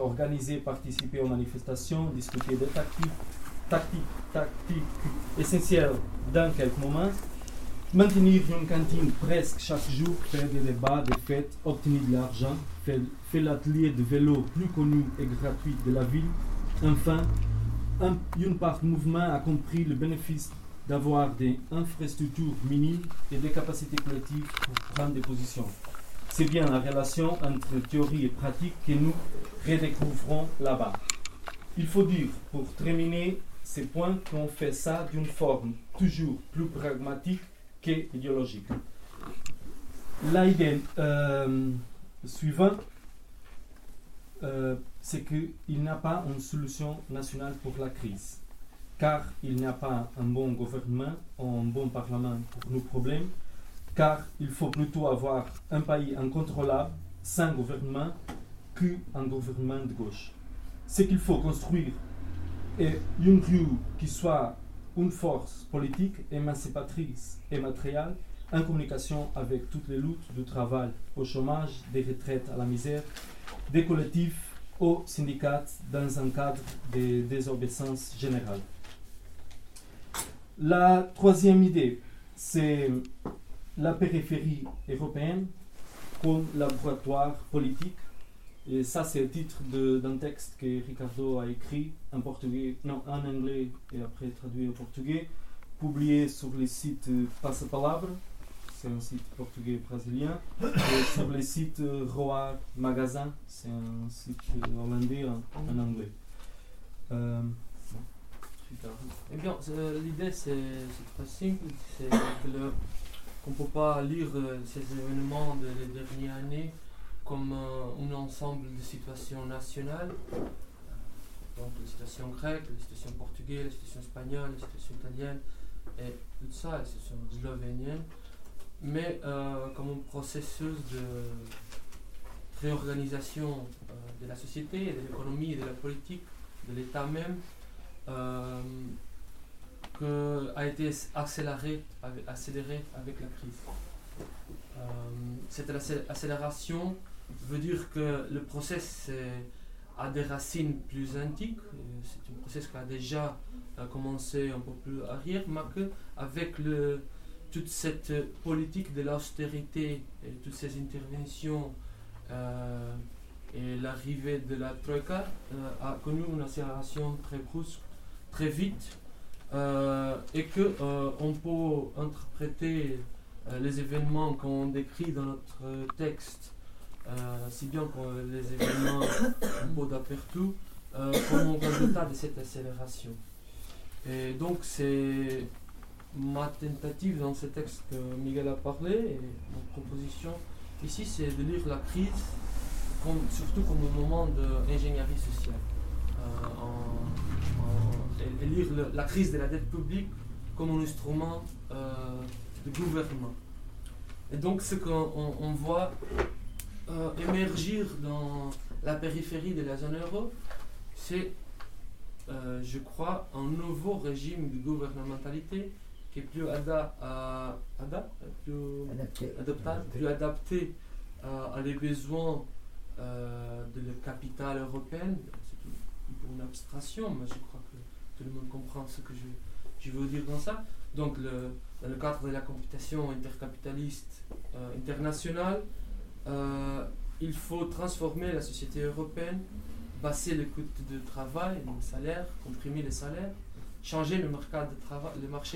organiser, participer aux manifestations, discuter des tactiques, tactiques, tactiques essentielles dans quelques moments, maintenir une cantine presque chaque jour, faire des débats, des fêtes, obtenir de l'argent, faire, l'atelier de vélo plus connu et gratuit de la ville. Enfin, un- une part mouvement a compris le bénéfice d'avoir des infrastructures minimes et des capacités collectives pour prendre des positions. C'est bien la relation entre théorie et pratique que nous redécouvrons là-bas. Il faut dire, pour terminer ces points, qu'on fait ça d'une forme toujours plus pragmatique qu'idéologique. L'idée euh, suivante, euh, c'est qu'il n'y a pas une solution nationale pour la crise, car il n'y a pas un bon gouvernement, un bon parlement pour nos problèmes, car il faut plutôt avoir un pays incontrôlable, sans gouvernement, qu'un gouvernement de gauche. Ce qu'il faut construire est une rue qui soit une force politique émancipatrice et matérielle en communication avec toutes les luttes du travail au chômage, des retraites à la misère, des collectifs aux syndicats dans un cadre de désobéissance générale. La troisième idée, c'est la périphérie européenne comme laboratoire politique. Et ça, c'est le titre de- d'un texte que Ricardo a écrit en portugais, non, en anglais et après traduit au portugais, publié sur le site Passapalavra, c'est un site portugais brésilien, et sur le site Roar Magazin, c'est un site hollandais en, anglais. Euh. Eh bien, c'est- l'idée c'est très simple, c'est le- qu'on ne peut pas lire euh, ces événements de dernières années comme euh, un ensemble de situations nationales. Euh, Donc la situation grecque, la situation portugaise, la situation espagnole, la situation italienne et tout ça, la situation slovénienne, mais comme un processus de réorganisation de la société, de l'économie de la politique, de l'État même, a été accéléré avec, la crise. Euh, cette accé- accélération veut dire que le process euh, a des racines plus antiques. euh, C'est un process qui a déjà commencé un peu plus arrière, mais que avec le, toute cette politique de l'austérité et toutes ces interventions et l'arrivée de la Troïka a connu une accélération très brusque, très vite, et que euh, on peut interpréter euh, les événements qu'on décrit dans notre texte, euh, si bien que les événements un peu d'aperçu, euh, comme un résultat de cette accélération. Et donc c'est ma tentative dans ce texte que Miguel a parlé, et ma proposition ici, c'est de lire la crise comme- surtout comme un moment d'ingénierie sociale. Euh, en- en- lire le- la crise de la dette publique comme un instrument euh, de gouvernement. Et donc ce qu'on on- on voit euh, émergir dans la périphérie de la zone euro, c'est, euh, je crois, un nouveau régime de gouvernementalité qui est plus ada, à- ada, plus Adapté. adaptable, plus adapté à, à les besoins euh, de la capitale européenne. C'est une, abstraction, mais je crois que tout le monde comprend ce que je, veux dire dans ça. Donc, le- dans le cadre de la compétition intercapitaliste euh, internationale, euh, il faut transformer la société européenne, baisser les coûts de travail, les salaires, comprimer les salaires, changer le, marché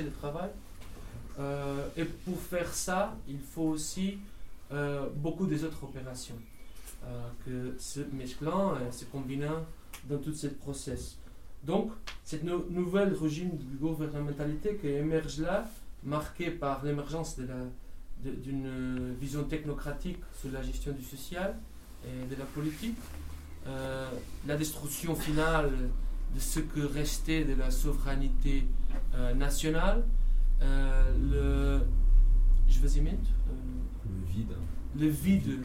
de travail, le. Euh, et pour faire ça, il faut aussi beaucoup des autres opérations que se mesclant se combinant dans tout ce process. Donc, cette nou- nouvelle régime de gouvernementalité qui émerge là, marqué par l'émergence d'une vision technocratique sur la gestion du social et de la politique, euh, la destruction finale de ce que restait de la souveraineté euh, nationale, euh, le, je vous imite, euh, Le vide. le vide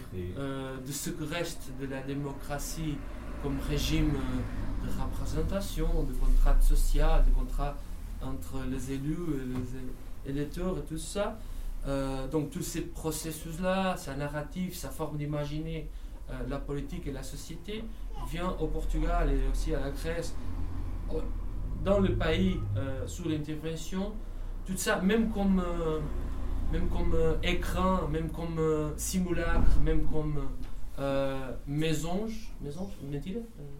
de ce que reste de la démocratie comme régime euh, de représentation, de contrat social, de contrat entre les élus et les électeurs et tout ça. Euh, donc tous ces processus-là, sa narrative, sa forme d'imaginer la politique et la société, vient au Portugal et aussi à la Grèce, dans le pays sous l'intervention, tout ça, même comme, même comme écran, même comme simulacre, même comme euh, mensonge, mensonge,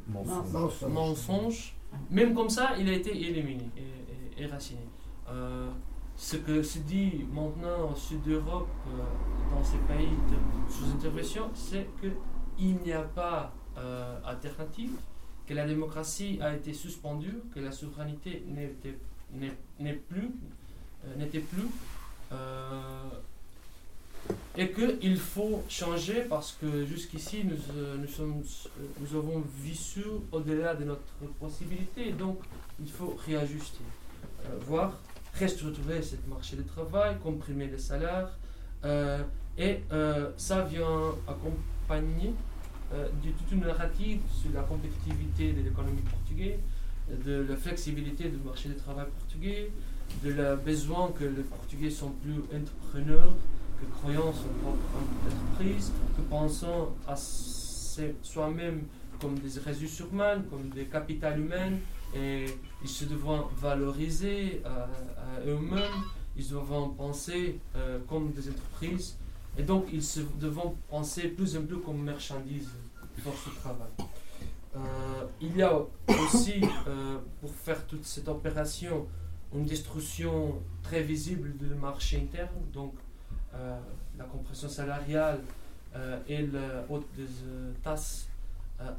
mensonge, mensonge. Même comme ça, il a été éliminé et, raciné. Euh, ce que se dit maintenant au sud d'Europe, euh, dans ces pays sous intervention, c'est qu'il n'y a pas euh, alternative, que la démocratie a été suspendue, que la souveraineté n'était plus, n'était plus et qu'il faut changer parce que jusqu'ici nous, euh, nous, euh, avons vécu au-delà de notre possibilité. Donc il faut réajuster, euh, voir restructurer ce marché du travail, comprimer les salaires et ça vient accompagner toute une narrative sur la compétitivité de l'économie portugaise, de la flexibilité du marché du travail portugais, de la besoin que les Portugais sont plus entrepreneurs, que croyons son propre entreprise, que pensons à soi-même comme des ressources humaines, comme des capitales humaines, et ils se doivent valoriser à, eux-mêmes, ils doivent penser euh, comme des entreprises, et donc ils se devront penser plus en plus comme marchandises pour ce travail. Euh, il y a aussi, euh, pour faire toute cette opération, une destruction très visible du marché interne, donc euh, la compression salariale euh, et la haute des euh, tasses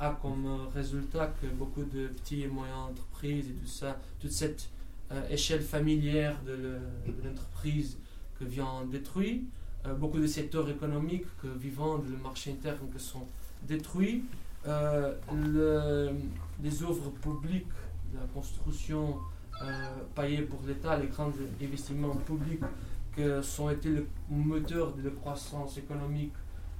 a comme résultat que beaucoup de petites et moyennes entreprises et tout ça, toute cette échelle familière de l'entreprise que vient détruire, beaucoup de secteurs économiques que vivant le marché interne que sont détruits, le, les œuvres publiques, la construction payée pour l'État, les grands investissements publics que sont été le moteur de la croissance économique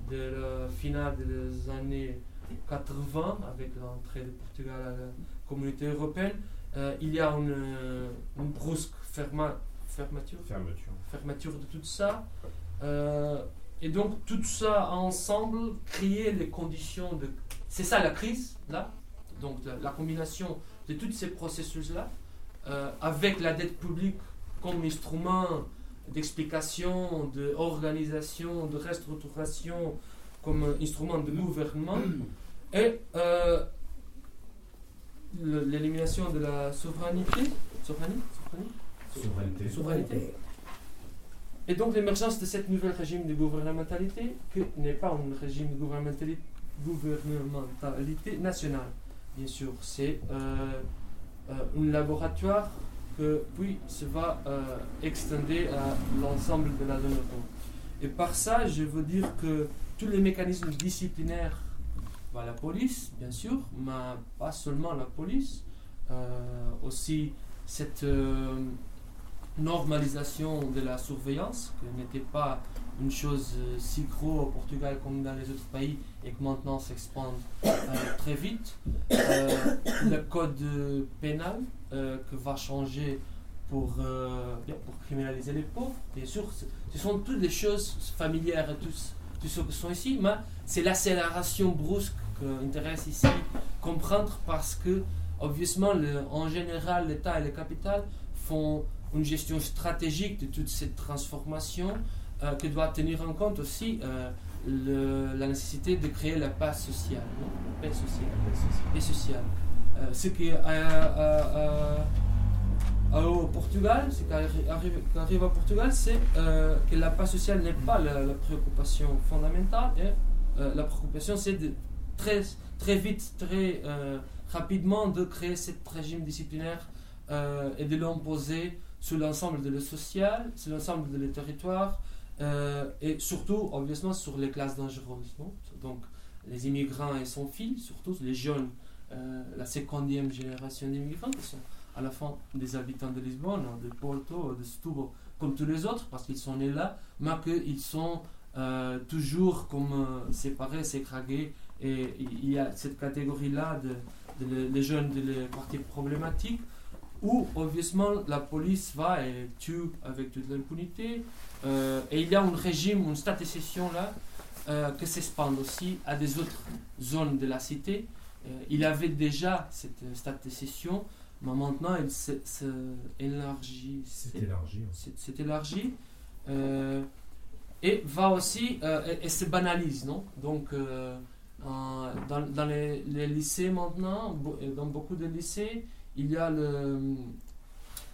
de la finale des années 80 avec l'entrée de Portugal à la communauté européenne, euh, il y a une, une brusque ferma, fermeture, fermeture. fermeture de tout ça. Euh, et donc tout ça ensemble créer les conditions de... C'est ça la crise, là? Donc la, combination de tous ces processus-là, euh, avec la dette publique comme instrument d'explication, d'organisation, de restructuration comme instrument de gouvernement et euh, l'élimination de la souveraineté, souveraineté, souveraineté. souveraineté. Et donc l'émergence de cette nouvelle régime de gouvernementalité, qui n'est pas un régime de gouvernementalité, gouvernementalité nationale, bien sûr, c'est euh, euh, un laboratoire puis se va euh, à l'ensemble de la zone euro. Et par ça, je veux dire que tous les mécanismes disciplinaires, bah, la police, bien sûr, mais pas seulement la police, euh, aussi cette euh, normalisation de la surveillance, qui n'était pas une chose si gros au Portugal comme dans les autres pays et que maintenant s'expande très vite. le code pénal, euh, que va changer pour, euh, pour criminaliser les pauvres. Bien sûr, ce sont toutes des choses familières à tous, ceux qui sont ici, mais c'est l'accélération brusque qui intéresse ici comprendre parce que, obviously, le, en général, l'État et le capital font une gestion stratégique de toute cette transformation euh, que doit tenir en compte aussi la nécessité de créer la paix sociale. Paix sociale. La paix sociale. Euh, ce qui arrive au Portugal, ce qui arrive, au Portugal, c'est euh, que la paix sociale n'est pas la, préoccupation fondamentale. Euh, la préoccupation, c'est de très, très vite, très rapidement de créer ce régime disciplinaire et de l'imposer sur l'ensemble de le social, sur l'ensemble de le territoire et surtout, obviously, sur les classes dangereuses. Donc, les immigrants et son fils, surtout les jeunes euh, la secondième génération d'immigrants qui sont à la fois des habitants de Lisbonne, de Porto, de Setúbal, comme tous les autres, parce qu'ils sont nés là, mais qu'ils sont euh, toujours comme euh, séparés, ségrégés. Et il y a cette catégorie-là de, les jeunes des quartiers problématiques où, obviously, la police va et tue avec toute l'impunité. et il y a un régime, une station là, que s'expande aussi à des autres zones de la cité. Euh, il avait déjà cette stade de session, mais maintenant il s'est élargi. C'est élargi. C'est élargi. Euh, et va aussi, et, se banalise, non? Donc, dans, dans les, lycées maintenant, dans beaucoup de lycées, il y a le.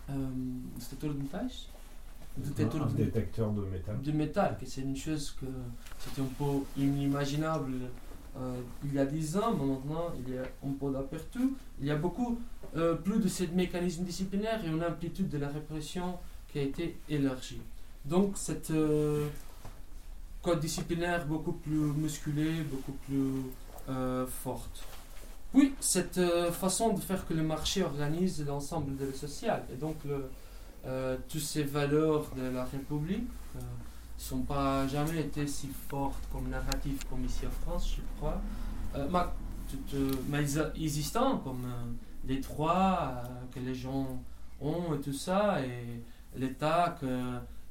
Tout le un détecteur de métal. De métal, que c'est une chose que c'était un peu inimaginable euh, il y a 10 ans, mais maintenant il y a un peu d'aperçu. Il y a beaucoup euh, plus de ces mécanismes disciplinaires et une amplitude de la répression qui a été élargie. Donc cette euh, code disciplinaire beaucoup plus musculé, beaucoup plus forte. Oui, cette façon de faire que le marché organise l'ensemble de la social et donc euh, toutes ces valeurs de la République euh, sont pas jamais été si fortes comme narratif comme ici en France, je crois. Euh, mais, existant comme les droits que les gens ont et tout ça, et l'État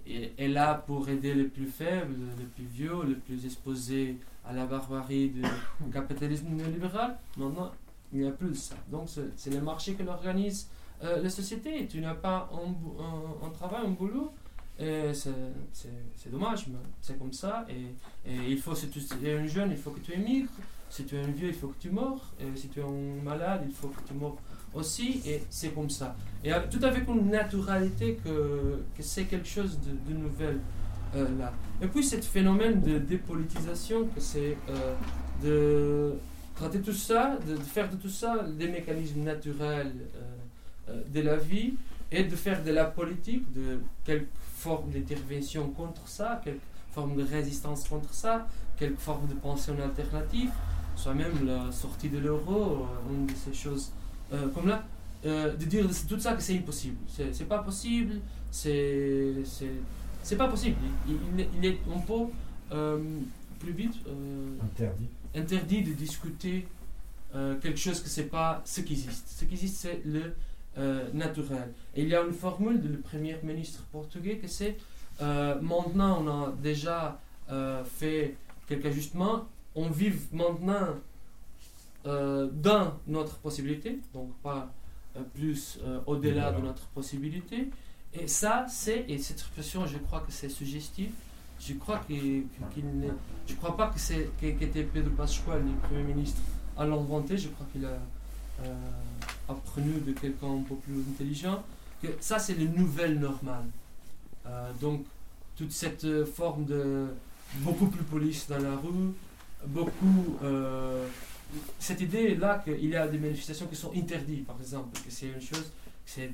est là pour aider les plus faibles, les plus vieux, les plus exposés à la barbarie du capitalisme néolibéral. Maintenant, il n'y a plus de ça. Donc, c'est le marché qui l'organise euh, la société, tu n'as pas un, travail, un boulot, c'est dommage, mais c'est comme ça. Et, il faut, si tu es un jeune, il faut que tu émigres. Si tu es un vieux, il faut que tu meurs. Et si tu es un malade, il faut que tu meurs aussi. Et c'est comme ça. Et tout avec une naturalité que, c'est quelque chose de, de nouvel euh, là. Et puis, ce phénomène de dépolitisation, que c'est euh, de traiter tout ça, de, faire de tout ça des mécanismes naturels. Euh, de la vie et de faire de la politique, de forme d'intervention contre ça, quelque forme de résistance contre ça, quelque forme de pension alternative, soit même la sortie de l'euro, euh, une de ces choses euh, comme là, de dire tout ça que c'est impossible. C'est pas possible, c'est c'est pas possible. Il, il, est un peu plus vite interdit. interdit de discuter quelque chose que c'est pas ce qui existe. Ce qui existe, c'est le euh, naturel. Et il y a une formule du premier ministre portugais que c'est euh, maintenant on a déjà euh, fait quelques ajustements, on vit maintenant dans notre possibilité, donc pas plus au-delà de notre possibilité. Et ça, c'est, et cette expression, je crois que c'est suggestif, je crois qu'il, je crois pas que c'est qu'était Pedro Pascual, le Premier ministre, à l'inventer, je crois qu'il a apprenez de quelqu'un un peu plus intelligent, que ça c'est le nouvel normal. Euh, donc toute cette forme de beaucoup plus police dans la rue, beaucoup euh, cette idée là qu'il y a des manifestations qui sont interdites par exemple, que c'est une chose, c'est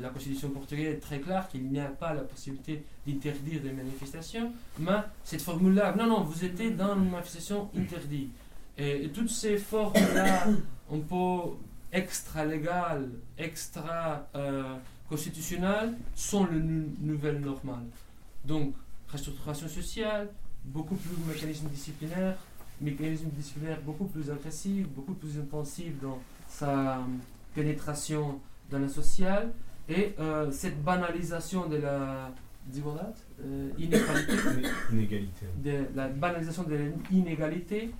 la constitution portugaise est très claire qu'il n'y a pas la possibilité d'interdire des manifestations, mais cette formule-là, non, non, vous étiez dans une manifestation interdite. Et, et toutes ces formes-là, on peut extra-légal, extra-constitutionnel euh, sont le nouvel normal. Donc, restructuration sociale, beaucoup plus de mécanismes disciplinaires, mécanismes disciplinaires beaucoup plus agressifs, beaucoup plus intensifs dans sa euh, pénétration dans le social, et euh, cette banalisation de la inégalité, de la banalisation de l'inégalité,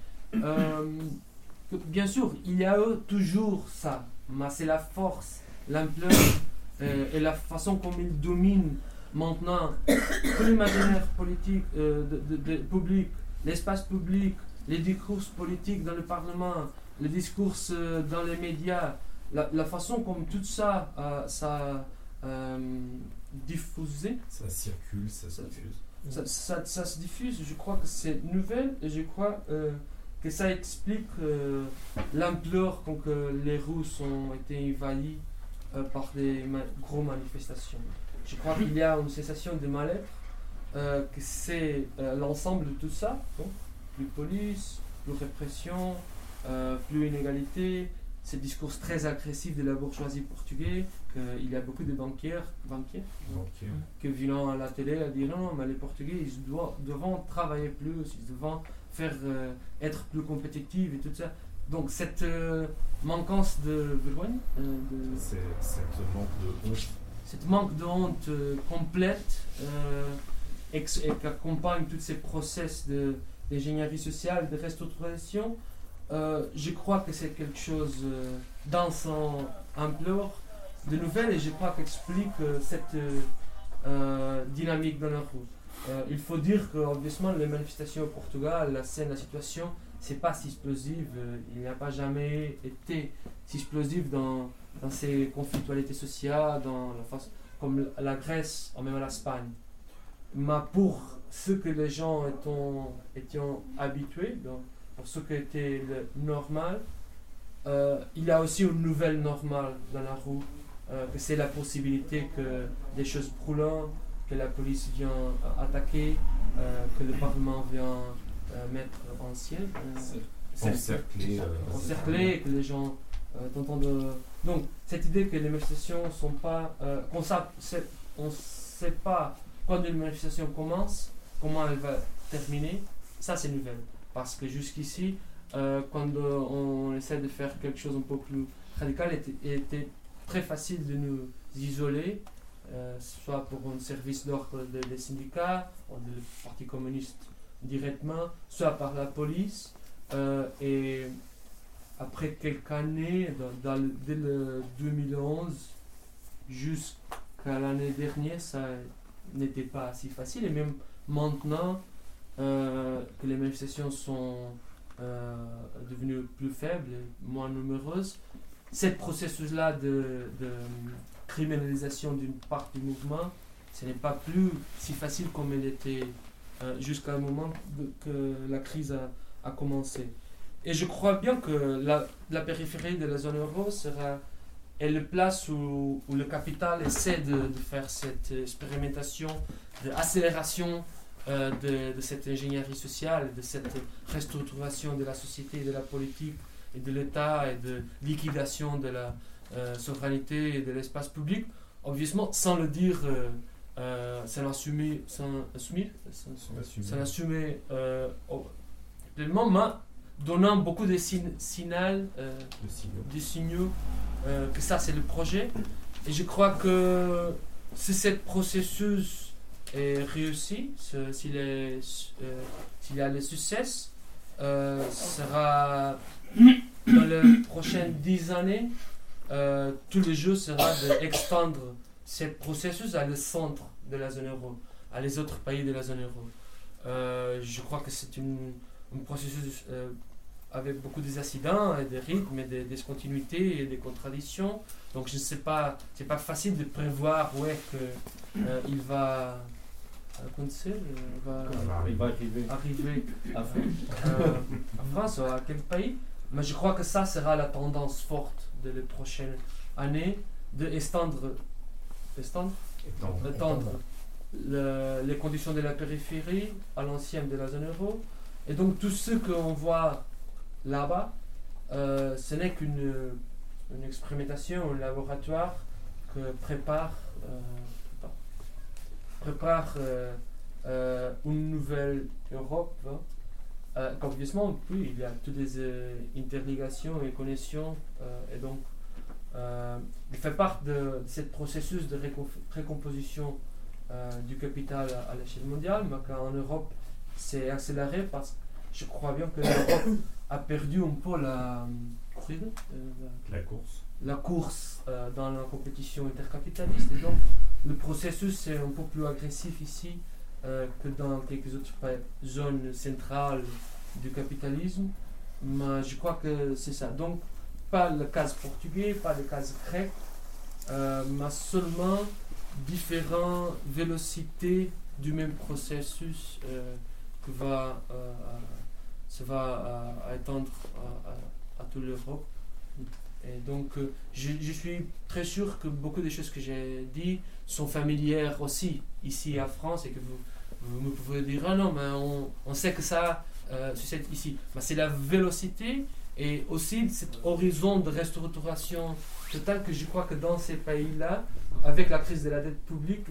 bien sûr, il y a toujours ça, mais c'est la force, l'ampleur euh, et la façon comme ils dominent maintenant tout l'imaginaire politique euh, de, public, l'espace public, les discours politiques dans le Parlement, les discours euh, dans les médias, la, façon comme tout ça, ça diffusé. Ça circule, ça se diffuse. Ça, ça, se diffuse, je crois que c'est nouvelle et je crois que ça explique euh, l'ampleur quand que les Russes ont été envahis euh, par des gros manifestations. Je crois qu'il y a une sensation de mal-être, euh, que c'est l'ensemble de tout ça, donc, plus police, plus répression, plus inégalité, ce discours très agressif de la bourgeoisie portugaise, qu'il y a beaucoup de banquiers, banquiers, qui viennent à la télé à dire non, mais les Portugais, ils doivent, devront travailler plus, ils devront faire euh, être plus compétitive et tout ça. Donc cette euh, manquance de vergogne, euh, cette manque de honte, cette manque de honte complète et qui accompagne tous ces process de d'ingénierie sociale, de restructuration, euh, je crois que c'est quelque chose euh, dans son ampleur de nouvelles et je crois qu'explique euh, cette dynamique dans la rue. il faut dire que, obviousment, les manifestations au Portugal, la scène, la situation, c'est pas si explosive. il n'y a pas jamais été si explosif dans, ces conflictualités sociales, dans la comme la Grèce ou même l'Espagne. Mais pour ce que les gens étaient, habitués, pour ce qui était normal, euh, il y a aussi une nouvelle normale dans la euh, que c'est la possibilité que des choses brûlantes, que la police vient attaquer, euh, que le Parlement vient mettre en ciel. encercler, encercler, que les gens t'entendent. Donc, cette idée que les manifestations sont pas. qu'on ne sait pas quand une manifestation commence, comment elle va terminer, ça c'est nouvelle. Parce que jusqu'ici, euh, quand euh, on essaie de faire quelque chose un peu plus radical, il était, très facile de nous isoler, euh, soit pour un service d'ordre des syndicats ou du Parti communiste directement, soit par la police. et après quelques années, dès le 2011 jusqu'à l'année dernière, ça n'était pas si facile. Et même maintenant euh, que les manifestations sont euh, devenues plus faibles, moins nombreuses, ce processus-là de, criminalisation d'une part du mouvement, ce n'est pas plus si facile comme il était euh, jusqu'à un moment que la crise a, commencé. Et je crois bien que la, périphérie de la zone euro sera est la place où, le capital essaie de, faire cette expérimentation, d'accélération euh, de, de, cette ingénierie sociale, de cette restructuration de la société, de la politique et de l'État et de liquidation de la souveraineté et de l'espace public, obviously, sans le dire, euh, euh sans l'assumer, sans assumer, sans, l'assumer pleinement, mais donnant beaucoup de signes, signal, de signaux, de signaux euh, que ça c'est le projet. Et je crois que si ce processus est réussi, s'il euh, y a le succès, euh, sera dans les prochaines dix années, euh, tout le jeu sera d'extendre ce processus à le centre de la zone euro, à les autres pays de la zone euro. je crois que c'est un processus avec beaucoup d'accidents, et des rythmes, et des discontinuités et des contradictions. Donc je ne sais pas, c'est pas facile de prévoir où est que euh, il va euh, va, il va arriver, arriver à, euh, France ou à quel pays? Mais je crois que ça sera la tendance forte de les prochaines années de étendre, étendre, étendre, les conditions de la périphérie à l'ancienne de la zone euro. Et donc tout ce qu'on voit là-bas, euh, ce n'est qu'une une expérimentation, un laboratoire que prépare, euh, prépare euh, une nouvelle Europe. Hein. Obviously, puis il y a toutes les interligations et connexions, et donc il fait partie de, ce processus de récomposition du capital à, à l'échelle mondiale, mais qu'en Europe, c'est accéléré parce que je crois bien que l'Europe a perdu un peu la, euh, la course, la course euh, dans la compétition intercapitaliste. Et donc, le processus est un peu plus agressif ici euh, que dans quelques autres zones centrales du capitalisme. Mais je crois que c'est ça. Donc, pas le cas portugais, pas le cas grec, mais seulement différentes vélocités du même processus que va ça va étendre à, toute l'Europe. Et donc, euh, je, je, suis très sûr que beaucoup des choses que j'ai dit sont familières aussi ici en France et que vous, vous me pouvez dire ah non, mais on, sait que ça euh, succède ici. Mais c'est la vélocité et aussi cet horizon de restauration totale que je crois que dans ces pays-là, avec la crise de la dette publique,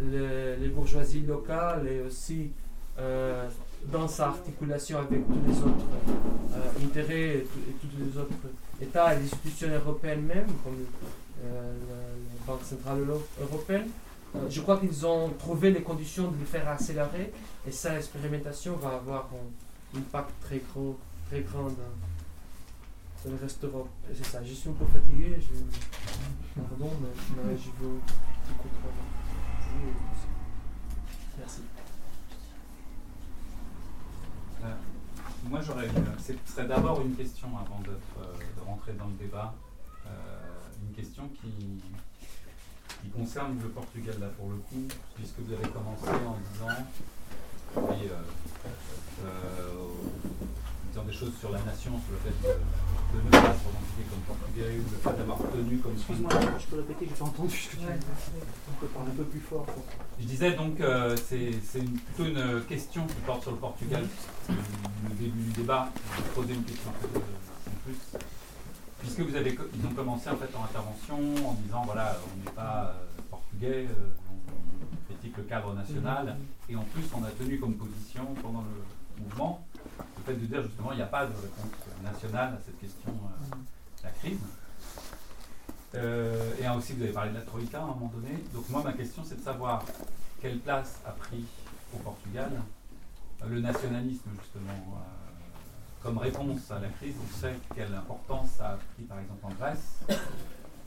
les, bourgeoisies locales et aussi euh, dans sa articulation avec tous les autres euh, intérêts et, tous les autres États et les institutions européennes même, comme euh, la Banque centrale européenne, je crois qu'ils ont trouvé les conditions de le faire accélérer et cette expérimentation va avoir un impact très gros, très grand dans, le restaurant. C'est ça, je suis un peu fatigué, je... pardon, mais, je veux Merci. Euh, moi, j'aurais, ce serait d'abord une question avant de rentrer dans le débat, euh, une question qui, qui concerne le Portugal là pour le coup, puisque vous avez commencé en disant, oui, euh, euh, disant des choses sur la nation, sur le fait de, de ne pas s'identifier comme portugais, le fait d'avoir tenu comme. Excuse-moi, je peux répéter, j'ai pas entendu ce que tu On peut parler un peu plus fort. Je disais donc, euh, c'est plutôt une question qui porte sur le Portugal. Le début du débat, je posais une question en, plus puisque vous avez, ils ont commencé en fait en intervention en disant voilà, on n'est pas euh, portugais, euh, on critique le cadre national, et en plus on a tenu comme position pendant le mouvement le fait de dire justement il n'y a pas de réponse nationale à cette question euh, de la crise. et aussi vous avez parlé de la Troïka à un moment donné. Donc moi ma question c'est de savoir quelle place a pris au Portugal le nationalisme justement comme réponse à la crise, on sait quelle importance ça a pris par exemple en Grèce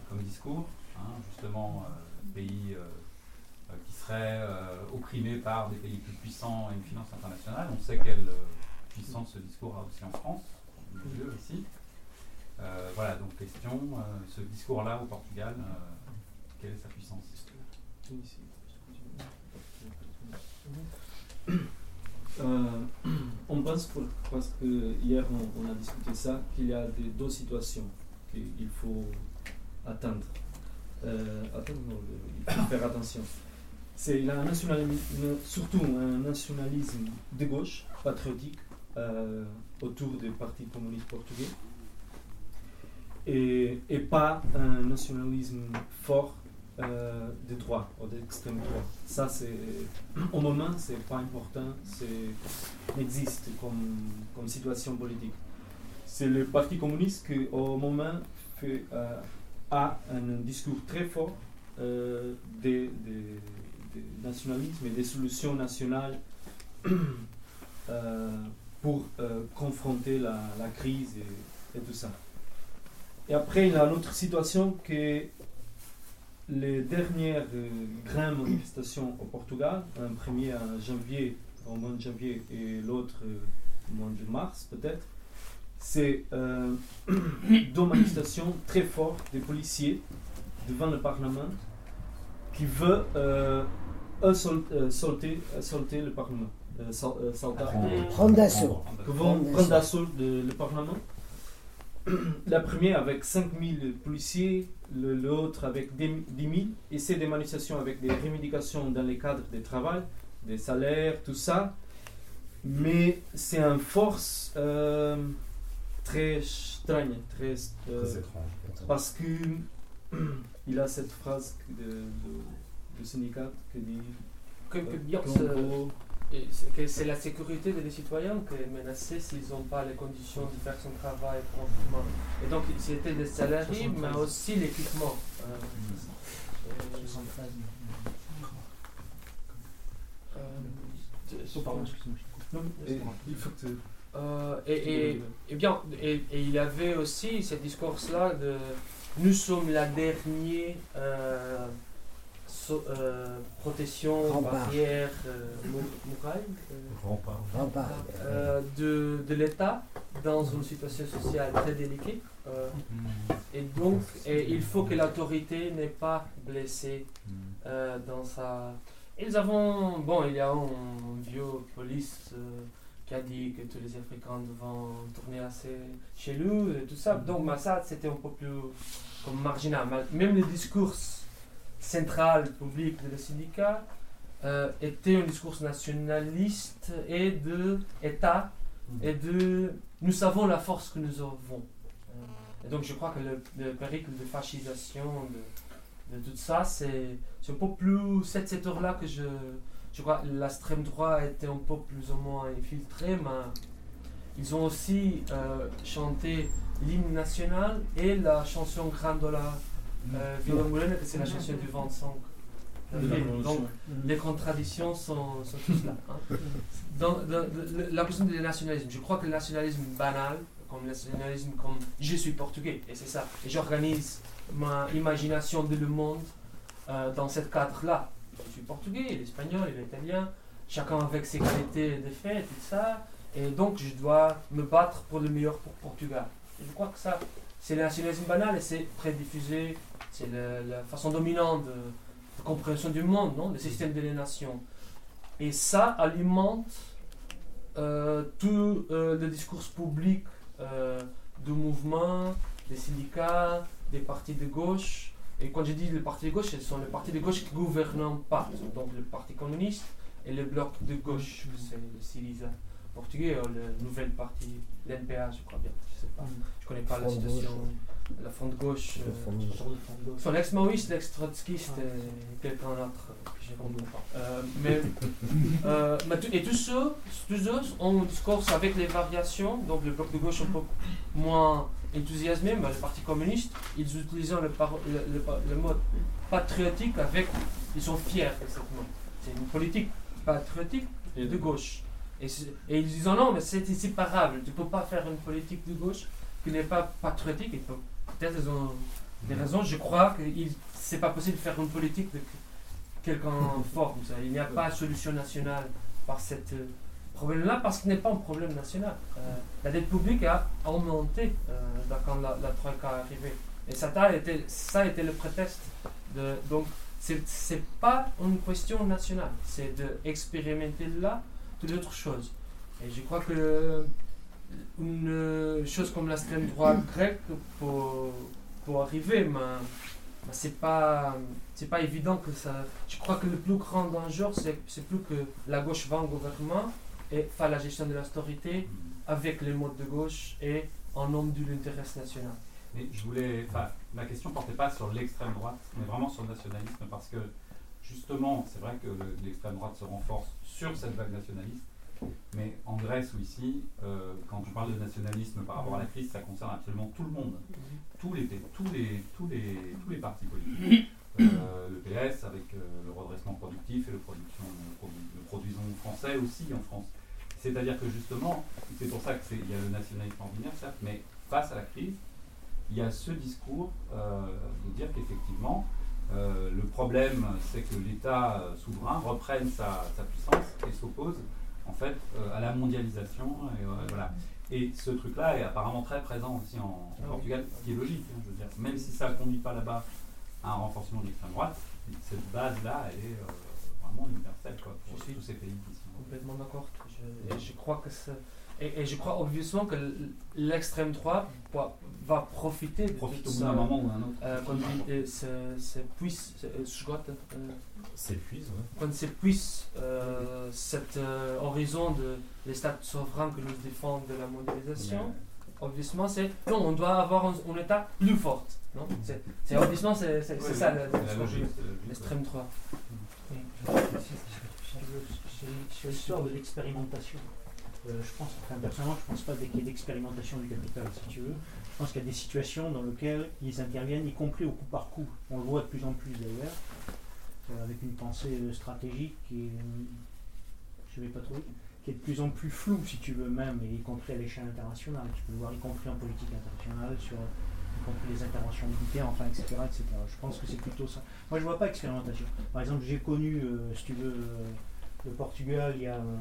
comme discours, hein, justement euh, pays euh, euh, qui serait opprimé par des pays plus puissants et une finance internationale. On sait quelle puissance ce discours a aussi en France, lieu ici. voilà, donc question, ce discours-là au Portugal, quelle est sa puissance euh, on pense, parce que hier on, a discuté ça, qu'il y a des, deux situations qu'il faut attendre. Euh, attendre il faut faire attention. C'est surtout un nationalisme de gauche, patriotique, euh, autour du Parti communiste portugais, et, et pas un nationalisme fort euh, de droit ou d'extrême droite. Ça, c'est, au moment, c'est pas important, c'est n'existe comme, comme situation politique. C'est le Parti communiste qui, au moment, fait, euh, a un discours très fort euh, des, nationalismes et des solutions nationales euh, pour confronter la, crise et, et, tout ça. Et après, il y a une autre situation qui les dernières euh, grandes manifestations au Portugal, un premier en janvier, au mois de janvier, et l'autre euh, au mois de mars peut-être, c'est euh, deux manifestations très fortes des policiers devant le Parlement qui veulent assaulter, le Parlement. prendre d'assaut. prendre d'assaut le Parlement. La première avec 5000 policiers, l'autre avec 10 000, et c'est des manifestations avec des revendications dans les cadres de travail, des salaires, tout ça. Mais c'est une force euh, très strange, très, euh, étrange. Parce que il a cette phrase de, de, de syndicat qui dit que, euh, c'est la sécurité des citoyens qui est menacée s'ils n'ont pas les conditions de faire son travail proprement. Et donc, c'était des salariés, mais aussi l'équipement. et, bien, et, il y avait aussi ce discours-là de nous sommes la dernière euh, euh, protection, barrière, euh, euh, de, de l'État dans une situation sociale très délicate. et donc, et il faut que l'autorité n'est pas blessée dans sa. Ils avons, bon, il y a un vieux police qui a dit que tous les Africains vont tourner assez chez nous et tout ça. Donc, ça, c'était un peu plus comme marginal. Même les discours centrale publique de le syndicat euh, était un discours nationaliste et de État et de nous savons la force que nous avons. Euh, et donc je crois que le, périple de fascisation de, tout ça, c'est un peu plus cette secteur-là que je, je crois l'extrême droite était un peu plus ou moins infiltré, mais ils ont aussi euh, chanté l'hymne national et la chanson Grandola euh, c'est la chanson du 25. Donc, les contradictions sont, sont tous là. hein. Dans, dans- le- la question du nationalisme, je crois que le nationalisme banal, comme le nationalisme comme je suis portugais, et c'est ça, et j'organise ma imagination de le monde euh, dans ce cadre-là. Je suis portugais, il est espagnol, il est italien, chacun avec ses qualités de fait, tout ça, et donc je dois me battre pour le meilleur pour Portugal. Et je crois que ça, c'est le nationalisme banal et c'est très diffusé, c'est la façon dominante de, compréhension du monde, non le système des nations. Et ça alimente euh, tout euh, le discours public euh, du mouvement, des syndicats, des partis de gauche. Et quand je dis les partis de gauche, ce sont les partis de gauche qui ne gouvernent pas. Donc le Parti communiste et le bloc de gauche, c'est le Syriza portugais, ou le nouvel parti, l'NPA, je crois bien. Je sais pas. Je connais pas la situation. gauche, La front de gauche. Le euh, l'ex-maoïste, l'ex-trotskiste et quelqu'un d'autre euh, que je ne comprends pas. Euh, mais, euh, mais tout- et tous ceux, tous ceux ont un discours avec les variations, donc le bloc de gauche un peu moins enthousiasmé, mais le Parti communiste, ils utilisent le, le, le- le mot patriotique avec. Ils sont fiers mot. C'est une politique patriotique Et de gauche. Et, ils disent non, mais c'est inséparable. Tu ne peux pas faire une politique de gauche qui n'est pas patriotique. Peut-être ils ont des raisons. Je crois que c'est pas possible de faire une politique de quelqu'un fort comme ça. Il n'y a pas de solution nationale par ce problème-là parce qu'il n'est pas un problème national. Euh, la dette publique a augmenté euh, quand la, la Troïka est arrivée. Et ça a été, ça a été le prétexte. De, donc, c'est c'est pas une question nationale. C'est d'expérimenter là toutes les autres choses. Et je crois que une chose comme l'extrême droite grecque pour, pour arriver, mais, mais c'est pas c'est pas évident que ça. Je crois que le plus grand danger, c'est plus que la gauche va au gouvernement et fait la gestion de l'austérité avec les modes de gauche et en nom de l'intérêt national. Mais je voulais. Ma question portait pas sur l'extrême droite, mais vraiment sur le nationalisme, parce que justement, c'est vrai que le- l'extrême droite se renforce sur cette vague nationaliste, mais en Grèce ou ici, euh, quand je parle de nationalisme par rapport à la crise, ça concerne absolument tout le monde, tous les, tous les, tous les, partis politiques. Euh, le PS avec euh, le redressement productif et le, production, le, français aussi en France. C'est-à-dire que justement, c'est pour ça qu'il y a le nationalisme ordinaire, certes, mais face à la crise, il y a ce discours de dire qu'effectivement, euh, le problème, c'est que l'État euh, souverain reprenne sa, sa puissance et s'oppose en fait euh, à la mondialisation. Et, voilà. et ce truc-là est apparemment très présent aussi en, Ah. Portugal, ce qui est logique. hein, je veux dire. Même si ça ne conduit pas là-bas à un renforcement de l'extrême droite, cette base-là, est vraiment universelle quoi, pour Je suis tous ces pays qui sont. Complètement d'accord. Je, je crois que c'est- et, et je crois obviousment que l- l'extrême droite va, va profiter de Profite tout au bout ça. d'un moment ou d'un autre. Euh, quand il euh, se, se puisse, se- euh, euh, S'épuise, quand s'épuise euh, cet euh, horizon de l'État souverain que nous défendons de la mondialisation, obviously c'est non, on doit avoir un, un État plus fort. Non? C'est, c'est obviously c'est, c'est, c'est Oui, ça oui, c'est c'est l'extrême droite. C'est sur l'histoire de l'expérimentation. Euh, je pense, enfin, personnellement, je ne pense pas qu'il y ait d'expérimentation du capital, si tu veux. Je pense qu'il y a des situations dans lesquelles ils interviennent, y compris au coup par coup. On le voit de plus en plus d'ailleurs, euh, avec une pensée euh, stratégique qui est, je vais pas trop qui est de plus en plus floue, si tu veux même, et y compris à l'échelle internationale. Tu peux le voir, y compris en politique internationale, sur y compris les interventions militaires, enfin, etc., etc. Je pense que c'est plutôt ça. Moi, je vois pas expérimentation. Par exemple, j'ai connu, si tu veux, le Portugal il y a euh,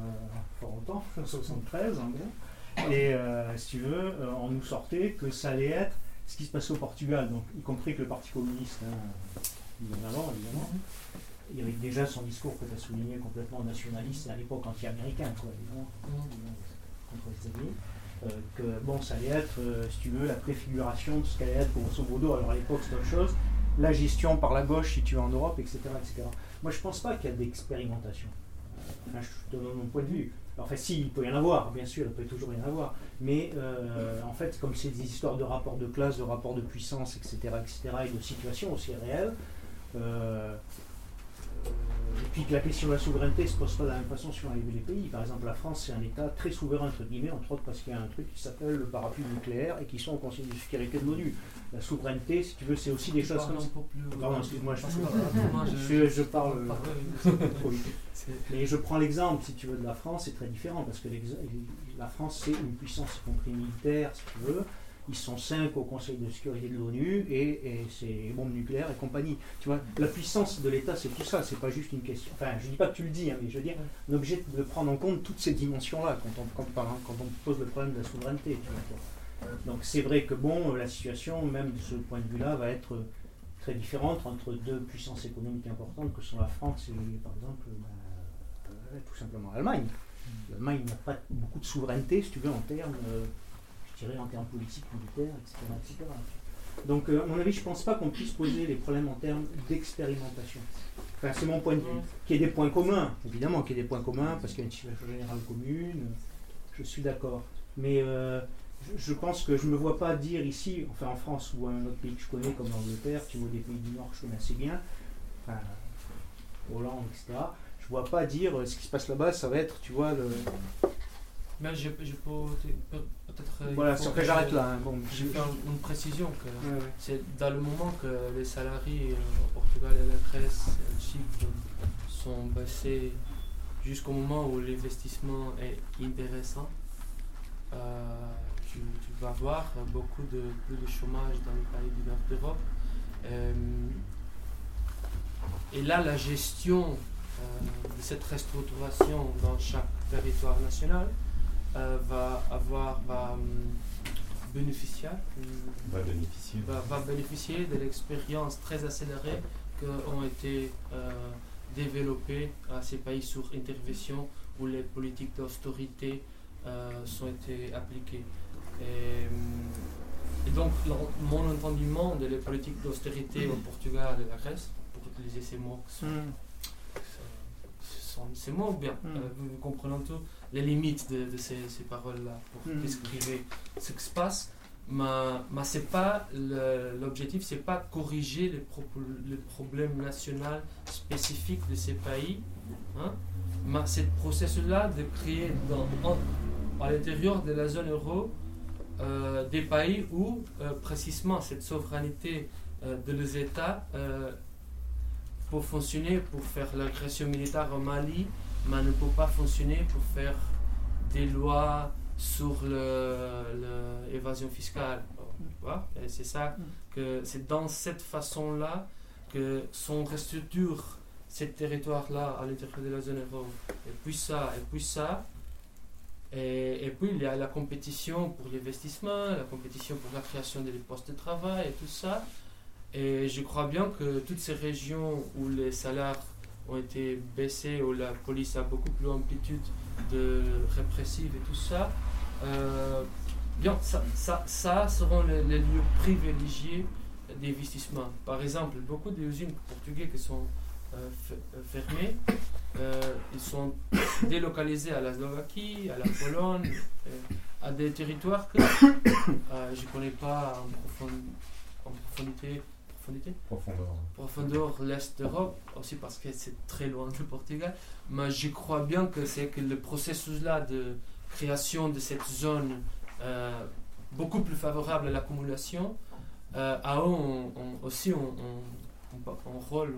fort longtemps, en 73 en gros. Et euh, si tu veux, euh, on nous sortait que ça allait être ce qui se passait au Portugal, donc y compris que le Parti communiste, hein, bien avant évidemment, il y avait déjà son discours que tu as souligné complètement nationaliste, à l'époque anti-américain, quoi, évidemment, contre les États-Unis. Euh, que bon, ça allait être, euh, si tu veux, la préfiguration de ce qu'allait être grosso modo, alors à l'époque c'est autre chose, la gestion par la gauche si tu es en Europe, etc. etc. Moi je pense pas qu'il y a d'expérimentation. Je donne mon point de vue. Enfin, si, il peut y en avoir, bien sûr, il peut toujours y en avoir. Mais euh, en fait, comme c'est des histoires de rapports de classe, de rapports de puissance, etc., etc., et de situations aussi réelles, euh, euh, et puis que la question de la souveraineté ne se pose pas de la même façon sur les pays. Par exemple, la France, c'est un État très souverain, entre guillemets, entre autres parce qu'il y a un truc qui s'appelle le parapluie nucléaire et qui sont au Conseil de sécurité de l'ONU. La souveraineté, si tu veux, c'est aussi des choses comme ça. Pardon, excuse-moi, je, je, parle. oui. Mais je prends l'exemple, si tu veux, de la France, c'est très différent parce que la France, c'est une puissance, y compris militaire, si tu veux ils sont cinq au Conseil de sécurité de l'ONU et, c'est bombes nucléaires et compagnie. Tu vois, la puissance de l'État, c'est tout ça, c'est pas juste une question. Enfin, je dis pas que tu le dis, hein, mais je veux dire, on est obligé de prendre en compte toutes ces dimensions-là quand on, on pose le problème de la souveraineté. Donc c'est vrai que bon, la situation, même de ce point de vue-là, va être très différente entre deux puissances économiques importantes que sont la France et, par exemple, bah, euh, tout simplement l'Allemagne. L'Allemagne n'a pas beaucoup de souveraineté, si tu veux, en termes. En termes politiques, militaires, etc. Donc, euh, à mon avis, je ne pense pas qu'on puisse poser les problèmes en termes d'expérimentation. Enfin, c'est mon point de vue. Qu'il y ait des points communs, évidemment qu'il y ait des points communs, parce qu'il y a une situation générale commune, je suis d'accord. Mais euh, je, pense que je ne me vois pas dire ici, enfin en France ou un autre pays que je connais comme l'Angleterre, tu vois des pays du Nord que je connais assez bien, enfin, Hollande, etc. Je ne vois pas dire euh, ce qui se passe là-bas, ça va être, tu vois, le, mais je, je peux peut-être. Euh, voilà, sur que j'arrête là. Hein, bon, je une précision que c'est dans le moment que les salariés euh, au Portugal et la Grèce et Chypre sont baissés jusqu'au moment où l'investissement est intéressant. Euh, tu, vas voir beaucoup de plus de chômage dans les pays du nord d'Europe. et là, la gestion de cette restructuration dans chaque territoire national euh, va avoir va, hum, bénéficier, va bénéficier. Va, bénéficier de l'expérience très accélérée qui ont été euh, développées à ces pays sur intervention où les politiques d'austérité euh, sont été appliquées. Et, donc, mon entendement de les politiques d'austérité au Portugal et la Grèce, pour utiliser ces mots, sont, hmm. ces mots bien, hmm. vous comprenez tout, les limites de, ces, paroles-là pour mm. décrire ce qui se passe. Mais, mais c'est pas l'objectif, c'est pas corriger les, les, problèmes nationaux spécifiques de ces pays. Hein? Mais c'est le processus-là de créer dans, à l'intérieur de la zone euro euh, des pays où euh, précisément cette souveraineté euh, de les États fonctionner, pour faire l'agression militaire au Mali, mais ne peut pas fonctionner pour faire des lois sur l'évasion fiscale. C'est ça que c'est dans cette façon-là que sont restructure ces territoires-là à l'intérieur de la zone euro. Et puis ça, et puis ça. Et, et, puis il y a la compétition pour l'investissement, la compétition pour la création des postes de travail et tout ça. Et je crois bien que toutes ces régions où les salaires ont été baissés, où la police a beaucoup plus d'amplitude de répressive et tout ça, euh, bien, ça, ça, seront les, lieux privilégiés d'investissement. Par exemple, beaucoup d'usines portugaises qui sont euh, euh, fermées, ils sont délocalisés à la Slovaquie, à la Pologne, à des territoires que je ne connais pas en, en profondité Profondeur. Profondeur, l'Est d'Europe, aussi parce que c'est très loin du Portugal. Mais je crois bien que c'est que le processus-là de création de cette zone euh, beaucoup plus favorable à l'accumulation euh, a aussi un, rôle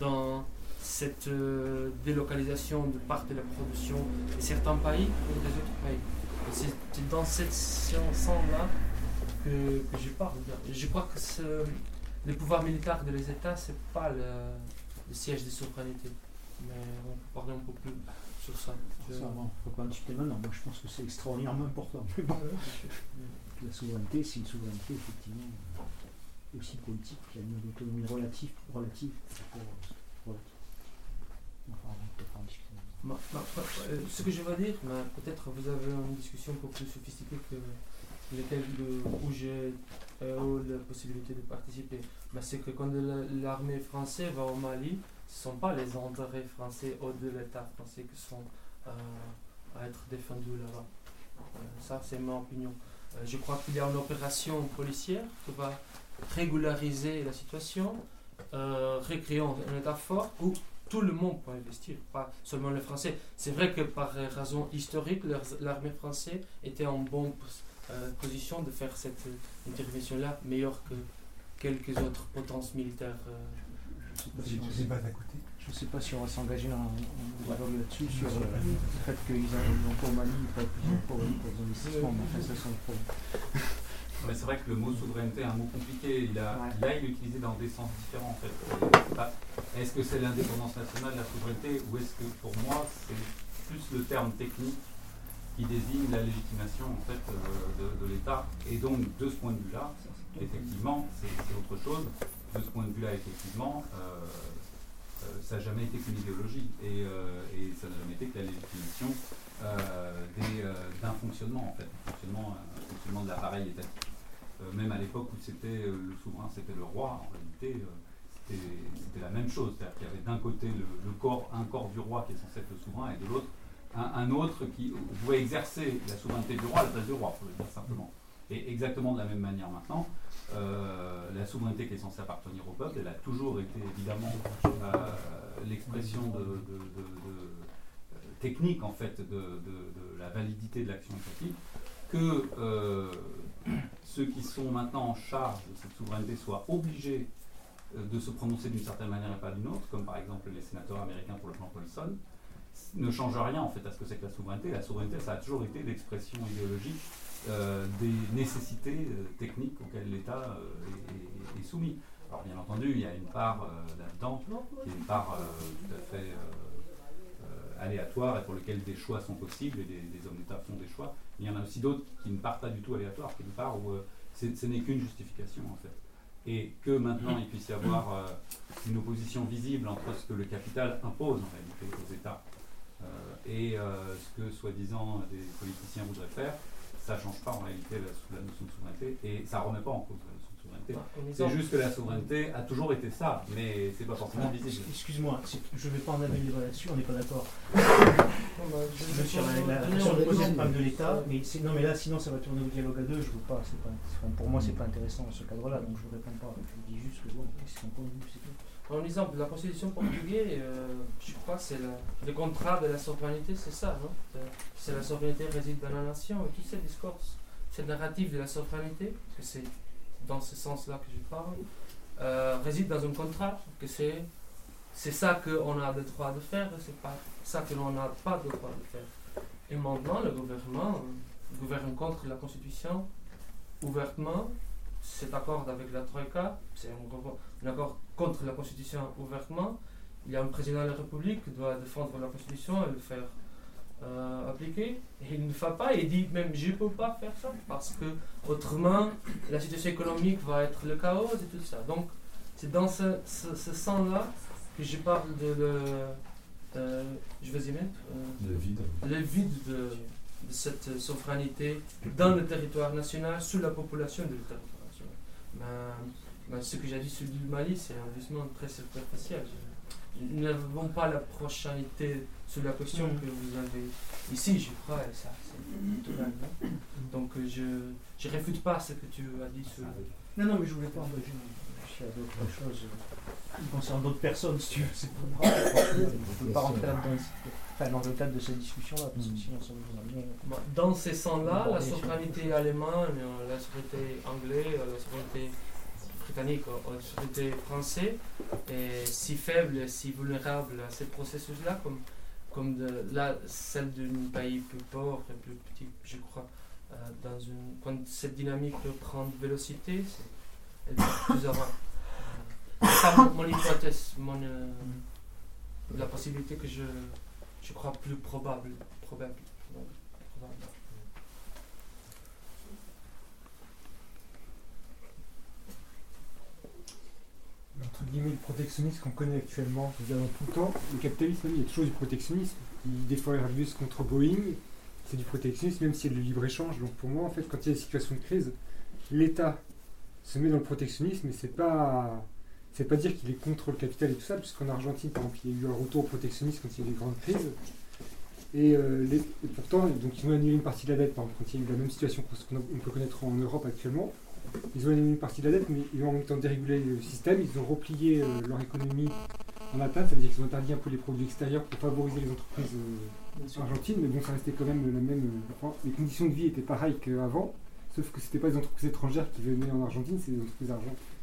dans cette euh, délocalisation de part de la production de certains pays ou des autres pays. C'est dans cette sens-là que, je parle. Je crois que ce, le pouvoir militaire des États, ce n'est pas le, siège de souveraineté. Mais on peut parler un peu plus sur ça. Ça, faut pas discuter maintenant. Moi, je pense que c'est extraordinairement important. la souveraineté, c'est une souveraineté, effectivement, aussi politique. Il y a une autonomie relative. relative euh, ce que je vais dire, peut-être vous avez une discussion un peu plus sophistiquée que lesquels où j'ai euh, la possibilité de participer. Mais c'est que quand l'armée française va au Mali, ce ne sont pas les intérêts français ou de l'État français qui sont euh, à être défendus là-bas. Euh, ça, c'est ma opinion. je crois qu'il y a une opération policière qui va régulariser la situation euh, un État fort où tout le monde peut investir, pas seulement les Français. C'est vrai que par raison historique, l'armée française était en bonne euh, position de faire cette intervention-là, meilleure que quelques autres potences militaires. je ne sais, pas si on va s'engager en, dialogue là-dessus, sur euh, le fait qu'ils ont pour Mali, pas plus pour, pour les investissements, mais enfin, ça, c'est un problème. c'est vrai que le mot souveraineté est un mot compliqué. Il a, Là, il est utilisé dans des sens différents. En fait. Est-ce que c'est l'indépendance nationale, la souveraineté, ou est-ce que pour moi, c'est plus le terme technique qui désigne la légitimation en fait, euh, de, l'État Et donc, de ce point de vue-là, effectivement, c'est autre chose. De ce point de vue-là, effectivement, euh, euh, ça n'a jamais été qu'une idéologie et, ça n'a jamais été que la légitimation d'un fonctionnement, en fait, un fonctionnement, fonctionnement de l'appareil étatique. Même à l'époque où c'était le souverain, c'était le roi, en réalité, c'était la même chose. C'est-à-dire qu'il y avait d'un côté le, corps, un corps du roi qui est censé être le souverain, et de l'autre, un, autre qui pouvait exercer la souveraineté du roi à la place du roi, pour le dire simplement. Et exactement de la même manière maintenant, la souveraineté qui est censée appartenir au peuple, elle a toujours été évidemment l'expression de, technique en fait de, la validité de l'action étatique que ceux qui sont maintenant en charge de cette souveraineté soient obligés euh, de se prononcer d'une certaine manière et pas d'une autre, comme par exemple les sénateurs américains pour le plan Paulson, ne change rien en fait à ce que c'est que la souveraineté. La souveraineté, ça a toujours été l'expression idéologique euh, des nécessités euh, techniques auxquelles l'État est, soumis. Alors bien entendu, il y a une part là-dedans, qui est une part tout à fait aléatoire et pour lequel des choix sont possibles et des, hommes d'État font des choix. il y en a aussi d'autres qui ne partent pas du tout aléatoire, qui ne part où euh, ce n'est qu'une justification en fait. Et que maintenant il puisse y avoir euh, une opposition visible entre ce que le capital impose en réalité aux États euh, et ce que soi-disant des politiciens voudraient faire, ça ne change pas en réalité la, la, notion de souveraineté et ça ne remet pas en cause c'est juste que la souveraineté a toujours été ça, mais c'est pas forcément visible. Excuse-moi, je ne vais pas en amener là-dessus, on n'est pas d'accord. je suis sur la, la, de l'État, mais non, mais là, sinon, ça va tourner au dialogue à deux. Je veux pas, pas pour moi, c'est pas intéressant dans ce cadre-là, donc je ne réponds pas. Je dis juste que bon, c'est pas en lisant la constitution portugaise, euh, je crois que c'est le contrat de la souveraineté, c'est ça, non? C'est la souveraineté réside dans la nation, et tout ce discours, cette narrative de la souveraineté, que c'est dans ce sens-là que je parle, euh, réside dans un contrat, que c'est c'est ça qu'on a le droit de faire, c'est pas ça que l'on n'a pas le droit de faire. Et maintenant, le gouvernement euh, gouverne contre la Constitution ouvertement, cet accord avec la Troïka, c'est un, accord contre la Constitution ouvertement. Il y a un président de la République qui doit défendre la Constitution et le faire euh, appliquer. Et il ne le fait pas, il dit même je ne peux pas faire ça parce que autrement la situation économique va être le chaos et tout ça. Donc c'est dans ce, ce, sens-là que je parle de le. je vais y mettre. Euh, le vide. Le vide de, de, cette souveraineté dans le territoire national, sous la population du territoire national. Mais, ce que j'ai dit sur le Mali, c'est un jugement très superficiel. Nous n'avons pas la proximité sur la question mm. que vous avez ici, je crois, et ça, c'est tout hein. Donc euh, je ne réfute pas ce que tu as dit sur. Non, non, mais je voulais pas engager sur d'autres choses euh, qui concernent d'autres personnes, si tu veux. C'est pas Je ne peux pas rentrer dans, dans le cadre de cette discussion-là, parce que mm. sinon ça nous amène. Dans ces sens-là, la souveraineté allemande, la souveraineté anglaise, la souveraineté britannique, la souveraineté française est si faible, et si vulnérable à ces processus-là, comme comme de, là, celle d'un pays plus pauvre et plus petit, je crois, euh, dans une, quand cette dynamique prend de vélocité, elle va plus avant. Euh, c'est mon, hypothèse, mon, euh, la possibilité que je, je crois plus probable. probable, probable. entre guillemets, le protectionnisme qu'on connaît actuellement, cest dans tout le temps, le capitalisme, il y a toujours du protectionnisme. Il, fois, Airbus contre Boeing, c'est du protectionnisme, même s'il y a du libre-échange. Donc pour moi, en fait, quand il y a des situations de crise, l'État se met dans le protectionnisme, mais c'est pas. C'est pas dire qu'il est contre le capital et tout ça, puisqu'en Argentine, par exemple, il y a eu un retour au protectionnisme quand il y a eu des grandes crises. Et, euh, pourtant, donc, ils ont annulé une partie de la dette, par exemple, quand il y a eu la même situation qu'on peut connaître en Europe actuellement. ils ont éliminé une partie de la dette, mais ils ont en même temps dérégulé le système, ils ont replié euh, leur économie en atteinte, ça veut dire qu'ils ont interdit un peu les produits extérieurs pour favoriser les entreprises euh, argentines, mais bon, ça restait quand même la même. euh, enfin, les conditions de vie étaient pareilles qu'avant, sauf que c'était pas des entreprises étrangères qui venaient en Argentine, c'est des entreprises argentines.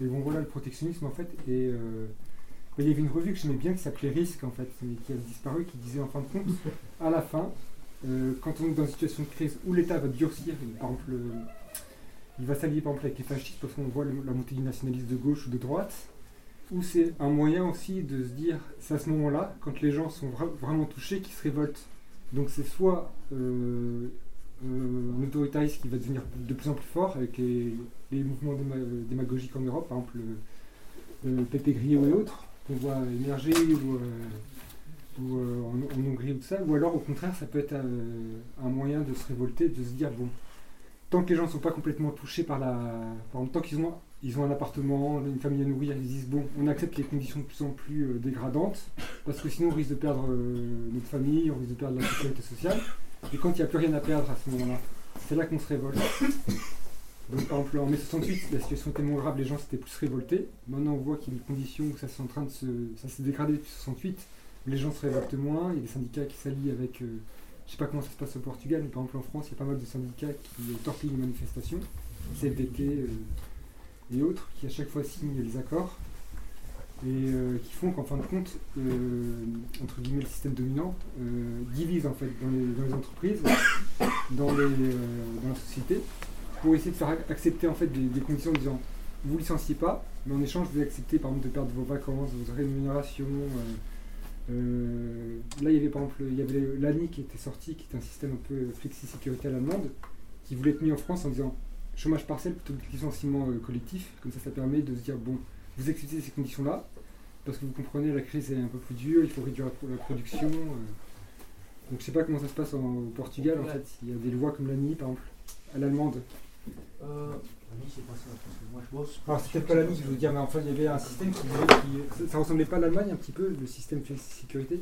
Et bon, voilà le protectionnisme en fait. Et euh, bah, il y avait une revue que j'aimais bien qui s'appelait Risque en fait, mais qui a disparu, qui disait en fin de compte, à la fin, euh, quand on est dans une situation de crise où l'État va durcir, par exemple, il va s'allier par exemple avec les fascistes parce qu'on voit le- la montée du nationalisme de gauche ou de droite, ou c'est un moyen aussi de se dire, c'est à ce moment-là, quand les gens sont vra- vraiment touchés, qu'ils se révoltent. Donc c'est soit euh, un autoritarisme qui va devenir de plus en plus fort avec les, mouvements déma- démagogiques en Europe, par exemple le, le Grillo et autres, qu'on voit émerger, ou, euh, euh, en, Hongrie ou tout ça, ou alors au contraire ça peut être euh, un moyen de se révolter, de se dire bon, tant que les gens ne sont pas complètement touchés par la. Tant qu'ils ont, ils ont un appartement, une famille à nourrir, ils disent bon, on accepte les conditions de plus en plus euh, dégradantes, parce que sinon on risque de perdre euh, notre famille, on risque de perdre la sécurité sociale. Et quand il n'y a plus rien à perdre à ce moment-là, c'est là qu'on se révolte. Donc par exemple en mai 68, la situation était tellement grave, les gens s'étaient plus révoltés. Maintenant on voit qu'il y a une condition où ça s'est en train de se. ça s'est dégradé depuis 68. Les gens se révoltent moins, il y a des syndicats qui s'allient avec. euh, je sais pas comment ça se passe au Portugal, mais par exemple en France, il y a pas mal de syndicats qui euh, torpillent les manifestations, CFDT euh, et autres, qui à chaque fois signent les accords, et euh, qui font qu'en fin de compte, euh, entre guillemets, le système dominant euh, divise en fait dans les, entreprises, dans, la société, pour essayer de faire ac- accepter en fait des, conditions en disant vous licenciez pas, mais en échange vous acceptez par exemple de perdre vos vacances, vos rémunérations. là, il y avait par exemple, il y avait l'ANI qui était sorti, qui est un système un peu flexi-sécurité allemande, qui voulait être mis en France en disant chômage partiel plutôt que licenciement collectif. Comme ça, ça permet de se dire bon, vous acceptez ces conditions-là, parce que vous comprenez, la crise est un peu plus dure, il faut réduire la, pro- la production. euh. Donc, je sais pas comment ça se passe en- au Portugal. En fait, il y a des lois comme l'ANI, par exemple, à l'allemande. Euh, c'est pas ça, parce que moi je bosse. Alors, c'est peut-être pas l'ANI, je veux dire, mais enfin, il y avait un système qui, qui- ça, ça ressemblait pas à l'Allemagne un petit peu, le système flexi-sécurité.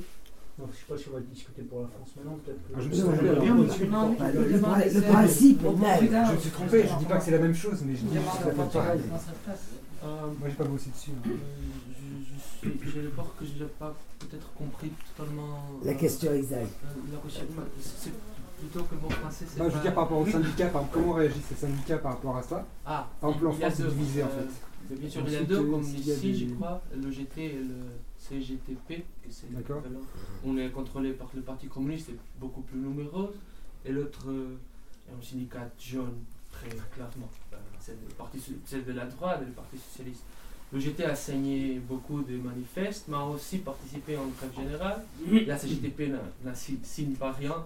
Non, je sais pas si on va discuter pour la France maintenant, peut-être que. Ah, je me suis trompé, alors. Le, principe. Je me suis trompé, je dis pas que c'est la même chose, mais je dis que c'est pas pareil. Euh, Moi, j'ai pas bossé dessus. hein. euh, J'ai le peur que je n'ai pas peut-être compris totalement. La euh, question exacte. euh, la question, bah, c'est plutôt que mon français c'est. Non, je veux dire par rapport aux Oui. syndicats, par exemple, comment réagissent les syndicats par rapport à ça Ah, Par exemple, en il y a France, c'est deux, divisé en fait. Bien sûr, il y a deux, comme ici, des- je crois, le GT et le CGTP. que c'est D'accord. On est contrôlé par le Parti communiste, c'est beaucoup plus numéros. Et l'autre euh, est un syndicat jaune, clairement. Euh, C'est le parti c'est de la droite et le Parti socialiste. GT a signé beaucoup de manifestes, mais a aussi participé en grève générale. La CGTP n'a- n'a si- signe pas rien.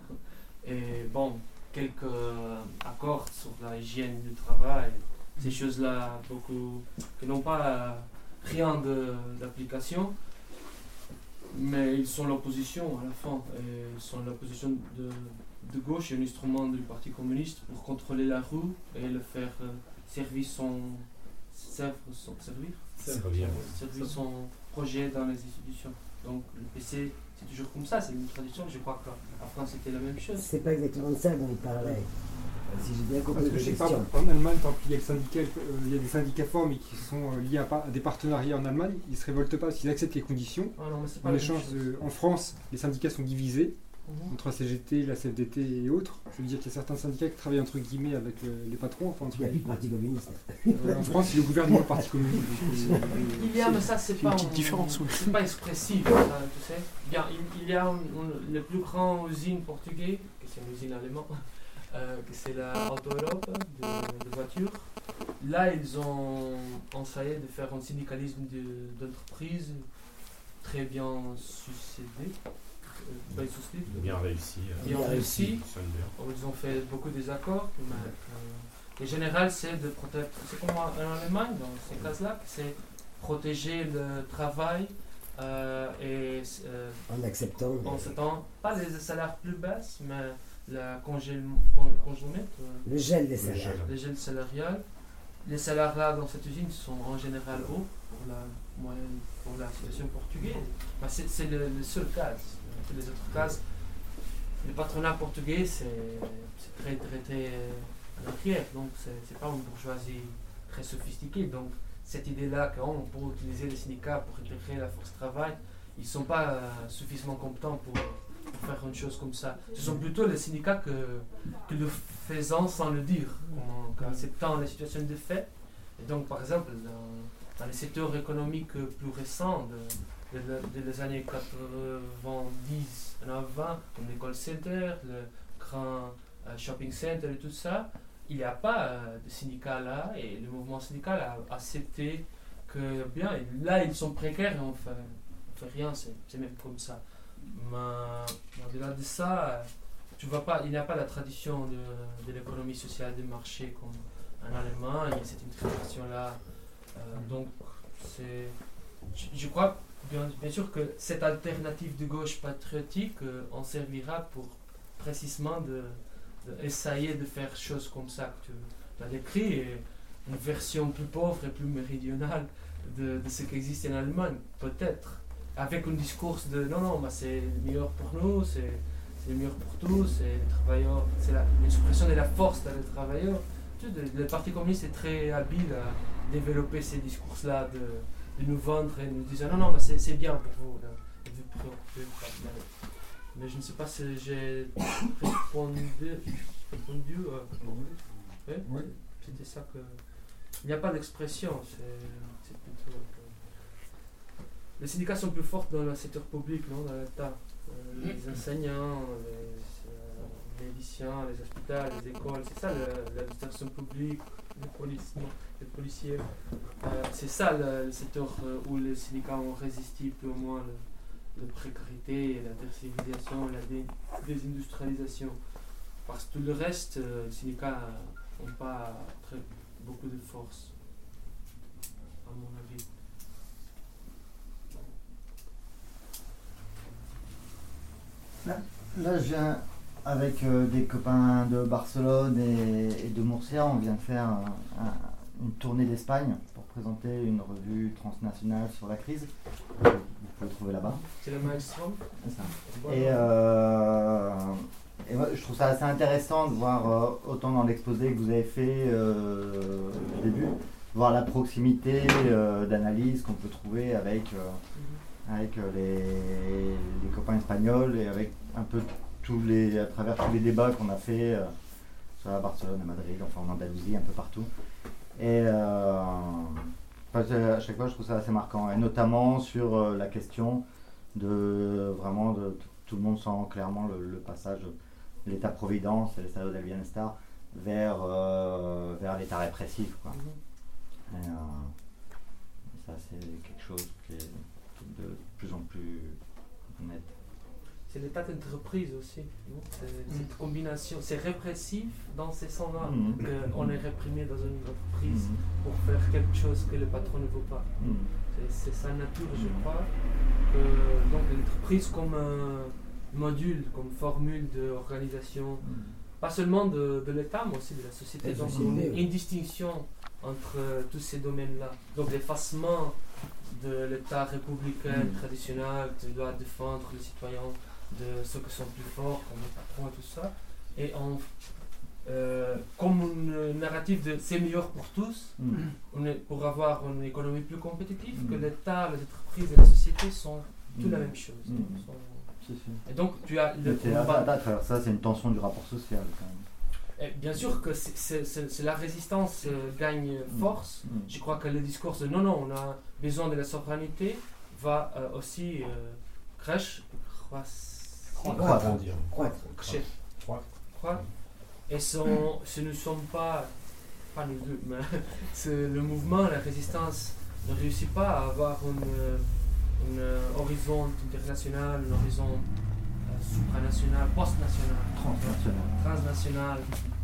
Et bon, quelques accords sur la hygiène du travail, ces choses-là, beaucoup, qui n'ont pas rien d'application. Mais ils sont l'opposition à la fin. Ils sont l'opposition de, de gauche et un instrument du Parti communiste pour contrôler la rue et le faire euh, servir son, servir son, servir, Servir. servir son projet dans les institutions. Donc le PC, c'est toujours comme ça, c'est une tradition. Je crois qu'en France, c'était la même chose. C'est pas exactement de ça dont il parlait. Si j'ai bien compris Parce que je sais pas, en Allemagne, tant qu'il y a le syndicat, euh, il y a des syndicats forts mais qui sont euh, liés à, des partenariats en Allemagne, ils se révoltent pas parce qu'ils acceptent les conditions. Ah non, mais c'est pas En échange, de- France, les syndicats sont divisés. Entre la CGT, la CFDT et autres. Ça veut dire qu'il y a certains syndicats qui travaillent entre guillemets avec euh, les patrons. Enfin, entre- Il n'y a plus de parti communiste. Euh, en France, c'est le gouvernement le parti communiste. donc, euh, Il y a, mais ça c'est une pas petite en- différence, oui. C'est pas expressif, ça, tu sais. Il, il y a un- un- le plus grand usine portugais, que c'est une usine allemande, euh, que c'est la Auto Europe de, de voitures. Là, ils ont essayé de faire un syndicalisme de- d'entreprise très bien succédé, euh, bien succédé, Bien réussi. euh, bien réussi. Ils ont fait beaucoup des accords. Mais, euh, le général, c'est de protéger. C'est comme en en Allemagne, dans ces cas-là, c'est protéger le travail euh, et euh, En acceptant. en ce temps, pas les salaires plus basses, mais la congé- con- conjoncture, euh, Le gel des Le salaires. gel. les gels salariales. Les salaires là dans cette usine sont en général hauts pour la moyenne, pour la situation portugaise. C'est c'est le, le seul cas. Les autres cas, le patronat portugais c'est très très très arrière. Donc, c'est pas une bourgeoisie très sophistiquée. Donc, cette idée-là qu'on peut utiliser les syndicats pour intégrer la force de travail, ils ne sont pas euh, suffisamment compétents pour, faire une chose comme ça. Ce sont plutôt les syndicats que, le faisant sans le dire, en, acceptant la situation de fait. Et donc, par exemple, dans, les secteurs économiques plus récents, de- des années 90 à 20, comme les call centers, le grand euh, shopping center et tout ça, il n'y a pas euh, de syndicat là et le mouvement syndical a accepté que bien, là ils sont précaires et on fait, fait rien, c'est c'est même comme ça. Mais au-delà de ça, euh, tu vois pas, il n'y a pas la tradition de, l'économie sociale de marché comme en Allemagne, a cette intégration là. donc c'est, je, je crois bien, sûr que cette alternative de gauche patriotique euh, en servira pour précisément de, essayer de faire choses comme ça que tu as décrit, une version plus pauvre et plus méridionale de, ce qui existe en Allemagne, peut-être, avec un discours de non, non, bah, c'est le meilleur pour nous, c'est c'est le meilleur pour tous, c'est travailleurs, c'est l'expression de la force les travailleurs. Tu le, le Parti communiste est très habile à développer ces discours-là, de, de nous vendre et nous dire non, non, bah, c'est bien pour vous. là, mais- mais je ne sais pas si j'ai répondu. répondu euh, oui, Oui. C'était ça que. Il n'y a pas d'expression, c'est plutôt. que- Les syndicats sont plus forts dans le secteur public, non dans l'État. Euh, les enseignants, les, euh, les médecins, les hôpitaux, les écoles, c'est ça l'administration publique, les, policiers. Euh, c'est ça le, secteur euh, où les syndicats ont résisté plus ou moins la précarité, la tertiarisation, la dé- désindustrialisation. Parce que tout le reste, euh, les syndicats n'ont pas très, beaucoup de force, à mon avis. Là, je viens avec euh, des copains de Barcelone et, et de Murcia. On vient de faire un- un- une tournée d'Espagne pour présenter une revue transnationale sur la crise. Vous pouvez le trouver là-bas. C'est le. Et, euh, et moi, je trouve ça assez intéressant de voir, euh, autant dans l'exposé que vous avez fait euh, au début, voir la proximité euh, d'analyse qu'on peut trouver avec, euh, Mhm. avec euh, les, les copains espagnols et avec un peu tous les, à travers tous les débats qu'on a fait, euh, soit à Barcelone, à Madrid, enfin en Andalousie, un peu partout. Et euh, à chaque fois, je trouve ça assez marquant, et notamment sur euh, la question de vraiment de tout le monde sent clairement le, le passage de l'État-providence, l'État del bienestar, vers, vers l'État répressif. Quoi. Et, euh, ça, c'est quelque chose qui est de plus en plus net. C'est l'état d'entreprise aussi. C'est- Cette combination, c'est répressif dans ces sens-là. Mhm. qu'on est réprimé dans une entreprise Mhm. pour faire quelque chose que le patron ne veut pas. Mhm. C'est- sa nature, je Mhm. crois. Que, donc l'entreprise comme un module, comme formule d'organisation, pas seulement de, de l'État, mais aussi de la société. Donc une, distinction entre euh, tous ces domaines-là. Donc l'effacement de l'État républicain traditionnel qui doit défendre les citoyens de ceux qui sont plus forts, comme les patrons et tout ça. Et en, euh, comme une narrative de c'est meilleur pour tous, on est- pour avoir une économie plus compétitive, que Mhm. l'État, les entreprises et la société sont tout la Mhm. même chose. Sont-. Et donc tu as le combat- à ça, c'est une tension du rapport social quand même. Et bien sûr que c'est- la résistance euh, gagne force. Je crois que le discours de non, non, on a besoin de la souveraineté va euh, aussi crèche, Croître. Croître. Croître. croître. Et son- ce ne sont pas, pas nous deux, mais c'est le mouvement, la résistance ne réussit pas à avoir un horizon international, un horizon euh, supranational, post-national Transnational. transnational,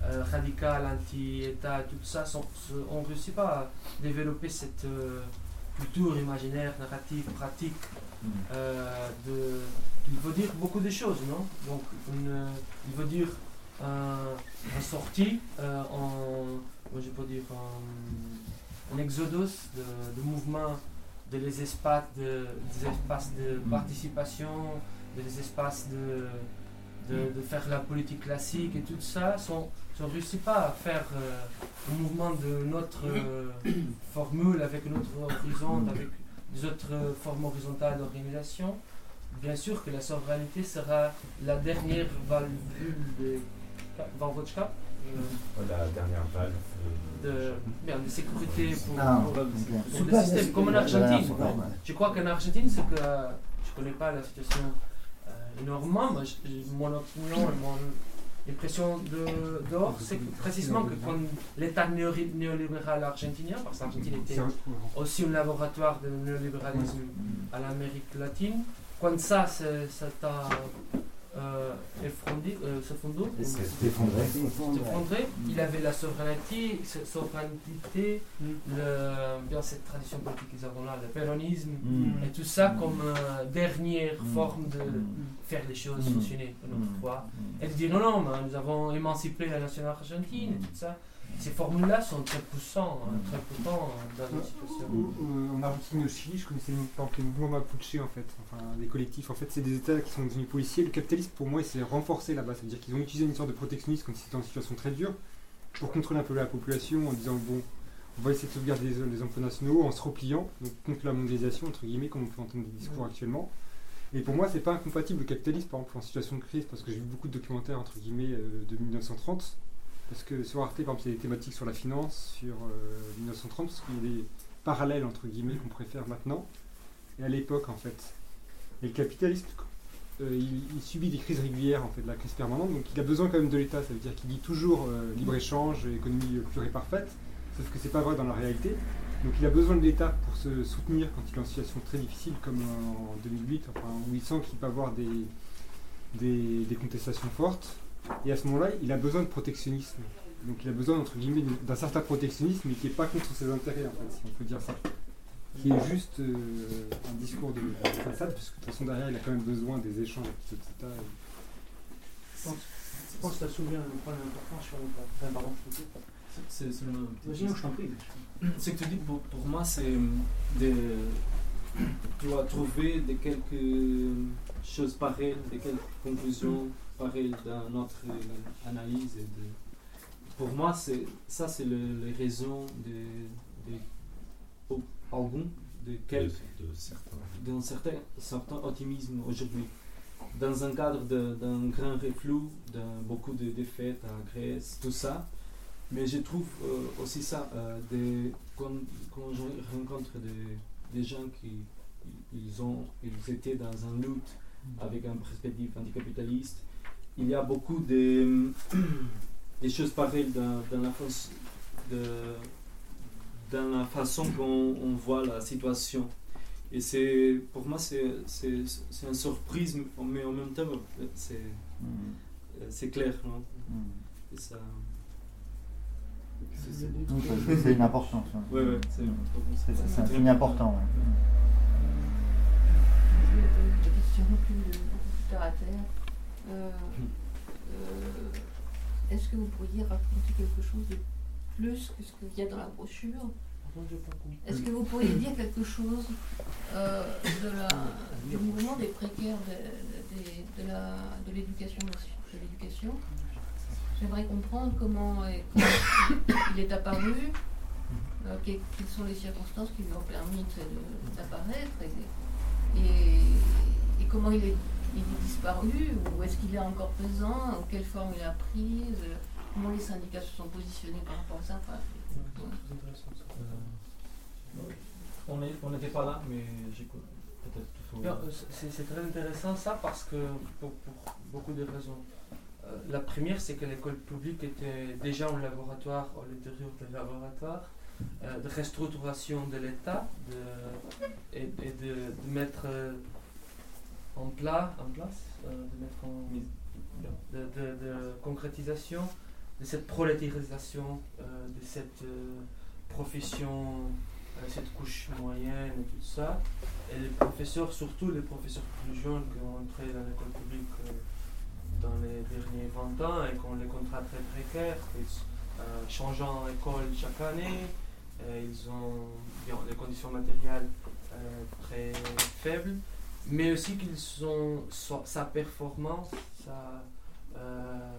euh, radical, anti-État, tout ça, sont- on ne réussit pas à développer cette euh, culture imaginaire, narrative, pratique, euh, de, il veut dire beaucoup de choses, non? Donc, une- il veut dire un, un sortie euh, en, moi je peux dire, en, en exodus de, de mouvements, de les espaces de, des espaces de Mhm. participation, des espaces de, de, de faire la politique classique et tout ça sont, on ne réussit pas à faire euh, un mouvement de notre euh, formule avec notre horizon, avec des autres euh, formes horizontales d'organisation, bien sûr que la souveraineté sera la dernière valve de Valvochka, euh, La dernière valve. de, merde, de sécurité pour, Ah, pour- pour le système, comme en Argentine. Je crois qu'en Argentine, c'est que euh, je connais pas la situation euh, énormément, mais je- mon opinion et mon impression de dehors, c'est que précisément que quand l'État néolibéral argentinien, parce que l'Argentine était aussi un laboratoire de néolibéralisme à l'Amérique latine, quand ça, ça t'a euh, effondré, euh, effondré? s'effondré, il avait la souveraineté, cette souveraineté, le, bien cette tradition politique qu'ils ont là, le péronisme, Mm. et tout ça comme euh, dernière Mm. forme de Mm. faire les choses Mm. fonctionner de notre Mm. foi. Mm. Et de dire non, non, mais nous avons émancipé la nation argentine et tout ça. Ces formules-là sont très poussants, hein, très potents dans notre situation. En Argentine et au Chili, je connaissais les mouvements Mapuche en fait, enfin les collectifs. En fait, c'est des États qui sont devenus policiers. Le capitalisme, pour moi, il s'est renforcé là-bas. C'est-à-dire qu'ils ont utilisé une sorte de protectionnisme quand ils étaient en situation très dure pour contrôler un peu la population en disant bon, on va essayer de sauvegarder les, les emplois nationaux en se repliant donc contre la mondialisation entre guillemets, comme on peut entendre des discours actuellement. Et pour moi, c'est pas incompatible le capitalisme, par exemple, en situation de crise, parce que j'ai vu beaucoup de documentaires entre guillemets euh, de 1930. Parce que sur Arte, par exemple, il y a des thématiques sur la finance, sur euh, 1930, parce qu'il y a des parallèles entre guillemets qu'on préfère maintenant et à l'époque en fait. Et le capitalisme, euh, il, subit des crises régulières, en fait, de la crise permanente, donc il a besoin quand même de l'État. Ça veut dire qu'il dit toujours euh, libre-échange, économie pure et parfaite, sauf que c'est pas vrai dans la réalité. Donc il a besoin de l'État pour se soutenir quand il est en situation très difficile, comme en 2008, enfin, où il sent qu'il peut avoir des, des contestations fortes. Et à ce moment-là, il a besoin de protectionnisme. Donc il a besoin, entre guillemets, d'un certain protectionnisme, mais qui n'est pas contre ses intérêts, en fait, si on peut dire ça. Qui est juste euh, un discours de, de façade, puisque de toute façon, derrière, il a quand même besoin des échanges avec État. et- Je pense que tu as soulevé un point important sur le Enfin, pardon, je. C'est je t'en prie. Ce que tu dis pour, pour moi, c'est de tu trouver de quelques choses pareilles, de quelques conclusions notre euh, analyse. Et de, pour moi, c'est ça, c'est le, les raisons de, de de quelques de certains. d'un certain, certain optimisme aujourd'hui. Dans un cadre de- d'un grand reflux, de beaucoup de défaites à Grèce, tout ça. Mais je trouve euh, aussi ça, euh, des, quand, quand je rencontre des, des gens qui ils, ont, ils étaient dans un lutte avec une perspective anticapitaliste, il y a beaucoup de, des choses pareilles dans, dans la façon de, dans la façon qu'on on voit la situation. Et c'est, pour moi, c'est, c'est, c'est une surprise, mais en même temps, c'est, Mm. c'est clair. Non Mm. Et ça, Donc, c'est- C'est une importance. hein. ouais, ouais, c'est, C'est c'est un signe important. ouais. Des Euh, euh, Est-ce que vous pourriez raconter quelque chose de plus que ce qu'il y a dans la brochure? Est-ce que vous pourriez dire quelque chose euh, de la, du mouvement des précaires de, de- de la- de l'éducation de l'éducation? J'aimerais comprendre comment, est- comment il est apparu, euh, que- quelles sont les circonstances qui lui ont permis d'apparaître et, et, et comment il est, il est disparu, ou est-ce qu'il est encore présent, ou quelle forme il a prise, comment les syndicats se sont positionnés par rapport à ça. Enfin, Euh, on est- on n'était pas là, mais j'écoute. Peut-être qu'il faut. Bien, euh, c'est très intéressant ça parce que pour, pour beaucoup de raisons. Euh, la première, c'est que l'école publique était déjà un laboratoire, à l'intérieur d'un laboratoire, euh, de restructuration de l'État et, et de, de mettre euh, en, en place, euh, de mettre en, de, de- de concrétisation de cette prolétarisation euh, de cette euh, profession, cette couche moyenne et tout ça. Et les professeurs, surtout les professeurs plus jeunes qui ont entré dans l'école publique dans les derniers 20 ans et qui ont les contrats très précaires, euh, changeant école chaque année, ils ont bien, des conditions matérielles très faibles, mais aussi qu'ils ont so- sa performance, euh,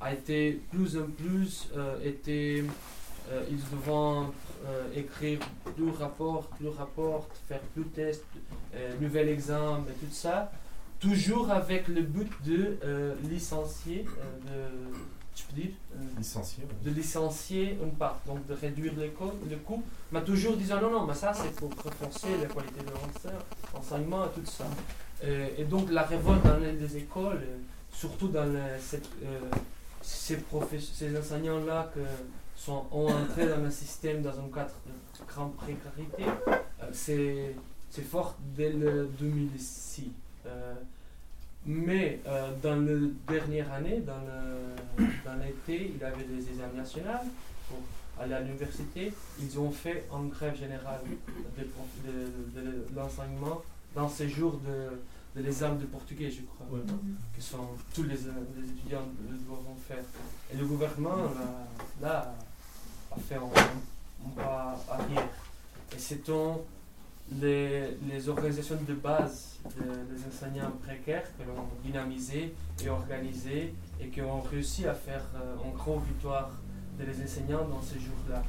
a été plus en plus euh, été euh, ils devront écrire plus rapports, plus rapports, faire plus tests, nouvel examen et tout ça, toujours avec le but de licencier, de, tu peux dire, euh, de licencier une part, donc de réduire les coûts, le coût, mais toujours disant non, non, mais ça c'est pour renforcer la qualité de l'enseignement enseignement et tout ça. Euh, et donc la révolte dans les, les écoles, euh, surtout dans le- cette, ces, enseignants-là qui sont ont entré dans le système dans un cadre de grande précarité, c'est fort dès le 2006. Mais euh, dans la dernière année, dans le- dans l'été, il y avait des examens nationaux pour aller à l'université. Ils ont fait en grève générale de, de- de l'enseignement dans ces jours de, de l'examen de portugais, je crois, Ouais. que sont tous les, les étudiants le devront faire. Et le gouvernement, là, là, a fait un, un pas arrière. Et c'est les, organisations de base de- des enseignants précaires que l'on dynamisé et organisé et qui ont réussi à faire euh, une grande victoire de les enseignants dans ces jours-là.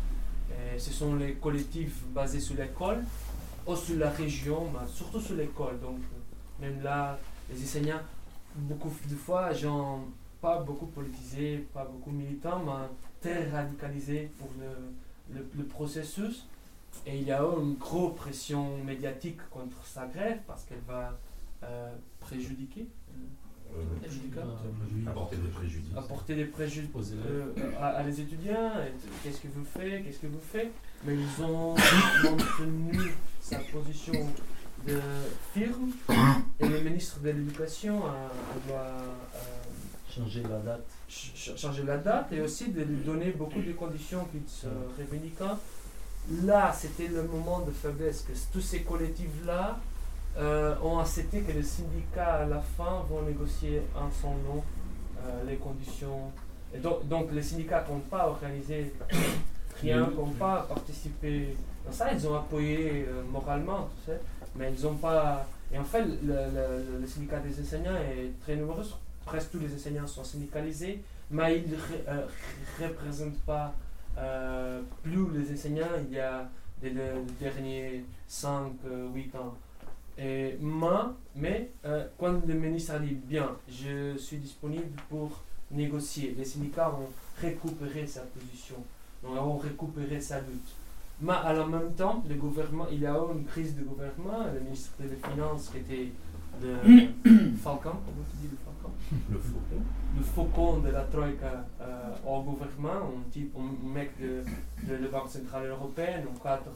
Ce sont les collectifs basés sur l'école ou sur la région, mais surtout sur l'école. Donc, même là, les enseignants, beaucoup de fois, gens pas beaucoup politisés, pas beaucoup militants, mais très radicalisés pour le, le processus. Et il y a une grosse pression médiatique contre sa grève parce qu'elle va euh, préjudiquer, Euh, préjudica- Apporter des préjudices. apporter des préjudices euh, à, à les étudiants. Qu'est-ce que vous faites Qu'est-ce que vous faites? Mais ils ont maintenu sa position de firme et le ministre de l'Éducation doit euh, Changer la date. ch- ch- changer la date et aussi de lui donner beaucoup de conditions qu'il se revendiquant. Là, c'était le moment de faiblesse, que tous ces collectifs-là euh, ont accepté que les syndicats, à la fin, vont négocier en son nom euh, les conditions. Et donc, donc les syndicats n'ont pas organisé rien, n'ont pas participé dans ça, ils ont appuyé euh, moralement, tu sais, mais ils n'ont pas... Et en fait, le, le- le syndicat des enseignants est très nombreux, presque tous les enseignants sont syndicalisés, mais ils ne représentent pas euh, plus les enseignants il y a des derniers 5, 8 ans. Et moi, mais euh, quand le ministre a dit bien, je suis disponible pour négocier, les syndicats ont récupéré sa position, donc ont récupéré sa lutte. Mais à la même temps, le gouvernement, il y a eu une crise de gouvernement, le ministre des Finances qui était le Falcon, comment tu dis le Falcon? Le faucon. le faucon de la Troïka euh, au gouvernement, un type, un mec de, de la Banque Centrale Européenne, un cadre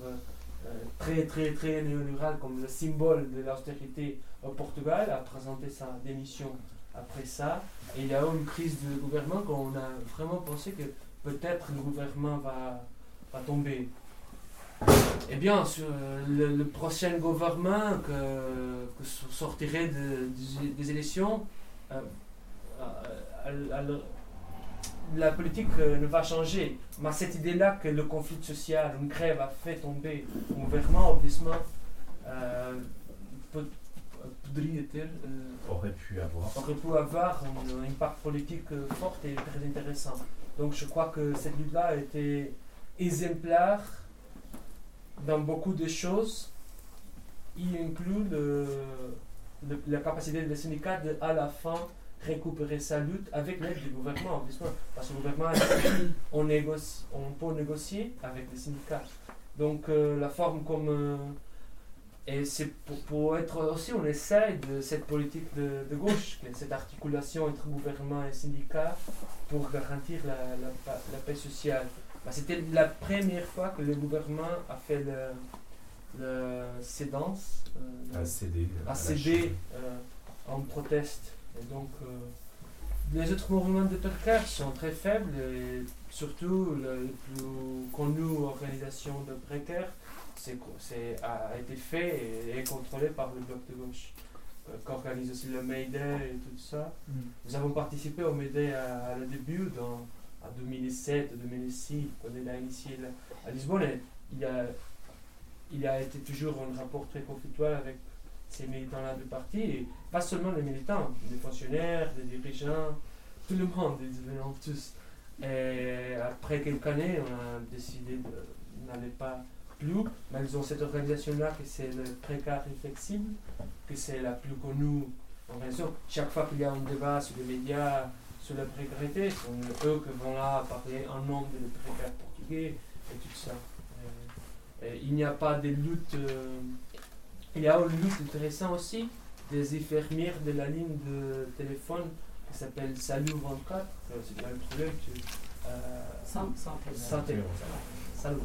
euh, très très très néolibéral comme le symbole de l'austérité au Portugal, a présenté sa démission après ça. Et il y a eu une crise de gouvernement qu'on a vraiment pensé que peut-être le gouvernement va, va tomber. Eh bien, sur euh, le, prochain gouvernement que, que so- sortirait de- des- élections, la politique euh, ne va changer. Mais cette idée-là que le conflit social, une grève a fait tomber le gouvernement, obviously, euh, peut- euh, Aurait pu avoir. aurait pu avoir un impact politique euh, fort et très intéressant. Donc je crois que cette lutte-là a été exemplaire dans beaucoup de choses, y inclut le- le- la capacité des syndicats de, à la fin, récupérer sa lutte avec l'aide du gouvernement, obviously. parce que le gouvernement, a dit, on, négocie, on peut négocier avec les syndicats. Donc euh, la forme comme... euh, et c'est pour, pour être aussi, on essaye de cette politique de, de gauche, cette articulation entre gouvernement et syndicats pour garantir la, la, pa- la paix sociale. Bah, C'était la première fois que le gouvernement a fait le, le cédance, euh, À céder. à a la cédé Chine. euh, en proteste. Et donc, euh, les autres mouvements de précaires sont très faibles et surtout la la plus connue organisation de précaires c'est, a été fait et contrôlé par le bloc de gauche, euh, qu'organise aussi le Mayday et tout ça. Nous avons participé au Mayday à, à le début, dans, en 2007, 2006, quand il a initié la- à Lisbonne. Et il, a, il a été toujours un rapport très conflictuel avec ces militants-là du parti, et pas seulement les militants, les fonctionnaires, les dirigeants, tout le monde, ils venaient tous. Et après quelques années, on a décidé de n'aller pas plus, mais ils ont cette organisation-là que c'est le précaire et flexible, que c'est la plus connue organisation. Chaque fois qu'il y a un débat sur les médias, sur la précarité, c'est eux qui vont là parler en nom des précaires portugais et tout ça. Il n'y a pas de lutte. euh, il y a une lutte intéressante aussi des infirmières de la ligne de téléphone qui s'appelle Salut 24. euh, C'est pas le problème. Tu, euh, Santé. santé. Salut.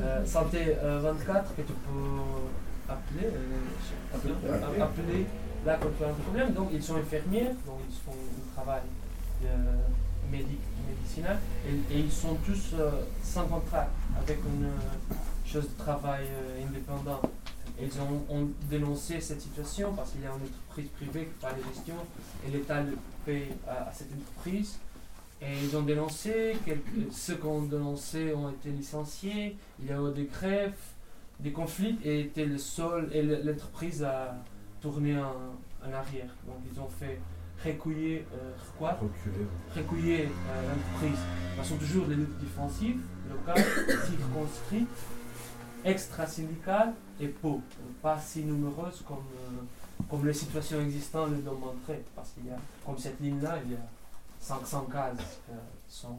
Euh, santé euh, 24 que tu peux appeler, euh, appeler, Appeler. appeler là quand tu as un problème. Donc ils sont infirmiers, donc ils font un travail euh, médic, médicinal et, et ils sont tous euh, sans contrat avec une chose de travail euh, indépendant. Ils ont, ont dénoncé cette situation parce qu'il y a une entreprise privée qui fait la gestion et l'État le paye à, à cette entreprise. Et ils ont dénoncé, quelques, ceux qui ont dénoncé ont été licenciés, il y a eu des grèves, des conflits et était le seul, et le- l'entreprise a tourné en, en arrière. Donc ils ont fait recueillir, euh, quoi? Recueillir euh, l'entreprise. Ce sont toujours des luttes défensives, locales, circonscrites, extra-syndicales et pauvres, pas si nombreuses comme, euh, comme les situations existantes le ont montré. Parce qu'il y a, comme cette ligne-là, il y a 500 cases qui sont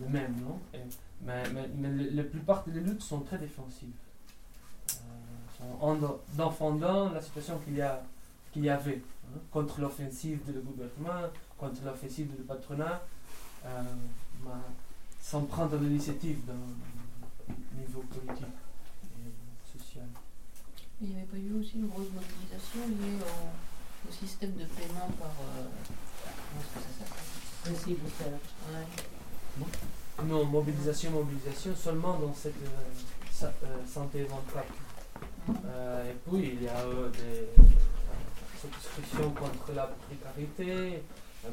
les mêmes, non? Et- Mais, mais, mais la plupart des luttes sont très défensives. Euh, défendant la situation qu'il y, a- qu'il y avait hein, contre l'offensive du gouvernement, contre l'offensive du patronat, euh, sans prendre l'initiative d'un niveau politique il n'y avait pas eu aussi une grosse mobilisation liée au, au système de paiement par. euh, comment est-ce que ça s'appelle? Ouais. Non, mobilisation, mobilisation, seulement dans cette euh, euh, santé 24. Euh, et puis, il y a euh, des obstructions contre la précarité,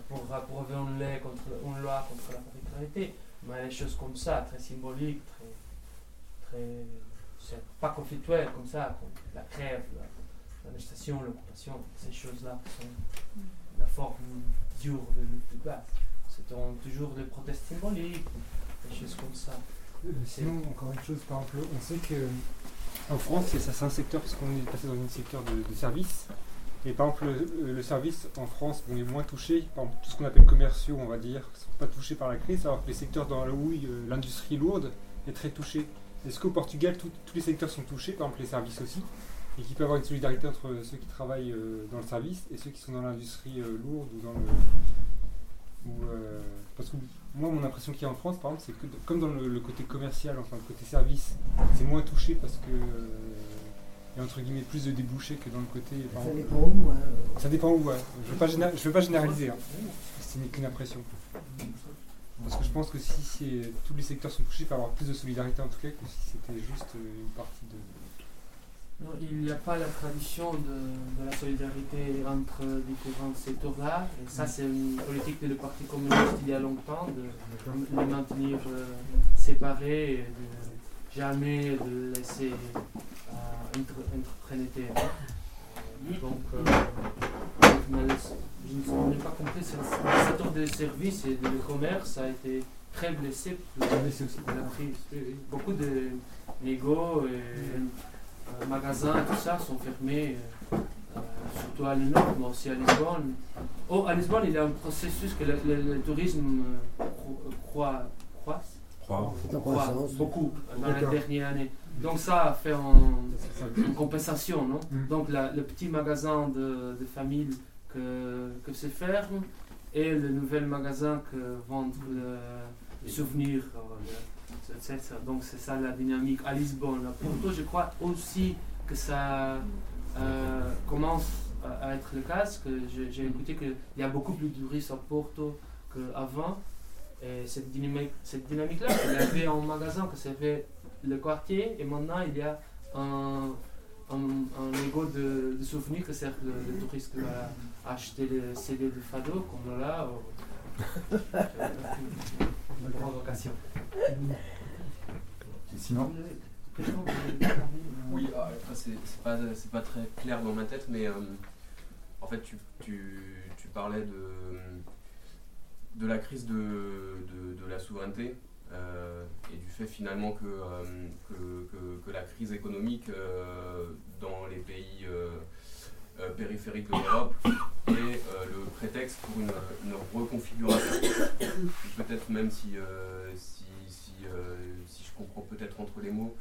pour approuver une loi contre, une loi contre la précarité, mais des choses comme ça, très symboliques, très, très c'est pas conflictuelles comme ça, la grève, la- l'arrestation, l'occupation, ces choses-là sont la forme dure de de classe. C'est toujours des protestes symboliques, des choses comme ça. Euh, Sinon, encore une chose, par exemple, on sait que en France, c'est ça, c'est un secteur, parce qu'on est passé dans un secteur de, services. Et par exemple, le, service en France, on est moins touché. Par exemple, tout ce qu'on appelle commerciaux, on va dire, ne sont pas touchés par la crise, alors que les secteurs dans la houille, euh, l'industrie lourde, est très touché. Est-ce qu'au Portugal, tout- tous les secteurs sont touchés, par exemple les services aussi et qu'il peut y avoir une solidarité entre ceux qui travaillent euh, dans le service et ceux qui sont dans l'industrie euh, lourde ou dans le. ou, euh, parce que moi, mon impression qu'il y a en France, par exemple, c'est que comme dans le, le côté commercial, enfin le côté service, c'est moins touché parce que euh, il y a entre guillemets plus de débouchés que dans le côté. par Ça exemple- dépend où. hein. ça dépend où, ouais. Je ne veux, pas géné- je veux pas généraliser, hein. ce n'est qu'une impression. Parce que je pense que si tous les secteurs sont touchés, il faut avoir plus de solidarité en tout cas que si c'était juste euh, une partie de. Non, il n'y a pas la tradition de, de la solidarité entre différents secteurs-là. Et ça, c'est une politique du Parti communiste il y a longtemps, de les maintenir euh, séparés et de jamais de laisser euh, entre, entretraîner. Donc, euh, je n'ai pas compris, c'est- le secteur des services et du commerce a été très blessé par la, Blessé aussi. par la crise. Beaucoup de négos et euh, magasins, tout ça, sont fermés, euh, euh, surtout à Lyon, mais aussi à Lisbonne. Oh, à Lisbonne, il y a un processus que le, le- le tourisme euh, cro- croît, croît, en beaucoup dans les D'accord. dernières années. Donc ça a fait un- une compensation, non? Mm. Donc la- le petit magasin de, de famille que, que se ferme et le nouvel magasin que vendent le, les souvenirs. le-. Donc c'est ça la dynamique à Lisbonne. À Porto, je crois aussi que ça euh, commence à, être le cas, que j'ai j'ai écouté qu'il y a beaucoup plus de touristes à Porto qu'avant. Et cette dynamique, cette dynamique-là, il y avait un magasin que servait le quartier et maintenant il y a un, un, un de, de souvenirs que sert le, le touriste acheter le CD de Fado, comme là. ou- Une provocation. Sinon, parler Oui, ah, après, c'est pas, c'est pas très clair dans ma tête, mais euh, en fait, tu, tu, tu parlais de, de la crise de, de- de la souveraineté euh, et du fait finalement que, euh, que, que- que la crise économique euh, dans les pays euh, périphériques de l'Europe est euh, le prétexte pour une, reconfiguration. peut-être même si, euh, si, si, je comprends peut-être entre les mots,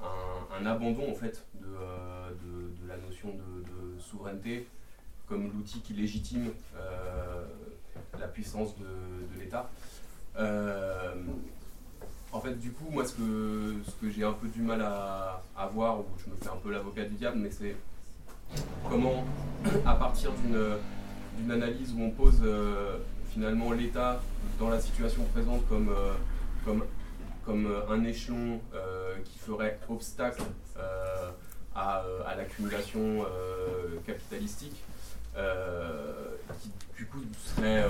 un, abandon en fait de, de, la notion de, souveraineté comme l'outil qui légitime la puissance de, de l'État. En fait, du coup, moi, ce que, ce que j'ai un peu du mal à, à voir, ou je me fais un peu l'avocat du diable, mais c'est comment, à partir d'une analyse où on pose euh, finalement l'État dans la situation présente comme, euh, euh, un échelon qui ferait obstacle à, l'accumulation capitalistique, qui du coup serait,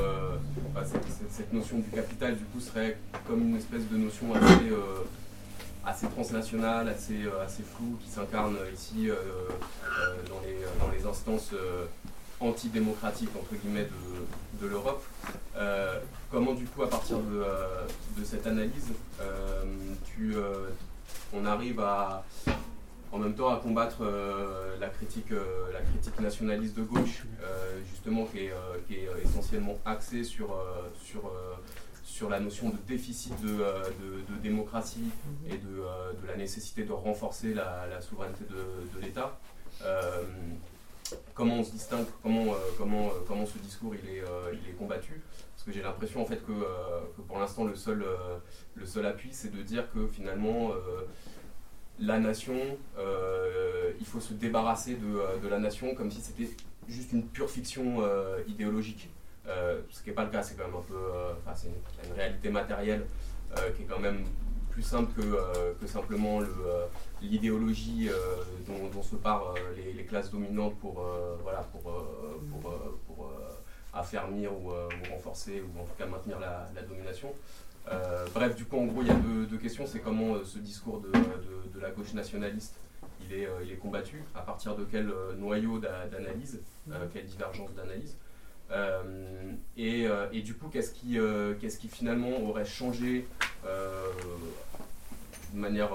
cette, cette- notion du capital du coup serait comme une espèce de notion assez, assez transnationale, assez, euh, assez floue, qui s'incarne ici euh, euh, dans, les, dans les instances euh, antidémocratiques entre guillemets de, de l'Europe. Euh, comment du coup à partir de, euh, de cette analyse, euh, tu, euh, on arrive à en même temps à combattre euh, la, critique, euh, la critique nationaliste de gauche, euh, justement qui est, euh, qui est essentiellement axée sur, euh, sur, euh, sur la notion de déficit de, euh, de- de démocratie et de, euh, de la nécessité de renforcer la, la souveraineté de, l'État. Euh, comment on se distingue, comment, euh, comment, euh, comment ce discours il est, il est combattu? Parce que j'ai l'impression en fait que, que pour l'instant le seul, le seul appui c'est de dire que finalement la nation, il faut se débarrasser de, de la nation comme si c'était juste une pure fiction idéologique. Euh, ce qui n'est pas le cas, c'est quand même un peu. euh, c'est une, réalité matérielle euh, qui est quand même plus simple que, que simplement le, l'idéologie dont, se parent les, classes dominantes pour, voilà, pour, pour, pour, affermir ou, renforcer ou en tout cas maintenir la, domination. Bref, du coup, en gros, il y a deux, questions. C'est comment ce discours de, de- de la gauche nationaliste il est, il est combattu, à partir de quel noyau d'a- d'analyse, quelle divergence d'analyse? Euh, et, euh, et du coup, qu'est-ce qui, euh, qu'est-ce qui finalement aurait changé de manière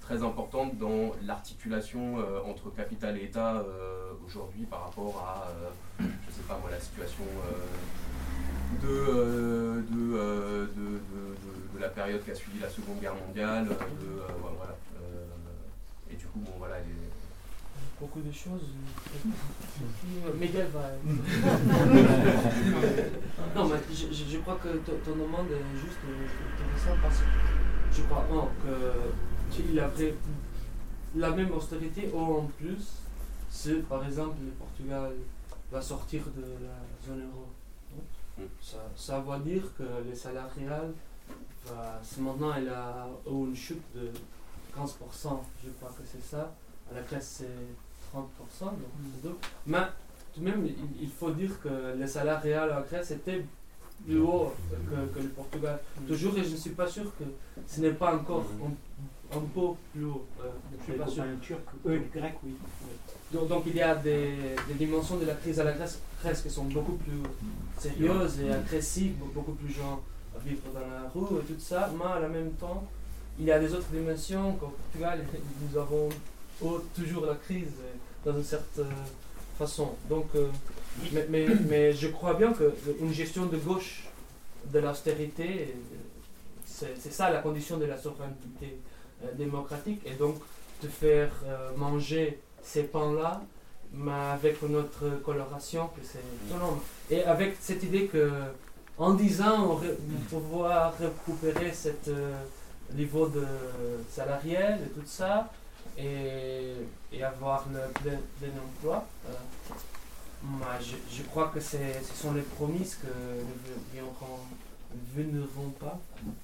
très importante dans l'articulation entre capital et État aujourd'hui par rapport à, sais pas la situation de, de, de, de- la période qui a suivi la Seconde Guerre mondiale, et du coup, bon voilà, les, Beaucoup de choses. Miguel va. non, mais je, je- je crois que ton, ton demande est juste intéressante parce que je crois non, que qu'il avait la même austérité ou en plus si par exemple le Portugal va sortir de la zone euro. Ça, ça va dire que les salariales, va, si maintenant elle a une chute de 15%, je crois que c'est ça. À la Grèce, c'est 30%, donc c'est double. Mais tout de même, il, il faut dire que les salaires réels en Grèce étaient plus hauts que, que le Portugal. Toujours, et je ne suis pas sûr que ce n'est pas encore un, un peu plus haut. Euh, je suis pas sûr. turcs, eux, les grecs, oui. Donc, donc il y a des, des dimensions de la crise à la Grèce, Grèce qui sont beaucoup plus sérieuses et agressives, be- beaucoup plus gens à vivre dans la rue et tout ça, mais en même temps, il y a des autres dimensions qu'au Portugal, nous avons toujours la crise dans une certaine façon. Donc, euh, mais, je crois bien qu'une gestion de gauche de l'austérité, euh, c'est ça la condition de la souveraineté euh, démocratique, et donc de faire euh, manger ces pains-là, mais avec notre coloration, que c'est. Et avec cette idée que, en disant, on ré- pouvoir récupérer cet niveau de salarial et tout ça, et, et avoir le plein, plein emploi. euh, je, je crois que ce sont les promesses que nous ne vulnérerons pas,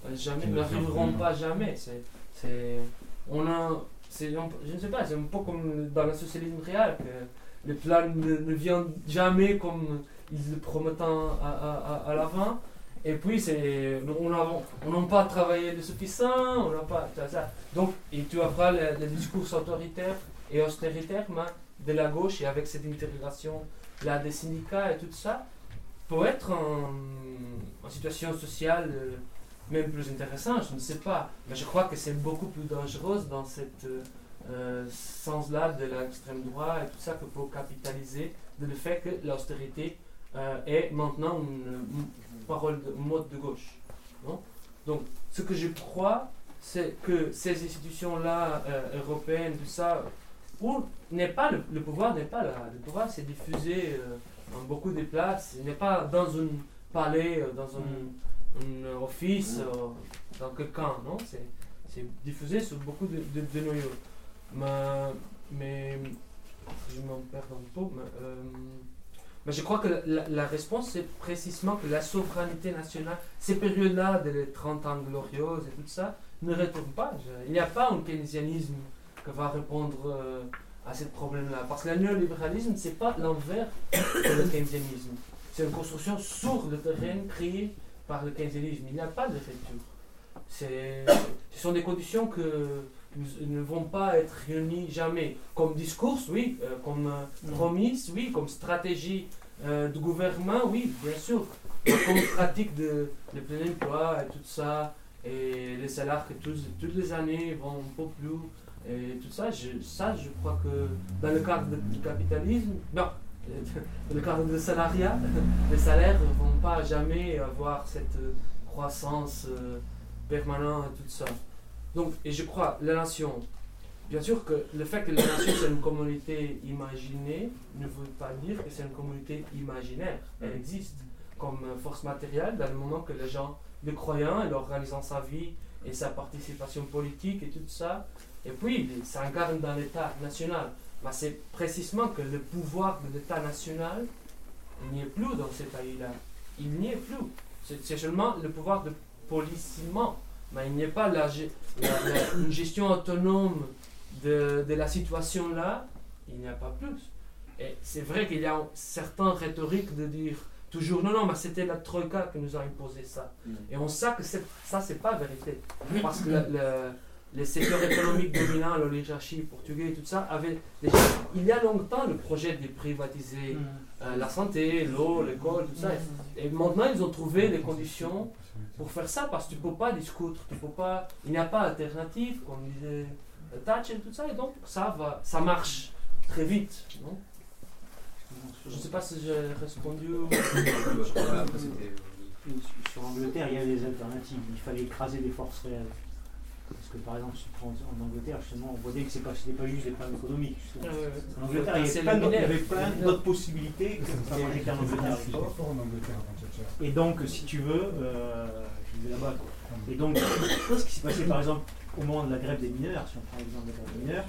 euh, jamais, n'arriveront pas jamais. C'est, c'est, on a, c'est, je ne sais pas, c'est un peu comme dans le socialisme réel, que les plans ne, ne viennent jamais comme ils le promettent à, à, à, à l'avant. Et puis, on n'a on pas travaillé le suffisant, on n'a pas. Ça. Donc, et tu auras le, le discours autoritaire et austéritaire de la gauche et avec cette intégration là des syndicats et tout ça. peut être en, situation sociale euh, même plus intéressante, je ne sais pas. Mais je crois que c'est beaucoup plus dangereux dans ce sens-là de l'extrême droite et tout ça que pour capitaliser de le fait que l'austérité euh, est maintenant une parole de mode de gauche. non? Donc, ce que je crois, c'est que ces institutions-là, euh, européennes, tout ça, où n'est pas le, le pouvoir n'est pas là. Le pouvoir s'est diffusé euh, dans beaucoup de places. Il n'est pas dans un palais, euh, dans un, un office, euh, dans quelqu'un, non? C'est c'est diffusé sur beaucoup de, de, de noyaux. Mais, mais je m'en perds un peu. Mais, euh, mais je crois que la, réponse, c'est précisément que la souveraineté nationale, ces périodes-là de les 30 ans glorieuses et tout ça, ne retournent pas. Il n'y a pas un keynésianisme qui va répondre euh, à ce problème-là. Parce que le néolibéralisme, c'est pas l'envers le keynésianisme. C'est une construction sur le terrain créée par le keynésianisme. Il n'y a pas de rupture. Ce sont des conditions que ne vont pas être réunies jamais. Comme discours, oui, euh, comme euh, promise, oui, comme stratégie euh, de gouvernement, oui, bien sûr. Comme pratique de, de plein emploi et tout ça, et les salaires que tous, toutes les années vont un peu plus, et tout ça, je, ça, je crois que dans le cadre du capitalisme, non, dans le cadre du salariat, les salaires ne vont pas jamais avoir cette euh, croissance permanente et tout ça. Donc, et je crois, la nation, bien sûr que le fait que la nation c'est une communauté imaginée ne veut pas dire que c'est une communauté imaginaire. Elle existe comme force matérielle dans le moment que les gens, les croyants, et organisant sa vie et sa participation politique et tout ça, et puis il s'incarne dans l'État national. Mais c'est précisément que le pouvoir de l'État national n'y est plus dans ces pays-là. Il n'y est plus. C'est seulement le pouvoir de policiement. Mais il n'y a pas la, ge- la- la- une gestion autonome de, de la situation là. Il n'y a pas plus. Et c'est vrai qu'il y a certaines rhétoriques de dire toujours non, non, mais c'était la Troïka qui nous a imposé ça. Et on sait que ça, c'est pas vérité. Parce que le- le- les secteurs économiques dominants, l'oligarchie portugaise tout ça, avaient déjà, il y a longtemps, le projet de privatiser euh, la santé, l'eau, l'école, tout ça. Et maintenant, ils ont trouvé les conditions pour faire ça parce que tu peux pas discuter, tu peux pas, il n'y a pas d'alternative, comme disait Thatcher et tout ça, et donc ça va, ça marche très vite. non? Je ne sais pas si j'ai répondu. euh, Sur l'Angleterre, il y a des alternatives. Il fallait écraser les forces réelles. Parce que par exemple, si tu prends en Angleterre, justement, on voit bien que c'est pas, c'était pas juste des problèmes économiques. Euh, En Angleterre, il y c'est avait plein d'autres- il y le avait binaire. plein d'autres possibilités que Ça, en Angleterre Et donc, si tu veux, euh, je vais là-bas. Et donc, ce qui s'est passé par exemple au moment de la grève des mineurs, si on prend l'exemple de la grève des mineurs,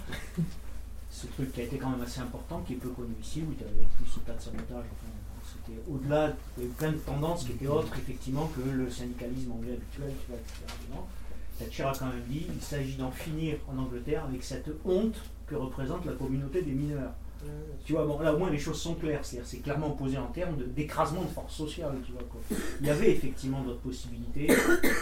ce truc qui a été quand même assez important, qui est peu connu ici, où tu avais en plus ce tas de sabotage. Enfin, c'était au-delà, il y avait plein de tendances qui étaient autres, effectivement, que le syndicalisme anglais habituel, tu vois, etc. Thatcher a quand même dit il s'agit d'en finir en Angleterre avec cette honte que représente la communauté des mineurs. Tu vois, bon, là au moins les choses sont claires, c'est-à-dire c'est clairement posé en termes d'écrasement de force sociale, tu vois quoi. Il y avait effectivement d'autres possibilités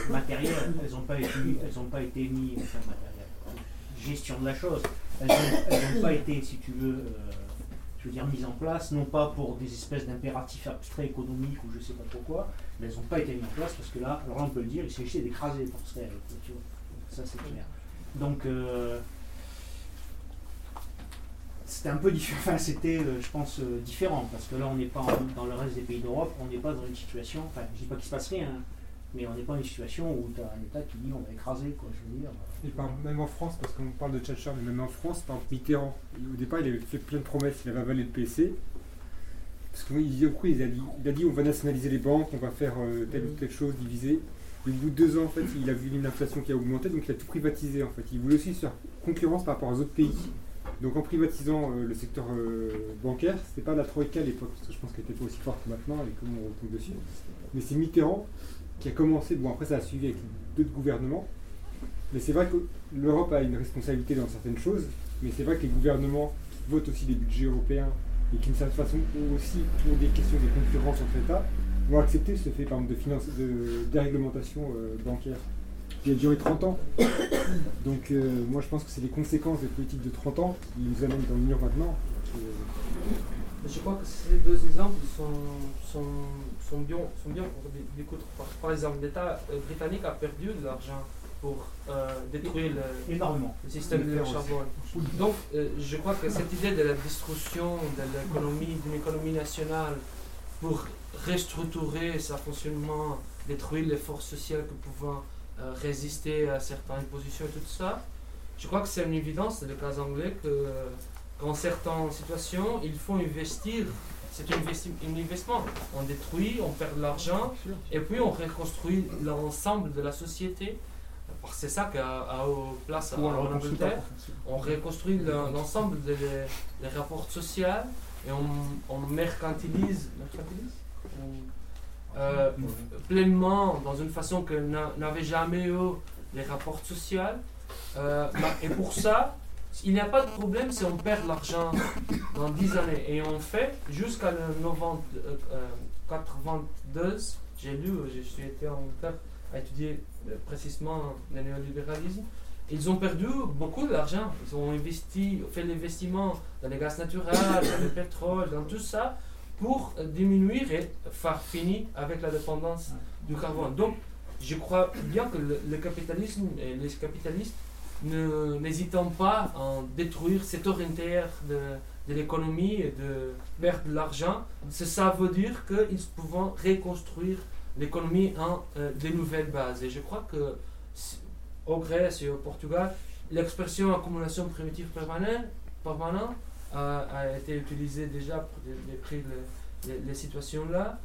matérielles, elles n'ont pas été, mises, enfin matérielles, gestion de la chose, elles n'ont pas été, si tu veux, euh, je veux dire, mises en place, non pas pour des espèces d'impératifs abstraits économiques ou je sais pas pourquoi, mais elles n'ont pas été mises en place parce que là, alors on peut le dire, il s'agissait d'écraser les forces réelles, quoi. Ça c'est clair. Donc euh, c'était un peu différent, enfin c'était, euh, je pense, euh, différent, parce que là on n'est pas en- dans le reste des pays d'Europe, on n'est pas dans une situation, enfin je dis pas qu'il se passe rien, hein, mais on n'est pas dans une situation où tu as un État qui dit on va écraser, quoi, je veux dire. Et par- même en France, parce qu'on parle de Thatcher, mais même en France, par Mitterrand, au départ, il avait fait plein de promesses, il avait avalé le PC. Parce qu'il après, il a, dit, il a dit on va nationaliser les banques, on va faire euh, telle ou telle chose, diviser. Et au bout de deux ans, en fait, il a vu une inflation qui a augmenté, donc il a tout privatisé. En fait, il voulait aussi se faire concurrence par rapport aux autres pays. Donc en privatisant euh, le secteur euh, bancaire, c'était pas la troïka à l'époque, parce que je pense qu'elle était pas aussi forte que maintenant, et comment on retombe dessus. Mais c'est Mitterrand qui a commencé. Bon, après, ça a suivi avec d'autres gouvernements. Mais c'est vrai que l'Europe a une responsabilité dans certaines choses, mais c'est vrai que les gouvernements qui votent aussi des budgets européens et qui, d'une certaine façon, aussi, pour des questions de concurrence entre États, vont accepter ce fait, par exemple, de déréglementation euh, bancaire qui a duré 30 ans. Donc, euh, moi, je pense que c'est les conséquences des politiques de 30 ans qui nous amènent dans le mur maintenant. Je crois que ces deux exemples sont, sont, sont bien, sont bien pour des- d'écouter. Par, par exemple, l'État euh, britannique a perdu de l'argent pour euh, détruire le, Énormément. le système de charbon. Donc, euh, je crois que cette idée de la destruction de l'économie, d'une économie nationale pour restructurer son fonctionnement, détruire les forces sociales qui pouvaient euh, résister à certaines impositions et tout ça, je crois que c'est une évidence, c'est le cas anglais, que euh, dans certaines situations, il faut investir. C'est un investi- un investissement. On détruit, on perd de l'argent, et puis on reconstruit l'ensemble de la société. C'est ça au place Ou en Angleterre. On reconstruit le- l'ensemble des, des rapports sociaux et on, on mercantilise, euh, pleinement dans une façon que n'a- n'avait jamais eu les rapports sociaux. Euh, et pour ça, il n'y a pas de problème si on perd l'argent dans 10 années. Et on fait jusqu'à novembre euh, euh, 92, j'ai lu, suis été en à étudier précisément le néolibéralisme. Ils ont perdu beaucoup d'argent. Ils ont investi, fait l'investissement dans les gaz naturels, dans le pétrole, dans tout ça, pour diminuer et faire finir avec la dépendance du carbone. Donc, je crois bien que le, le capitalisme et les capitalistes n'hésitant pas à détruire cette orientaire de, de l'économie et de perdre de l'argent, ça veut dire qu'ils peuvent reconstruire l'économie en euh, de nouvelles bases. Et je crois que au Grèce et au Portugal, l'expression accumulation primitive permanente, permanente a, a été utilisée déjà pour dé- décrire les, les- les situations-là.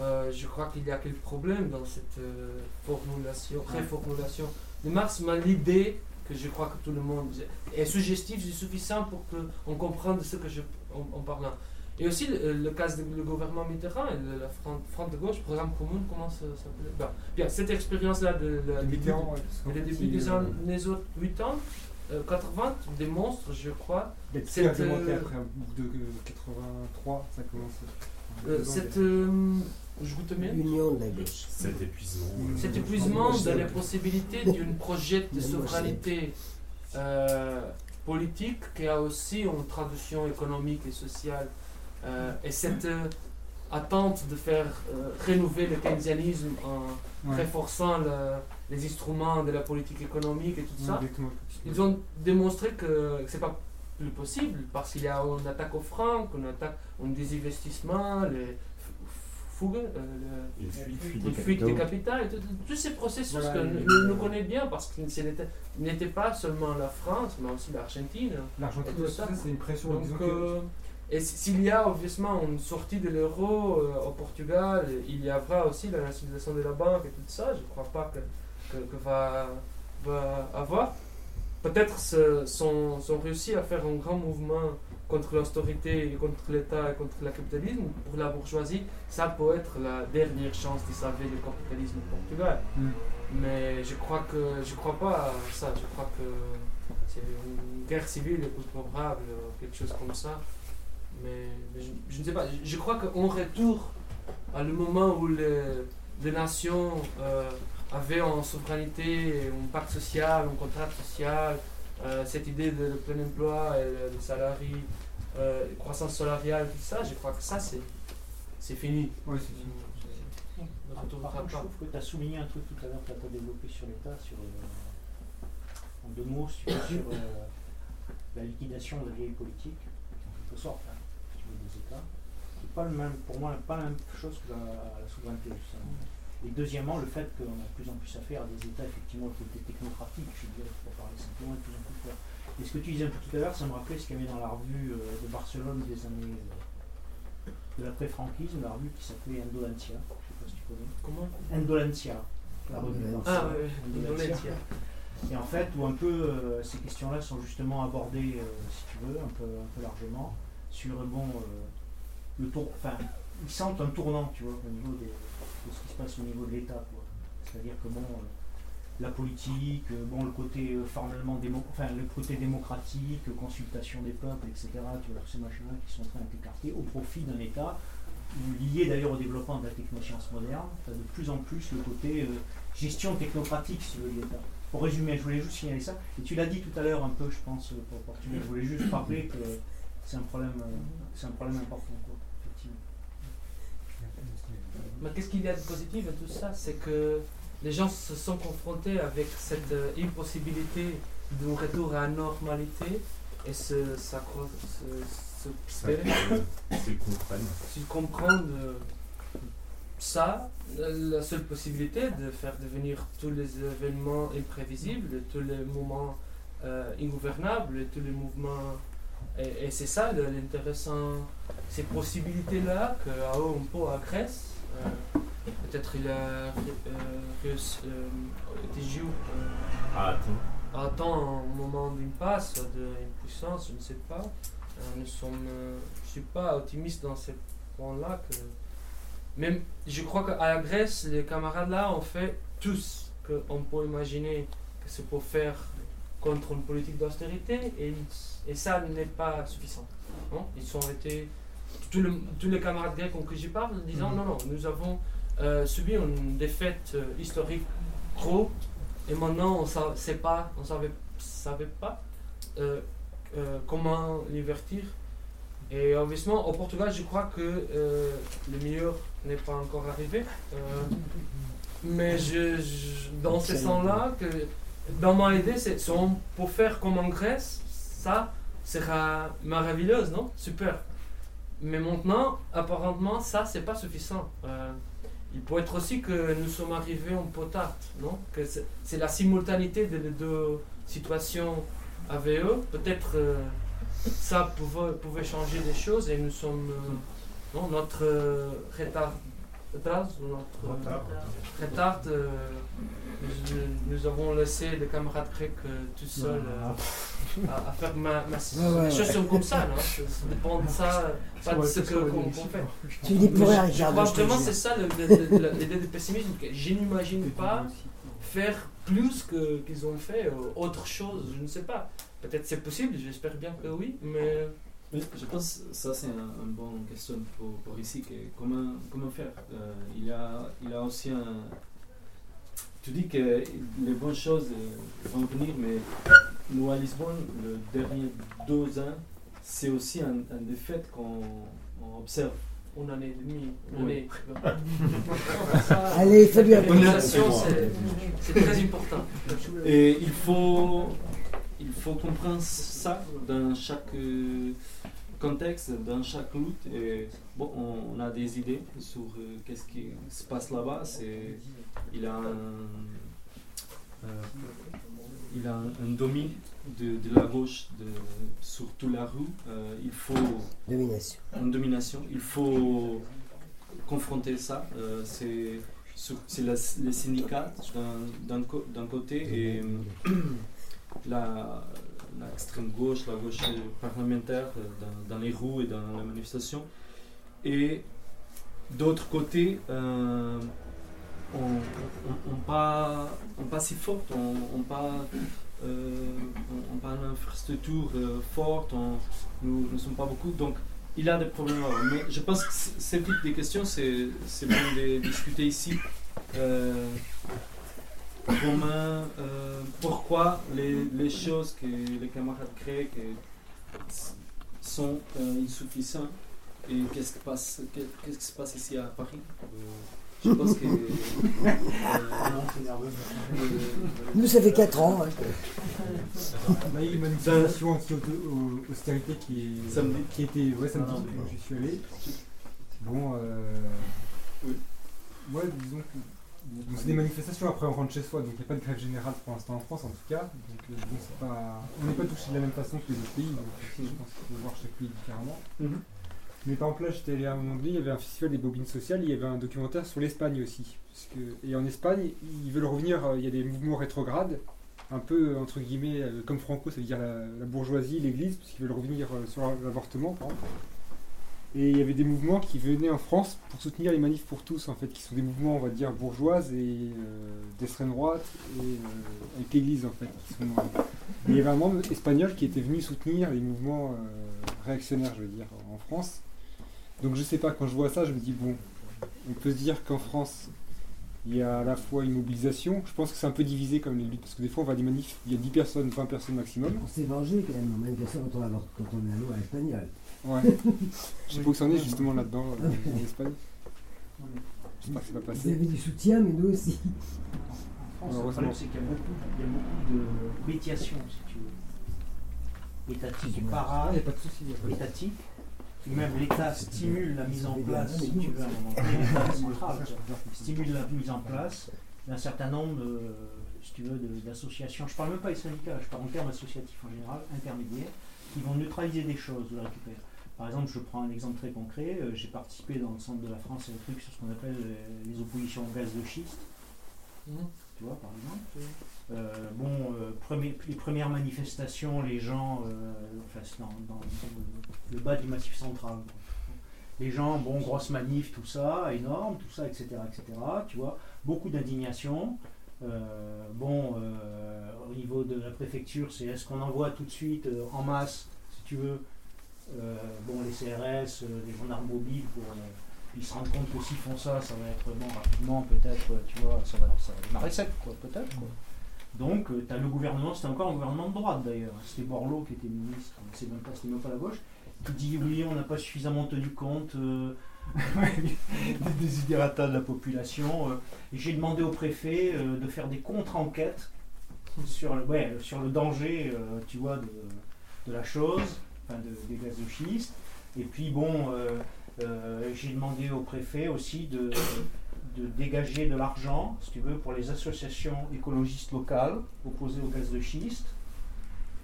Euh, je crois qu'il y a quelques problèmes dans cette euh, formulation, réformulation de Marx, mais l'idée que je crois que tout le monde est suggestive, c'est suffisant pour qu'on comprenne ce que je en, en parlant. Et aussi le, le cas du gouvernement Mitterrand et de la front, front de gauche, programme commun, comment ça s'appelait Bien, cette expérience-là de, la Le Mitterrand, ouais, fait, début des euh, années 80, euh, 80 démontre, je crois, cette, argumenté euh, après un bout de euh, 83, ça commence. euh, cette. mais- euh, je goûte bien. L'union de la gauche. Cet épuisement. Cet épuisement de la possibilité d'un projet de souveraineté euh, politique qui a aussi une traduction économique et sociale. Euh, et cette euh, attente de faire euh, rénover le keynésianisme en Ouais. renforçant le- les instruments de la politique économique et tout ça, ils ont démontré que c'est pas plus possible parce qu'il y a une attaque au franc, une attaque, un désinvestissement, les fougues, euh, le- Une fuite. Fuite des fuite capitales, tous ces processus Voilà, que il- nous, nous connaissons bien parce que ce n'était pas seulement la France, mais aussi l'Argentine. L'Argentine, c'est une pression. Donc, que- euh, et s'il y a obviously une sortie de l'euro euh, au Portugal, il y aura aussi la nationalisation de la banque et tout ça. Je ne crois pas que, que, que va, va avoir. Peut-être sont, sont réussi à faire un grand mouvement contre l'austérité, contre l'État et contre le capitalisme. Pour la bourgeoisie, ça peut être la dernière chance de sauver le capitalisme au Portugal. Mm. Mais je crois que je crois pas à ça. Je crois que c'est une guerre civile probable, quelque chose comme ça. Mais, mais je, je ne sais pas. Je, je crois qu'on retourne à le moment où les, les nations euh, avaient en souveraineté un pacte social, un contrat social, euh, cette idée de, le plein emploi et le, le salarié, euh, croissance salariale, tout ça. Je crois que ça c'est c'est fini. Ouais, c'est Par contre, je pas. trouve que tu as souligné un truc tout à l'heure que tu as développé sur l'État, sur, euh, en deux mots, sur, sur, euh, la liquidation de la vieille politique, en quelque sorte, hein, si tu veux, des États. C'est pas le même, pour moi, pas la même chose que la, la souveraineté, justement. Et deuxièmement, le fait qu'on a de plus en plus affaire à des États, effectivement, qui étaient technocratiques, je dirais, pour parler simplement, et de plus en plus forts. Et ce que tu disais un peu tout à l'heure, ça me rappelait ce qu'il y avait dans la revue euh, de Barcelone des années euh, de l'après-franquisme, la revue qui s'appelait Indolentia, je sais pas si tu connais. Comment? Indolentia, la revue de Ah Barcelone. oui, oui, Indolentia. Indolentia. Et en fait, où un peu euh, ces questions-là sont justement abordées, euh, si tu veux, un peu, un peu largement, sur bon, euh, le tour. Enfin, ils sentent un tournant, tu vois, au niveau des, de ce qui se passe au niveau de l'État. C'est-à-dire que bon, euh, la politique, euh, bon, le côté euh, formellement démo, enfin, le côté démocratique, consultation des peuples, etc. Tu vois, ces machins-là qui sont en train d'être écartés au profit d'un État lié d'ailleurs au développement de la technoscience moderne, de plus en plus le côté gestion technocratique, si de l'État. Pour résumer, je voulais juste signaler ça. Et tu l'as dit tout à l'heure un peu, je pense, pour Portugal. Je voulais juste rappeler que c'est un problème, c'est un problème important. Mais qu'est-ce qu'il y a de positif à tout ça? C'est que les gens se sont confrontés avec cette euh, impossibilité d'un retour à la normalité et se, s'accro- se, se, Ça, S'ils comprennent. s'ils comprennent euh, ça, la seule possibilité de faire devenir tous les événements imprévisibles, tous les moments euh, ingouvernables, tous les mouvements. Et, et c'est ça l'intéressant, ces possibilités-là qu'à un peu à Grèce, peut-être il a euh, réussi, euh, été joué euh, attends. attend un moment d'impasse, d'impuissance, je ne sais pas. Euh, nous sommes, euh, je ne suis pas optimiste dans ce point-là. Que... Même, je crois qu'à la Grèce, les camarades là ont fait tout ce qu'on peut imaginer que c'est pour faire contre une politique d'austérité et, et ça n'est pas suffisant. Non Ils ont été, tous, le- tous les camarades grecs en que j'y parle, disant non, non, nous avons euh, subi une défaite euh, historique gros et maintenant, on ne sait pas, on savait, savait pas euh, comment l'invertir. Et obviously, au Portugal, je crois que le meilleur n'est pas encore arrivé. Mais je, je- dans ce sens-là, que dans mon idée, c'est peut faire comme en Grèce, ça sera merveilleux, non? Super. Mais maintenant, apparemment, ça, c'est pas suffisant. Euh, il peut être aussi que nous sommes arrivés peu tard, non? Que c'est la simultanéité des deux situations eux. Peut-être euh, ça pouvait, changer des choses et nous sommes. euh, notre euh, retard. Retard, notre, Retard. retard, euh, nous, nous avons laissé les camarades grecs euh, tout seuls euh, à, à faire ma, ma Ouais, ouais, les choses ouais. sont comme ça, non ça, ça dépend de ça, pas de ce que- qu'on qu'on fait. Tu dis pour rien, je- crois vraiment c'est ça l'idée de pessimisme. que Je n'imagine pas faire plus que qu'ils ont fait, euh, autre chose, je ne sais pas. Peut-être c'est possible, j'espère bien que oui, mais Mais je pense que ça c'est un, un bon question pour, pour ici. Que comment, comment faire Euh, il, y a, il y a aussi un. Tu dis que les bonnes choses euh, vont venir, mais nous à Lisbonne, le dernier deux ans, c'est aussi un, un des faits qu'on on observe. une année et demie, une Oui. année. Allez. L'organisation, c'est c'est très important. Et il faut, il faut comprendre ça dans chaque euh, contexte, dans chaque lutte. Et bon, on, on a des idées sur euh, qu'est-ce qui se passe là-bas. C'est, il a un, euh, il a un, de, de la gauche de, sur toute la rue. Euh, il faut Domination. une domination. Il faut confronter ça. C'est c'est les syndicats d'un- côté et la gauche, la gauche parlementaire euh, dans, les rues et dans les manifestations. Et d'autre côté, euh, on, on, pas, on pas si fort, on, on pas, euh, on, pas une infrastructure euh, forte, nous ne sommes pas beaucoup. Donc, il a des problèmes. Mais je pense que ce type de questions, c'est bon de discuter ici. Comment, euh, pourquoi les, les choses que les camarades créent sont euh, insuffisantes et qu'est-ce qui, passe, qu'est- qu'est-ce qui se passe ici à Paris? Je pense que. euh, Nous, ça fait 4 ans. hein. On a eu une manifestation anti-austérité qui, est, Samedi. qui était ouais, samedi, Ah, quand j'y suis allé. Bon, euh, Oui. ouais, disons que c'est des manifestations, après on rentre chez soi, donc il n'y a pas de grève générale pour l'instant en France en tout cas. Donc euh, bon, c'est pas, on n'est pas touché de la même façon que les autres pays, donc je pense qu'il faut voir chaque pays différemment. Mhm. Mais par exemple là, j'étais allé à un moment donné, il y avait un festival des bobines sociales, il y avait un documentaire sur l'Espagne aussi. Parce que, et en Espagne, ils veulent revenir, euh, il y a des mouvements rétrogrades, un peu entre guillemets euh, comme Franco, ça veut dire la, la bourgeoisie, l'église, parce qu'ils veulent revenir sur l'avortement. par exemple. Et il y avait des mouvements qui venaient en France pour soutenir les manifs pour tous, en fait, qui sont des mouvements, on va dire, bourgeoises et euh, d'extrême droite, et euh, avec l'église, en fait. il y avait un membre espagnol qui était venu soutenir les mouvements euh, réactionnaires, je veux dire, en France. Donc je sais pas, quand je vois ça, je me dis, bon, on peut se dire qu'en France, il y a à la fois une mobilisation. Je pense que c'est un peu divisé comme les luttes, parce que des fois on va à des manifs, il y a 10 personnes, 20 personnes maximum. On s'est vengé quand même en manifestant quand on a, quand on a la loi espagnole. Ouais. Je sais pas où ça en est justement là-dedans, euh, en Espagne. J'espère que c'est pas Vous passé. avez du soutien, mais nous aussi. En France, le problème, c'est qu'il y a beaucoup, il y a beaucoup de médiation, si tu veux. Étatique para, il n'y a pas de souci. il y a pas de- étatique. Et même l'État stimule la mise en place, si tu veux, à un moment donné, l'État central, stimule la mise en place d'un certain nombre de, si tu veux, de- d'associations. Je parle même pas des syndicats, je parle en termes associatifs en général, intermédiaires, qui vont neutraliser des choses ou les récupérer. Par exemple, je prends un exemple très concret. euh, J'ai participé dans le centre de la France à un truc sur ce qu'on appelle euh, les oppositions au gaz de schiste. Tu vois, par exemple. Euh, bon, euh, premier- les premières manifestations, les gens, euh, enfin, c'est dans, dans- le, bas du massif central. quoi. Les gens, bon, grosse manif, tout ça, énorme, tout ça, etc., etc. Tu vois, beaucoup d'indignation. Bon, au niveau de la préfecture, c'est est-ce qu'on envoie tout de suite en masse, si tu veux, bon, les CRS, euh, les gendarmes mobiles euh, ils se rendent compte que s'ils font ça, ça va être bon rapidement, peut-être, euh, tu vois, ça va, ça va démarrer sec, quoi, peut-être. Donc, tu as le gouvernement, c'était encore un gouvernement de droite d'ailleurs, c'était Borloo qui était ministre, c'est même pas, c'était même pas la gauche, qui dit oui, on n'a pas suffisamment tenu compte euh, des desiderata de la population. euh, et j'ai demandé au préfet euh, de faire des contre-enquêtes sur, le- sur le danger, euh, tu vois, de la chose, enfin de, des gaz de schiste. Et puis bon, euh, euh, j'ai demandé au préfet aussi de, de dégager de l'argent, si tu veux, pour les associations écologistes locales opposées au gaz de schiste,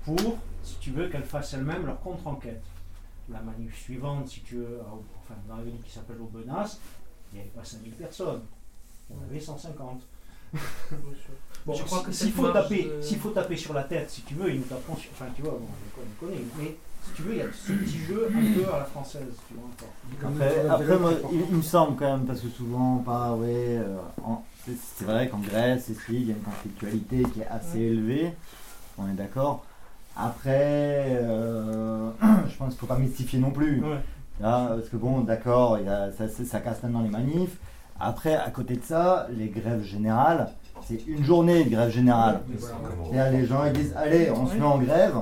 pour, si tu veux, qu'elles fassent elles-mêmes leur contre-enquête. La manif suivante, si tu veux, à- enfin, dans la ville qui s'appelle Aubenas, il n'y avait pas 5000 personnes, il y en avait 150. Bon, Je crois si- que s'il faut, taper, s'il faut taper sur la tête, si tu veux, ils nous taperont sur. Enfin, tu vois, bon, on connaît, mais si tu veux, il y a ce petit jeu un peu à la française, tu vois, encore. Après, après, moi, il, il me semble quand même, parce que souvent ouais, euh, c'est- vrai qu'en Grèce, ici, il y a une conflictualité qui est assez élevée, on est d'accord. Après, euh, je pense qu'il ne faut pas mystifier non plus. Ouais. Là, parce que bon, d'accord, ça, ça, ça casse maintenant les manifs. Après, à côté de ça, les grèves générales, c'est une journée de grève générale. C'est-à-dire, les gens ils disent, allez, on se met en grève,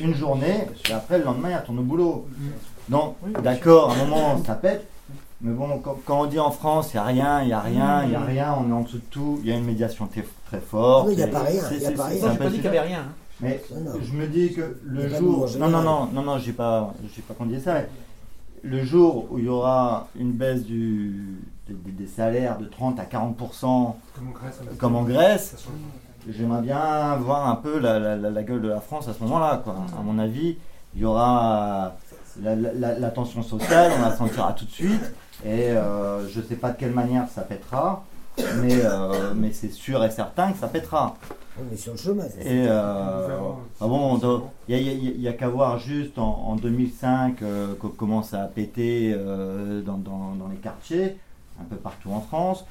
une journée, et après le lendemain, ils retournent au boulot. Donc, d'accord, à un moment, ça pète. Mais bon, quand, on dit en France, il n'y a rien, il n'y a rien, il n'y a rien, on est en dessous de tout, il y a une médiation très, très forte. Il y a pas rien, il y a pas rien. peu pas dit qu'il y sujet. avait rien. hein. Mais je me dis que le pas jour. Non, non, non, non, non, j'ai pas, j'ai pas qu'on disait ça, mais le jour où il y aura une baisse du, des, des- des salaires de 30 à 40%, Comme en Grèce. on a- comme en Grèce, j'aimerais bien voir un peu la, la- la- la gueule de la France à ce moment-là. À mon avis, il y aura la, la- la- la tension sociale, on la sentira tout de suite, et euh, je ne sais pas de quelle manière ça pètera, mais, euh, mais c'est sûr et certain que ça pètera. On est sur le chemin. c'est Et euh, ah bon, il n'y a, qu'à voir juste en, en 2005 euh, qu'on commence à péter euh, dans, dans- dans les quartiers, un peu partout en France.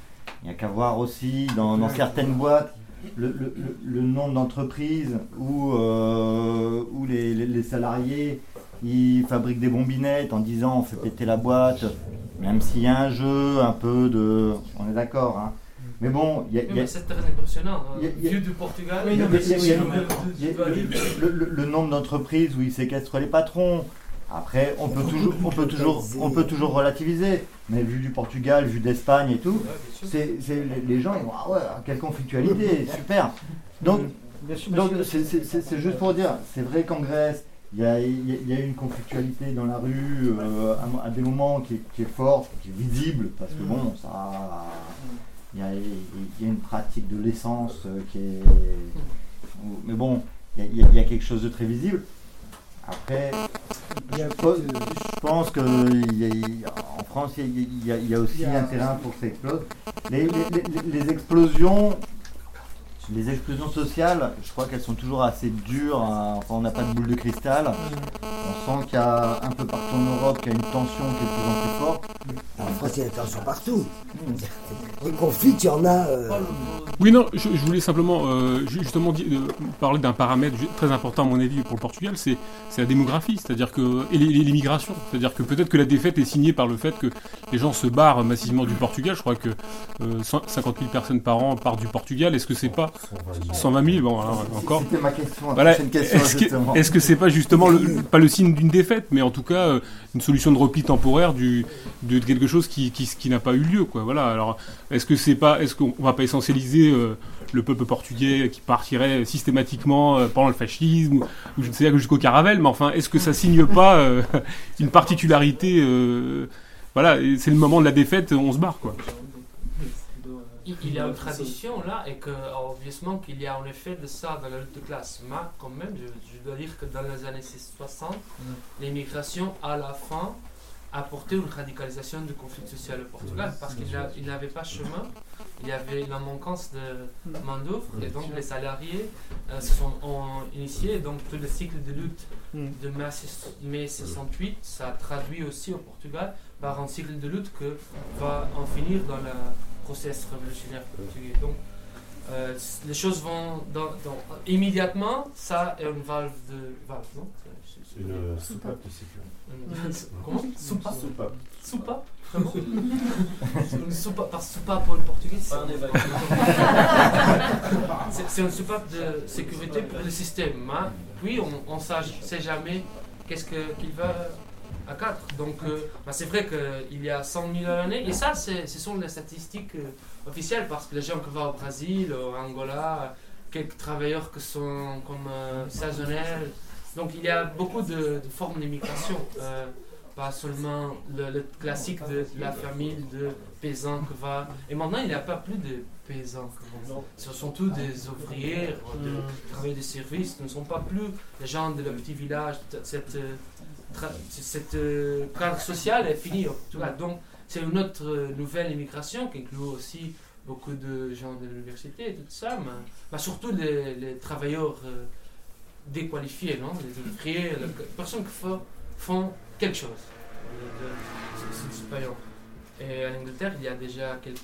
Il n'y a qu'à voir aussi dans, dans certaines boîtes le, le- le- le nombre d'entreprises où, euh, où les, les- les salariés ils fabriquent des bombinettes en disant on fait péter la boîte, même s'il y a un jeu un peu de. On est d'accord, hein. Mais bon, il y a- Oui, il y a- mais c'est très impressionnant. hein. Vieux du Portugal, le nombre d'entreprises où ils séquestrent les patrons. Après, on peut toujours, on peut toujours, on peut toujours relativiser. Mais vu du Portugal, vu d'Espagne et tout, c'est, c'est- les, gens ils vont ah ouais, quelle conflictualité, super. Donc, c'est, c'est- c'est- c'est juste pour dire, c'est vrai qu'en Grèce, il y a, il y a- il y a une conflictualité dans la rue euh, à, à des moments qui est, qui est forte, qui est visible, parce que bon, ça, il y a, il y a une pratique de l'essence euh, qui est, mais bon, y y, il y a quelque chose de très visible. Après, je pense- je pense que il y a- il y a- en France, il y a, y aussi un terrain pour que ça explose. Les, les- les- les explosions, les explosions sociales, je crois qu'elles sont toujours assez dures. hein. Enfin, on n'a pas de boule de cristal. On sent qu'il y a un peu partout en Europe qu'il y a une tension qui est de plus en plus forte. En France, il y a des tensions partout. Des conflits, il y en a. euh, Oui, non, je, je voulais simplement euh, ju- justement euh, parler d'un paramètre très important à mon avis pour le Portugal, c'est la démographie, c'est-à-dire que et les- les- l'immigration, c'est-à-dire que peut-être que la défaite est signée par le fait que les gens se barrent massivement du Portugal. Je crois que euh, 100 50 000 personnes par an partent du Portugal. Est-ce que c'est pas 120 000 Bon, alors, encore. C'était ma question, Voilà. prochaine question, Est-ce que c'est pas justement le, pas le signe d'une défaite, mais en tout cas euh, une solution de repli temporaire du de quelque chose qui qui, n'a pas eu lieu, quoi. Voilà. Alors est-ce que c'est pas est-ce qu'on va pas essentialiser euh, le peuple portugais qui partirait systématiquement euh, pendant le fascisme ou, je ne sais pas jusqu'au Caravelle, mais enfin est-ce que ça signe pas euh, une particularité Voilà, c'est le moment de la défaite, on se barre, quoi. Il, y a une tradition là et que obviously qu'il y a en effet de ça dans la lutte de classe. Mais quand même, je, je dois dire que dans les années 60, l'immigration à la fin a apporté une radicalisation du conflit social au Portugal parce qu'il n'a- il n'avait pas chemin, il y avait la manquance de main d'œuvre et donc les salariés euh, se sont ont initiés donc tout le cycle de lutte de mai, mai 68 ça a traduit aussi au Portugal par un cycle de lutte que va en finir dans le process révolutionnaire portugais. Donc, euh, les choses vont dans, dans- immédiatement, ça est une valve de valve, non? Une soupape de sécurité. Comment? Soupape Soupape. Soupape? Comment Une soupape, par soupape pour le portugais, c'est c'est- une soupape de sécurité pour le système. hein. Puis on ne sait jamais qu'est-ce que- qu'il va à 4. Donc euh, bah, c'est vrai qu'il y a 100 000 années, et ça ce sont les statistiques euh, officielles, parce que les gens qui vont au Brésil, au Angola, quelques travailleurs qui sont comme euh, saisonniers. Donc il y a beaucoup de, de formes d'immigration. euh, pas seulement le, le classique de la famille de paysans qui va. Et maintenant, il n'y a pas plus de paysans. Ce sont tous des ouvriers, Mm. de travailleurs de service. Ce ne sont pas plus les gens de le petit village. Cette, cette euh, cadre social est fini au Portugal. Donc, c'est une autre euh, nouvelle immigration qui inclut aussi beaucoup de gens de l'université tout ça, mais, surtout les, travailleurs euh, déqualifiés, non? Les ouvriers, les personnes qui font, quelque chose. Euh, de- long. Et en Angleterre, il y a déjà quelques.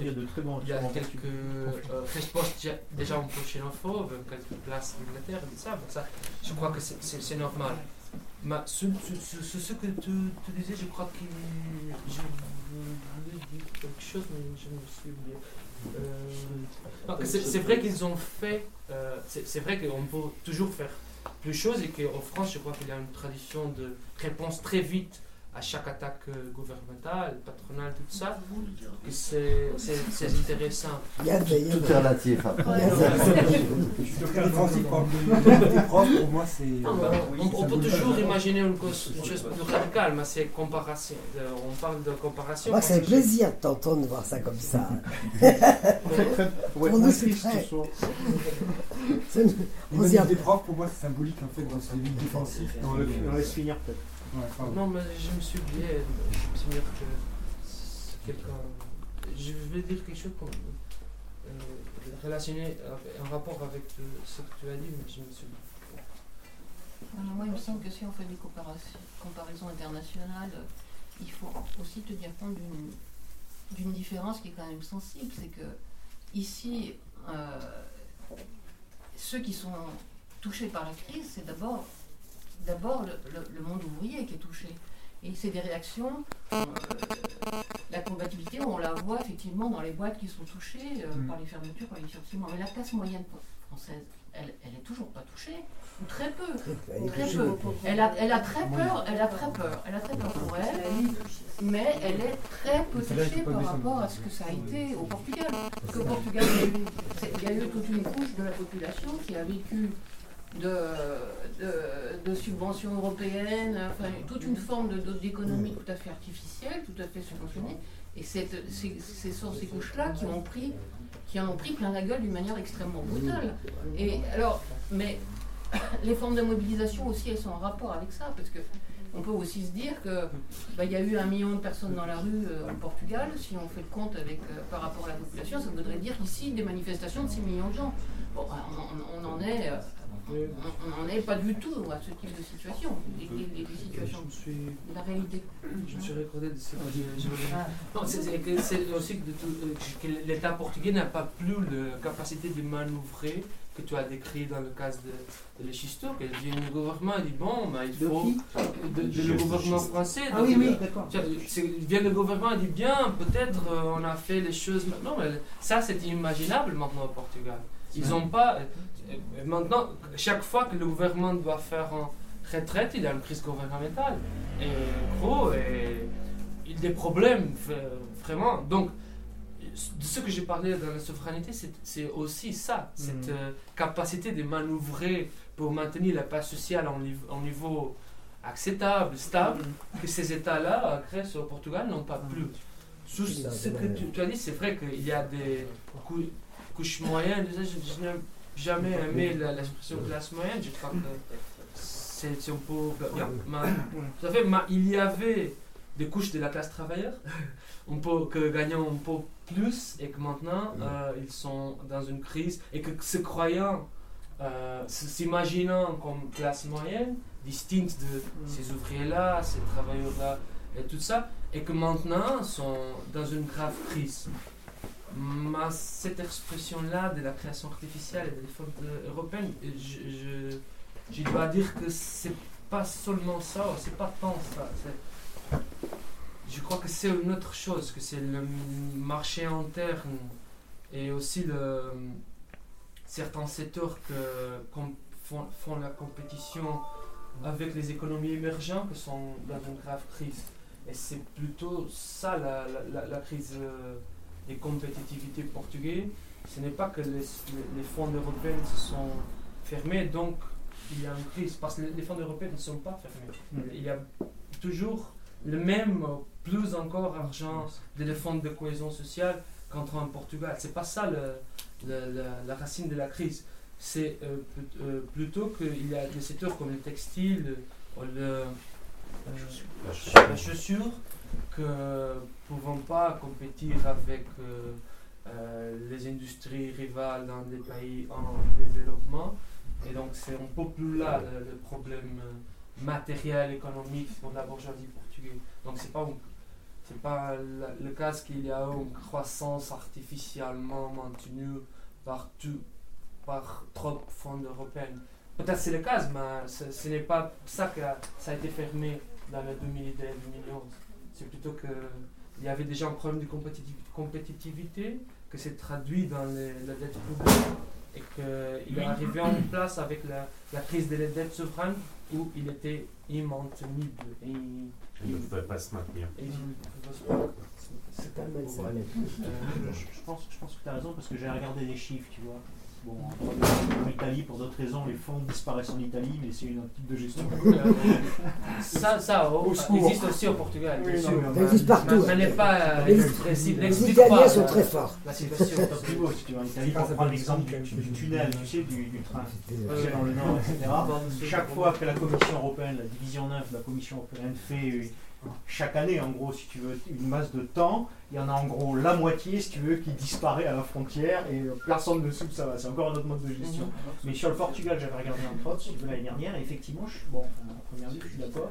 Il y a de très bons il y a quelques euh, respostes déjà- un peu xénophobes, quelques places d'Angleterre, et tout ça, ça, je crois que c'est- normal. Mais ce, que tu, disais, je crois que je voulais dire quelque chose, mais je me suis oublié. Euh, c'est vrai qu'ils ont fait, euh, c'est c'est vrai qu'on peut toujours faire plus de choses et qu'en France, je crois qu'il y a une tradition de réponse très vite à chaque attaque euh, gouvernementale, patronale, tout ça, c'est intéressant. Il y a des- il y a Tout des- est relatif après. Il y a des- Je suis docteur Francis parle de des profs, pour moi c'est. Non, mais bah, on, on- on peut toujours imaginer une, cause- une chose plus radicale, mais c'est comparaison. Euh, On parle de comparation. Moi, c'est un plaisir de t'entendre de voir ça comme ça. Moins nous, c'est ce On des profs, pour moi, c'est symbolique en fait dans luttes défensives. Dans le, On finir peut-être. Ouais. Non, mais je me suis oublié. Je me suis dit que c'est quelqu'un. Je vais dire quelque chose comme. euh, relationné en rapport avec euh, ce que tu as dit, mais je me suis oublié. Alors, moi, il me semble que si on fait des comparaisons, comparaisons internationales, euh, il faut aussi tenir compte d'une d'une différence qui est quand même sensible. C'est que ici, euh, ceux qui sont touchés par la crise, c'est d'abord d'abord le, le- le monde ouvrier qui est touché. Et c'est des réactions. euh, la combativité, on la voit effectivement dans les boîtes qui sont touchées euh, Mm. par les fermetures, par les licenciements. Mais la classe moyenne française, elle, elle est toujours pas touchée, ou très peu. Très peu. Elle a, elle a très peur, elle a très peur, elle a très peur pour elle, mais elle est très peu touchée par rapport à ce que ça a été au Portugal. Parce qu'au Portugal, il y, a eu, c'est- il y a eu toute une couche de la population qui a vécu de, de, de subventions européennes, enfin toute une forme d'économie tout à fait artificielle, tout à fait subventionnée. Et cette- c'est ce sont ces couches-là qui ont pris qui en ont pris plein la gueule d'une manière extrêmement brutale. Et alors, mais les formes de mobilisation aussi, elles sont en rapport avec ça, parce que on peut aussi se dire que bah, il y a eu un million de personnes dans la rue euh, au Portugal. Si on fait le compte avec euh, par rapport à la population, ça voudrait dire ici des manifestations de 6 millions de gens. Bon, on, en est euh, on n'en est pas du tout à ce type de situation, des, des- des situations, Je me suis, de la réalité. je me suis recordé de ce que je- je- Ah. Non, c'est- aussi que, de tout- euh, que l'État portugais n'a pas plus la capacité de manœuvrer que tu as décrit dans le cas de, de l'Echisto, que le gouvernement dit bon, bah, il faut. qui de, de le gouvernement français. Ah donc, oui, oui, euh, d'accord. le gouvernement dit bien, peut-être euh, on a fait les choses maintenant, mais ça c'est inimaginable maintenant au Portugal. Ils n'ont pas. Euh, euh, Maintenant, chaque fois que le gouvernement doit faire en retraite, il y a une crise gouvernementale. Et gros, et, il y a des problèmes, vraiment. Donc, de ce que j'ai parlé dans la souveraineté, c'est- aussi ça, cette Mhm. euh, capacité de manœuvrer pour maintenir la paix sociale en, niveau acceptable, stable, que ces États-là, à Grèce ou au Portugal, n'ont pas plus. Sous ce que tu, tu as dit, c'est vrai qu'il y a des cou- couches moyennes. Je, je- je jamais aimé la- l'expression classe moyenne. Je crois que c'est c'est un peu. bien, ma- tout à fait, ma- il y avait des couches de la classe travailleur, un peu, que gagnant un peu plus, et que maintenant euh, ils sont dans une crise, et que se croyant, euh, s'imaginant comme classe moyenne, distincte de ces ouvriers-là, ces travailleurs-là, et tout ça, et que maintenant sont dans une grave crise. Ma, cette expression-là de la création artificielle et des fonds européennes, je, je, je dois dire que c'est pas seulement ça, c'est pas tant ça. Je crois que c'est une autre chose, que c'est le marché interne et aussi le, certains secteurs que, com- font, font la compétition avec les économies émergentes qui sont dans une grave crise. Et c'est plutôt ça la, la- la- la crise euh, des compétitivités portugaises. Ce n'est pas que les, fonds européens se sont fermés, donc il y a une crise, parce que les- fonds européens ne sont pas fermés. Il y a toujours le même, plus encore argent de les fonds de cohésion sociale qu'entre en Portugal. C'est pas ça le- le- la, la racine de la crise. C'est euh, euh, plutôt qu'il y a des secteurs comme le textile, le, euh, la chaussure, que pouvons pas compétir avec euh, euh, les industries rivales dans des pays en développement. Et donc c'est un peu plus là le, problème euh, matériel, économique pour la bourgeoisie portugaise. Donc c'est pas c'est pas le cas qu'il y a une croissance artificiellement maintenue par par trop de fonds européens. Peut-être c'est le cas, mais ce, ce n'est pas ça que ça a été fermé dans le 2010-2011. C'est plutôt que il y avait déjà un problème de compétitiv- compétitivité que c'est traduit dans les- la dette publique et qu'il est arrivé en place avec la, la crise de la dette souveraine où il était immantenible. Et, il- Il ne pouvait pas se maintenir. pas- c'est Euh, je, je pense, je pense que tu as raison parce que j'ai regardé les chiffres, tu vois. Bon, en Italie, pour d'autres raisons, les fonds disparaissent en Italie, mais c'est une autre type de gestion. Euh, ça, ça oh, Au existe aussi au Portugal, bien Oui, sûr. non, mais Ça existe partout. N'est pas euh, Les- Italiens sont la- très forts. La situation. C'est top niveau, si tu vas en Italie, pour prendre l'exemple du, du tunnel, tu sais, du, du train sais, dans le nord, etc. Chaque fois que la Commission européenne, la division 9 de la Commission européenne fait euh, chaque année, en gros, si tu veux, une masse de temps, il y en a en gros la moitié, si tu veux, qui disparaît à la frontière et euh, personne ne sait où ça va. C'est encore un autre mode de gestion. Mais sur le Portugal, j'avais regardé un pote de l'année dernière, et effectivement, je, bon, enfin, à première vue, je suis d'accord.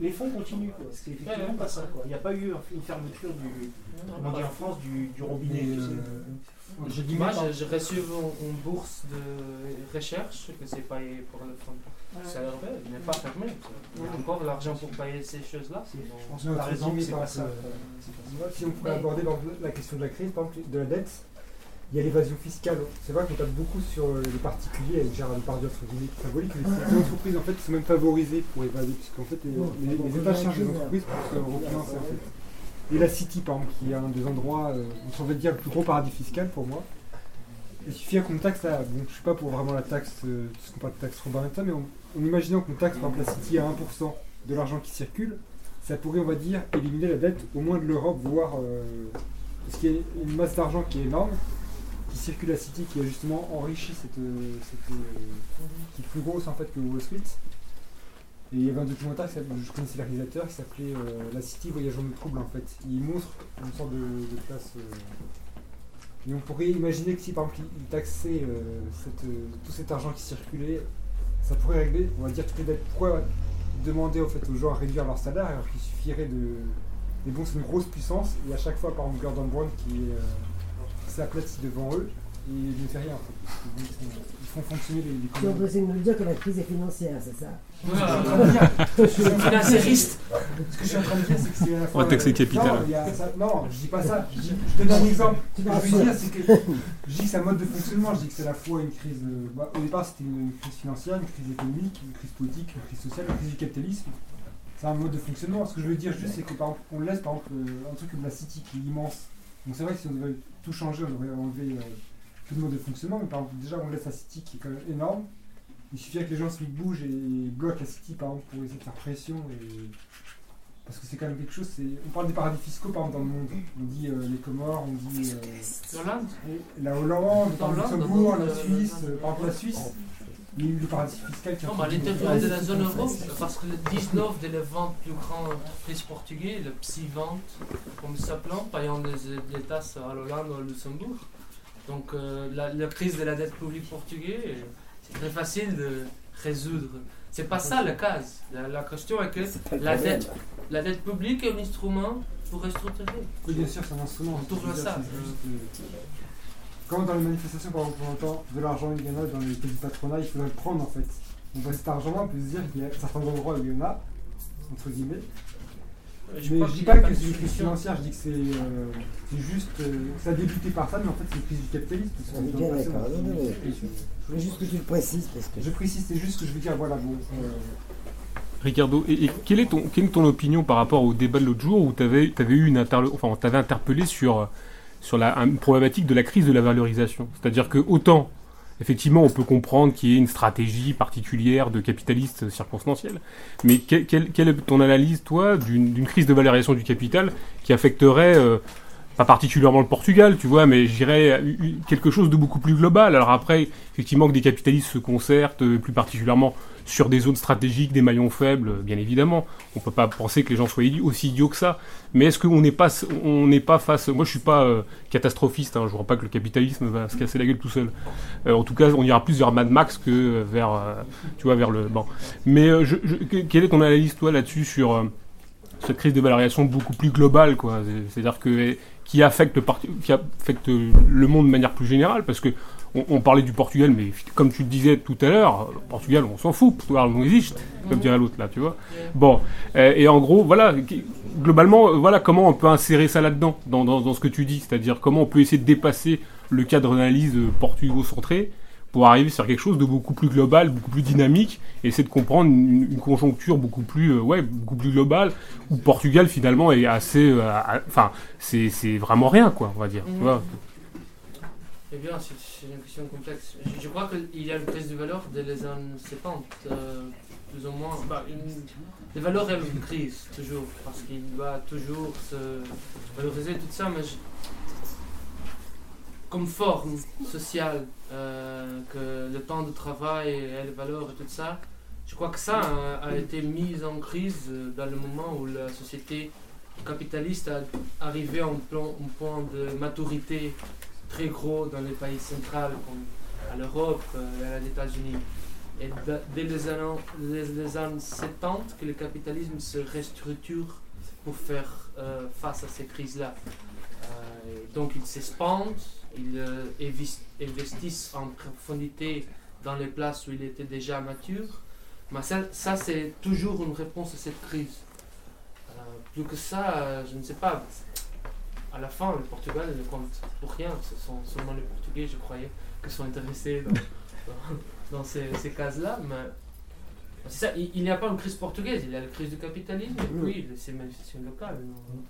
Les fonds continuent, quoi. C'est effectivement pas ça, quoi. Il n'y a pas eu une fermeture du, comment dire en France, du, du robinet. tu sais. J'ai dit Moi, j'ai reçu une, une bourse de recherche que c'est payé pour le fonds salaire il n'est pas fermé. Il y a encore l'argent pour payer ces choses-là. C'est- Je pense que raison, c'est pas ça. ça. Si on pourrait aborder par exemple, la question de la crise, par exemple, de la dette, il y a l'évasion fiscale. C'est vrai qu'on tape beaucoup sur les particuliers, avec Gérard Depardieu, entre guillemets, qui est symbolique, mais les entreprises en fait sont même favorisées pour évader, puisqu'en fait les, les, les États cherchent des entreprises pour se refinancer en fait. Et la City, par exemple, qui est un des endroits, euh, on s'en veut dire, le plus gros paradis fiscal pour moi. Il suffit qu'on taxe là, bon, je suis pas pour vraiment la taxe, euh, ce qu'on parle de taxe Robin et ça, mais en, en imaginant qu'on taxe par exemple la City à 1% de l'argent qui circule, ça pourrait, on va dire, éliminer la dette au moins de l'Europe, voire. euh, parce qu'il y a une masse d'argent qui est énorme, qui circule à City, qui a justement enrichi cette. euh, cette, euh, qui est plus grosse en fait que Wall Street. Et il y avait un documentaire, je connaissais le réalisateur, qui s'appelait La City voyageant de trouble en fait. Il montre une sorte de, euh, et on pourrait imaginer que si par exemple il taxait tout cet argent qui circulait ça pourrait régler, on va dire, dettes. Pourquoi demander fait, aux gens à réduire leur salaire alors qu'il suffirait de. Mais bon, c'est une grosse puissance, et à chaque fois, par exemple, Gordon Brown qui euh, s'aplatit devant eux, et il ne fait rien. Font, fonctionner les, Tu es train de nous dire que la crise est financière, c'est ça Je suis en train de dire- Financiériste. Ce que je suis en train de dire, c'est que c'est à la On fois. va taxer euh, capital. Non, a ça- non, je dis pas ça. Je, te donne un exemple. Ce que je veux dire, c'est que je dis que c'est un mode de fonctionnement. Je dis que c'est à la fois une crise. euh, bah, au départ, c'était une crise financière, une crise économique, une crise politique, une crise sociale, une crise du capitalisme. C'est un mode de fonctionnement. Ce que je veux dire juste, c'est que par exemple, on laisse par exemple euh, un truc comme la City qui est immense. Donc c'est vrai que si on devait tout changer, on devrait enlever euh, le de fonctionnement. Mais par exemple, déjà, on laisse la City qui est quand même énorme. Il suffirait que les gens se bougent et bloquent la City par exemple pour essayer de faire pression et parce que c'est quand même quelque chose. c'est- On parle des paradis fiscaux par exemple dans le monde. On dit euh, les Comores, on dit euh, la Hollande, par Luxembourg, la Suisse, euh, par exemple la Suisse. Il y a eu le paradis fiscal qui a Non, mais à fait- l'intérieur de la zone euro, parce que les 19 des 20 plus grandes entreprises portugaises, le Psy-Vente, comme ça s'appelle, payant des, des tasses à l'Hollande ou au Luxembourg. Donc euh, la, la crise de la dette publique portugaise, c'est très facile de résoudre. C'est pas ça le cas. La, la question est que la dette, la dette publique est un instrument pour restructurer. Oui, bien sûr, c'est un instrument. On tourne ça. juste, euh, Quand dans les manifestations, par exemple, on entend de l'argent, il y en a dans les pays patronats, il faudrait le prendre en fait. Donc bah, cet argent-là, on peut se dire qu'il y a certains endroits où il y en a, entre guillemets. Je crois je dis qu'il y pas que c'est une crise financière, je dis que c'est euh, c'est juste. euh, ça a débuté par ça, mais en fait c'est une crise du capitalisme. bien d'accord. Je veux juste que tu le précises parce que Je précise, c'est juste ce que je veux dire, voilà, bon. euh, Ricardo, et, et quelle, est ton, quelle est ton opinion par rapport au débat de l'autre jour où tu avais, eu une interlo- enfin, on t'avait interpellé sur, sur la une problématique de la crise de la valorisation? C'est-à-dire que autant, effectivement, on peut comprendre qu'il y ait une stratégie particulière de capitaliste circonstanciel, mais que- quelle, est ton analyse, toi, d'une crise de valorisation du capital qui affecterait, euh, pas particulièrement le Portugal, tu vois, mais je dirais euh, quelque chose de beaucoup plus global? Alors après, effectivement, que des capitalistes se concertent, euh, plus particulièrement sur des zones stratégiques, des maillons faibles, bien évidemment. On peut pas penser que les gens soient aussi idiots que ça. Mais est-ce qu'on n'est pas, pas face. Moi, je suis pas euh, catastrophiste. Hein, je vois pas que le capitalisme va se casser la gueule tout seul. Euh, en tout cas, on ira plus vers Mad Max que vers, euh, tu vois, vers le. Mais quelle est ton analyse toi là-dessus sur cette crise de valorisation beaucoup plus globale, quoi? C'est- C'est-à-dire que qui affecte le qui affecte le monde de manière plus générale, parce que on, on parlait du Portugal, mais comme tu le disais tout à l'heure, Portugal, on s'en fout, Portugal non existe, comme dirait l'autre là, tu vois. Bon, euh, et en gros, voilà, globalement, euh, voilà comment on peut insérer ça là-dedans, dans, dans, dans ce que tu dis, c'est-à-dire comment on peut essayer de dépasser le cadre d'analyse euh, portugo-centré pour arriver sur quelque chose de beaucoup plus global, beaucoup plus dynamique, et essayer de comprendre une, une conjoncture beaucoup plus, euh, ouais, beaucoup plus globale, où Portugal finalement est assez, euh, enfin, c'est c'est vraiment rien, quoi, on va dire. tu Mhm. Eh bien, c'est une question complexe. Je, je crois qu'il y a une crise de valeur dès les années 70, euh, plus ou moins. Bah, les valeurs une crise, toujours, parce qu'il va toujours se valoriser tout ça, mais comme forme sociale, euh, que le temps de travail et les valeurs et tout ça, je crois que ça a, a été mis en crise euh, dans le moment où la société capitaliste a arrivé à un, un point de maturité très gros dans les pays centraux comme à l'Europe euh, et aux États-Unis. Et dès les années, les, les années 70 que le capitalisme se restructure pour faire euh, face à ces crises-là. Euh, donc ils s'expandent, ils euh, investissent en profondité dans les places où il était déjà mature. Mais ça, ça c'est toujours une réponse à cette crise. Euh, plus que ça, je ne sais pas. À la fin, le Portugal ne compte pour rien. Ce sont seulement les Portugais, je croyais, qui sont intéressés dans, dans, dans ces, ces cases-là. Mais c'est ça, il n'y a pas une crise portugaise, il y a la crise du capitalisme et puis ces manifestations locales. non.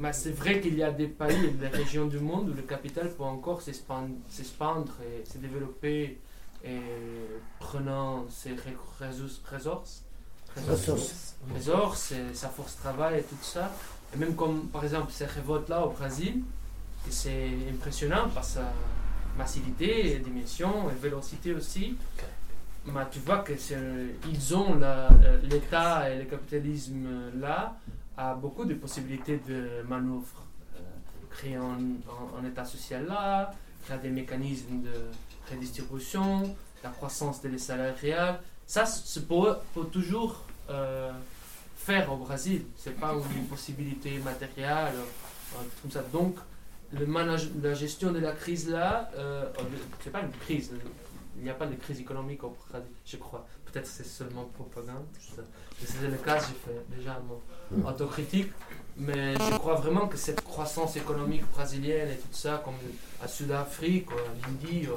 Mais c'est vrai qu'il y a des pays, des régions du monde où le capital peut encore s'expand- s'expandre et se développer et prenant ses ressources, ressources, sa force de travail et tout ça. Et même comme par exemple ces révoltes-là au Brésil, c'est impressionnant par sa massivité, dimension et vélocité aussi. Mais tu vois que ils ont l'État et le capitalisme là a beaucoup de possibilités de manœuvre. Euh, créer un, un- un État social là, créer des mécanismes de redistribution, la croissance des salariales. ça, c'est pour, pour toujours euh, faire au Brésil. C'est pas une possibilité matérielle, euh, comme ça. Donc, le manage, la gestion de la crise là, euh, euh, c'est pas une crise. Il n'y a pas de crise économique au Brésil, je crois. Peut-être c'est seulement propagande. c'était le cas, j'ai fait déjà mon autocritique. Mais je crois vraiment que cette croissance économique brésilienne et tout ça, comme à Sud-Afrique, à l'Indie,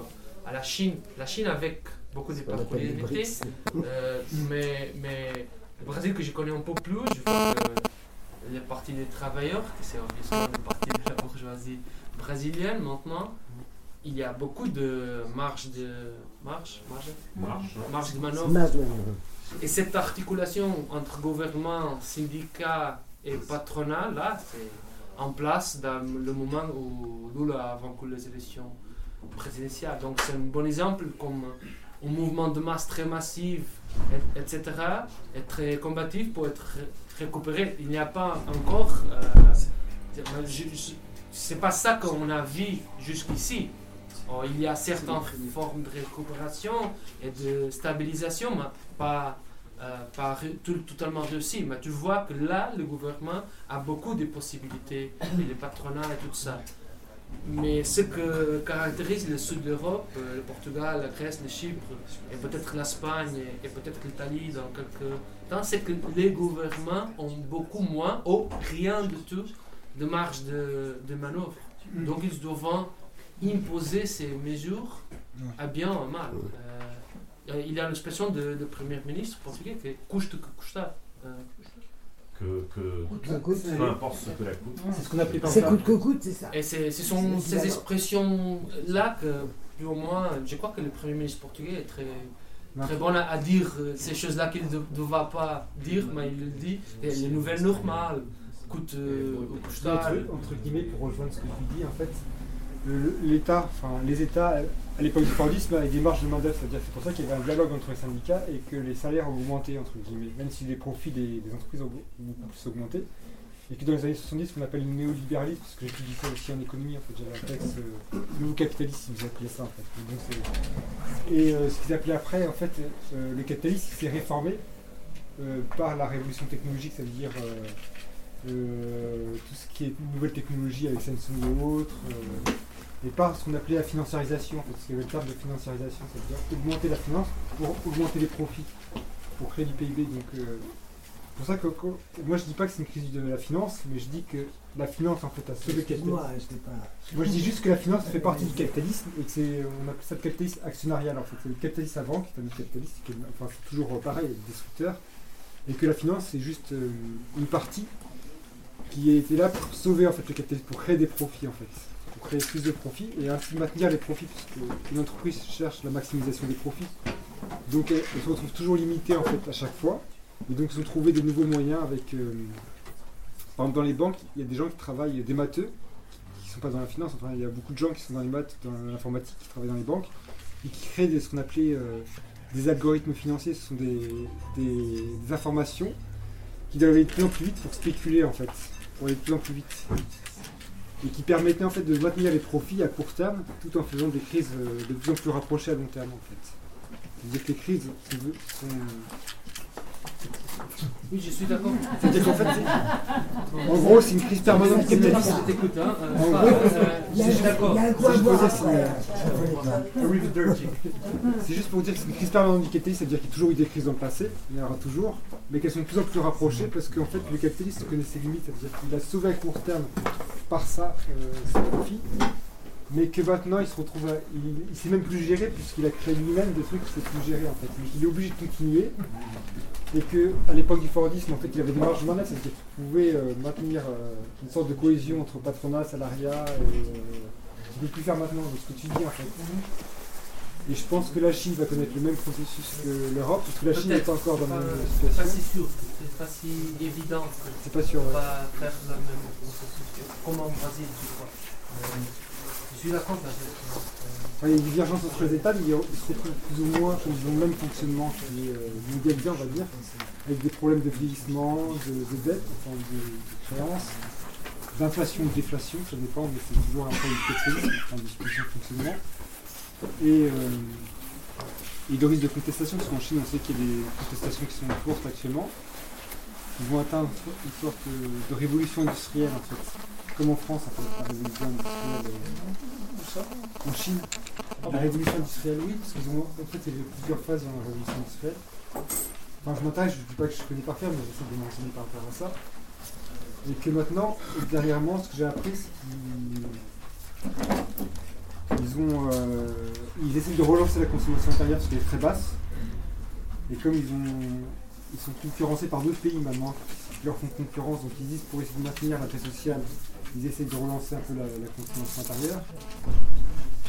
à la Chine, la Chine avec beaucoup de particularités, euh, mais, mais le Brésil que je connais un peu plus, je vois que les partis des travailleurs, que c'est obviously une partie de la bourgeoisie brésilienne maintenant, il y a beaucoup de marge de marge, marge, Marche. marge de manœuvre. Et cette articulation entre gouvernement, syndicat et patronat, là, c'est en place dans le moment où Lula a vaincu les élections présidentielles. Donc c'est un bon exemple comme un mouvement de masse très massif, et- etc., et très combatif pour être ré- récupéré. Il n'y a pas encore... euh, c'est pas ça qu'on a vu jusqu'ici. Oh, il y a certaines formes de récupération et de stabilisation, mais pas, euh, pas tout- totalement réussi. Mais tu vois que là, le gouvernement a beaucoup de possibilités, et le patronat et tout ça. Mais ce que caractérise le sud de l'Europe, euh, le Portugal, la Grèce, le Chypre, et peut-être l'Espagne, et peut-être l'Italie dans quelques temps, c'est que les gouvernements ont beaucoup moins, ou rien du tout, de marge de, de manœuvre. Donc ils doivent imposer ces mesures à bien ou à mal. Euh, il y a une expression de, de premier ministre portugais qui est custe que custa. Que, que Coûte que coûte. peu importe ce que la coûte. C'est ce qu'on appelait par C'est coûte que coûte, c'est ça. Et c'est- ce sont ces expressions-là que, plus ou moins, je crois que le Premier ministre portugais est très, très bon à, à dire ces choses-là qu'il ne devra pas dire, mais il le dit. Et les nouvelles normales coûtent euh, au entre, guillemets, pour rejoindre ce que tu dis, en fait, l'État, enfin les États, à l'époque du Fordisme, avaient des marges de main-d'œuvre, c'est-à-dire c'est pour ça qu'il y avait un dialogue entre les syndicats et que les salaires ont augmenté, entre guillemets, même si les profits des, entreprises ont beaucoup plus augmenté. Et que dans les années 70, ce qu'on appelle le néolibéralisme, parce que j'étudie ça aussi en économie, en fait, j'avais un texte, euh, nouveau capitalisme, ils appelaient ça en fait. Et, donc, et, euh, ce qu'ils appelaient après, en fait, euh, le capitalisme s'est réformé euh, par la révolution technologique, ça veut dire euh, tout ce qui est nouvelle technologie avec Samsung et autres, et par ce qu'on appelait la financiarisation, en fait, ce qu'il y avait le terme de financiarisation, c'est-à-dire augmenter la finance pour augmenter les profits, pour créer du PIB. Donc, euh, c'est pour ça que moi je dis pas que c'est une crise de la finance, mais je dis que la finance en fait a sauvé le capitalisme. Moi, je sais pas. Moi je dis juste que la finance fait partie du capitalisme et que c'est, on appelle ça le capitalisme actionnarial en fait. C'est le capitalisme avant qui est un autre capitaliste, qui est, enfin c'est toujours pareil, destructeur, et que la finance c'est juste euh, une partie qui était là pour sauver en fait le capitalisme, pour créer des profits en fait, créer plus de profits et ainsi maintenir les profits puisque une entreprise cherche la maximisation des profits. Donc elle, se retrouve toujours limitée en fait à chaque fois. Et donc ils ont trouvé de nouveaux moyens avec euh, par exemple dans les banques, il y a des gens qui travaillent, des matheux, qui ne sont pas dans la finance, enfin il y a beaucoup de gens qui sont dans les maths, dans l'informatique, qui travaillent dans les banques, et qui créent des- ce qu'on appelait euh, des algorithmes financiers, ce sont des, des- des informations qui doivent aller de plus en plus vite pour spéculer en fait, pour aller de plus en plus vite. Et qui permettaient en fait de maintenir les profits à court terme tout en faisant des crises euh, de plus en plus rapprochées à long terme en fait. C'est-à-dire crises sont, sont- Oui, je suis d'accord. C'est-à-dire qu'en fait, en gros, c'est une crise permanente. Je t'écoute, hein. euh, En pas, gros, euh, je suis d'accord. euh, C'est juste pour dire que c'est une crise permanente du capitalisme, c'est-à-dire qu'il y a toujours eu des crises dans le passé, il y en aura toujours, mais qu'elles sont de plus en plus rapprochées parce qu'en fait le capitalisme connaît ses limites, c'est-à-dire qu'il a sauvé à court terme par ça euh, ses profits, mais que maintenant il se retrouve à, il, il sait même plus gérer puisqu'il a créé lui-même des trucs qu'il sait plus gérer en fait, mais qu'il est obligé de continuer et que à l'époque du Fordisme en fait il avait des marges de manœuvre, c'est-à-dire qu'il pouvait euh, maintenir euh, une sorte de cohésion entre patronat, salariat et euh, il ne peut plus faire maintenant de ce que tu dis en fait. Et je pense que la Chine va connaître le même processus que l'Europe, parce que la Chine n'est pas encore dans la même C'est pas situation. si sûr, c'est pas si évident. que C'est pas sûr. On ouais. va faire le même processus que- comme en Brésil, tu vois. Il y a une divergence entre les États, mais ils se retrouvent plus ou moins ont le même fonctionnement qui est euh, mondialisé, on va dire, avec des problèmes de vieillissement, de, de dette, enfin, de, créances, d'inflation ou de déflation, ça dépend, mais c'est toujours un problème de fonctionnement. Et, euh, et de risque de contestation, parce qu'en Chine, on sait qu'il y a des contestations qui sont courtes actuellement. Ils vont atteindre une sorte de révolution industrielle, en fait. Comme en France, en En Chine, la révolution industrielle, oui, parce qu'ils ont, en fait, il y a plusieurs phases dans la révolution industrielle. Enfin, je m'intéresse, je ne dis pas que je connais par cœur, mais j'essaie de m'enseigner par rapport à ça. Et que maintenant, dernièrement, ce que j'ai appris, c'est qu'ils ils ont, euh, ils essaient de relancer la consommation intérieure parce qu'elle est très basse. Et comme ils ont, ils sont concurrencés par d'autres pays maintenant qui leur font concurrence, donc ils disent pour essayer de maintenir la paix sociale, ils essaient de relancer un peu la, la consommation intérieure.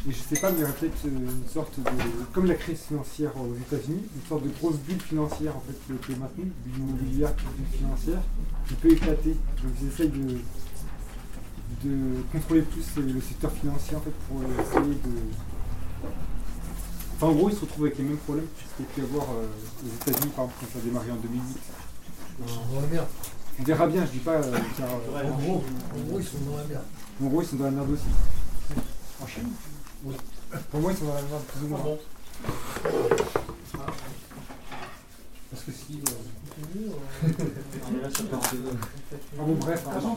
Et je sais pas, mais il y aurait peut-être une sorte de, comme la crise financière aux États-Unis, une sorte de grosse bulle financière en fait qui a été maintenue, bulle immobilière, bulle financière, qui peut éclater. Donc ils essayent de, contrôler plus le secteur financier en fait pour essayer de. Enfin en gros ils se retrouvent avec les mêmes problèmes qu'il y a pu avoir euh, aux États-Unis par exemple quand ça a démarré en 2008. On verra bien, je dis pas. euh, car, euh, En gros, en gros, ils sont dans la merde. en gros ils sont dans la merde aussi. En Chine Oui. Pour moi ils sont dans la merde plus ou moins. Parce que si. euh, Ah bon bref, hein,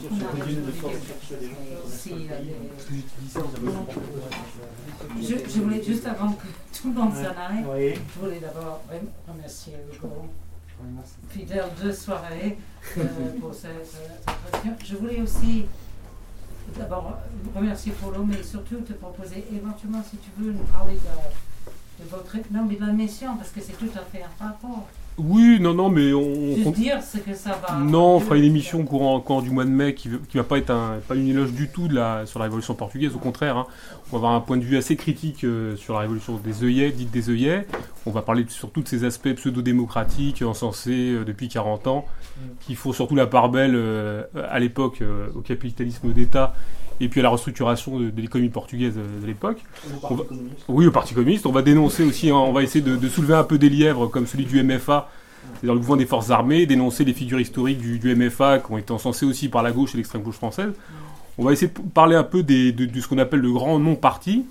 Je, je voulais juste avant que tout le monde s'en aille, Oui. je voulais d'abord rem- remercier merci. Fidèle de soirée euh, pour cette, question. Je voulais aussi d'abord remercier Polo, mais surtout te proposer éventuellement, si tu veux, nous parler de, de votre non, mais de la mission, parce que c'est tout à fait un rapport. Oui, non, non, mais on. Juste on- dire ce que ça va. Non, on fera une émission courant, courant du mois de mai qui, qui va pas être un, pas une éloge du tout de la, sur la révolution portugaise, au contraire. hein. On va avoir un point de vue assez critique euh, sur la révolution des œillets, dite des œillets. On va parler sur tous ces aspects pseudo-démocratiques encensés euh, depuis 40 ans, qui font surtout la part belle euh, à l'époque euh, au capitalisme d'État et puis à la restructuration de, de l'économie portugaise euh, de l'époque. Va- oui, au Parti communiste. On va dénoncer aussi, hein, on va essayer de, de soulever un peu des lièvres comme celui du MFA, c'est-à-dire le mouvement des forces armées, dénoncer les figures historiques du, du MFA qui ont été encensées aussi par la gauche et l'extrême gauche française. On va essayer de parler un peu des, de, de ce qu'on appelle le grand non-parti,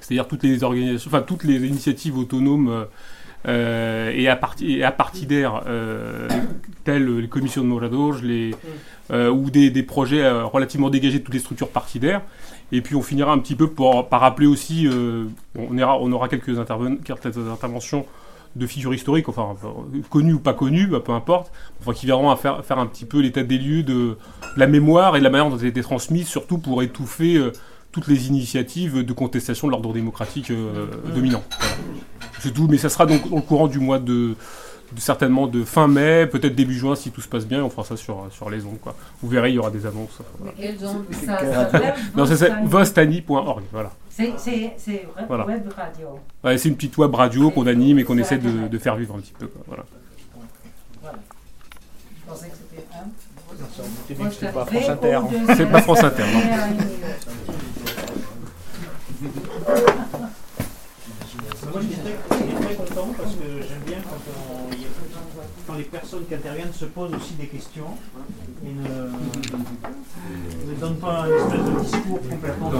c'est-à-dire toutes les organisations, enfin toutes les initiatives autonomes euh, euh, et, à parti, et apartidaires, euh, telles les commissions de Morador, les, euh, ou des, des projets euh, relativement dégagés de toutes les structures partidaires. Et puis on finira un petit peu pour, par rappeler aussi, euh, on, aura, on aura quelques, interven- quelques interventions de figures historiques, enfin euh, connues ou pas connues, bah, peu importe, enfin, qui viendront à faire, faire un petit peu l'état des lieux de, de la mémoire et de la manière dont elle a été transmise, surtout pour étouffer euh, toutes les initiatives de contestation de l'ordre démocratique euh, dominant. Voilà. C'est tout, mais ça sera donc au courant du mois de- certainement de fin mai, peut-être début juin si tout se passe bien, et on fera ça sur, sur les ondes. Quoi. Vous verrez, il y aura des annonces. voilà. Mais quelles ondes C'est ça quelle s'appelle Non, ça c'est Vostani. vostani.org. Voilà. C'est c'est- c'est vrai, Voilà. web radio. Ouais, c'est une petite web radio qu'on anime et qu'on essaie de, de faire vivre un petit peu. Quoi. Voilà. Voilà. Je pensais que c'était un. C'est pas France Inter. hein. C'est pas France Inter, non. Moi, je suis très, je suis très content parce que j'aime bien on- quand les personnes qui interviennent se posent aussi des questions et ne, ne donnent pas un espèce de discours complètement.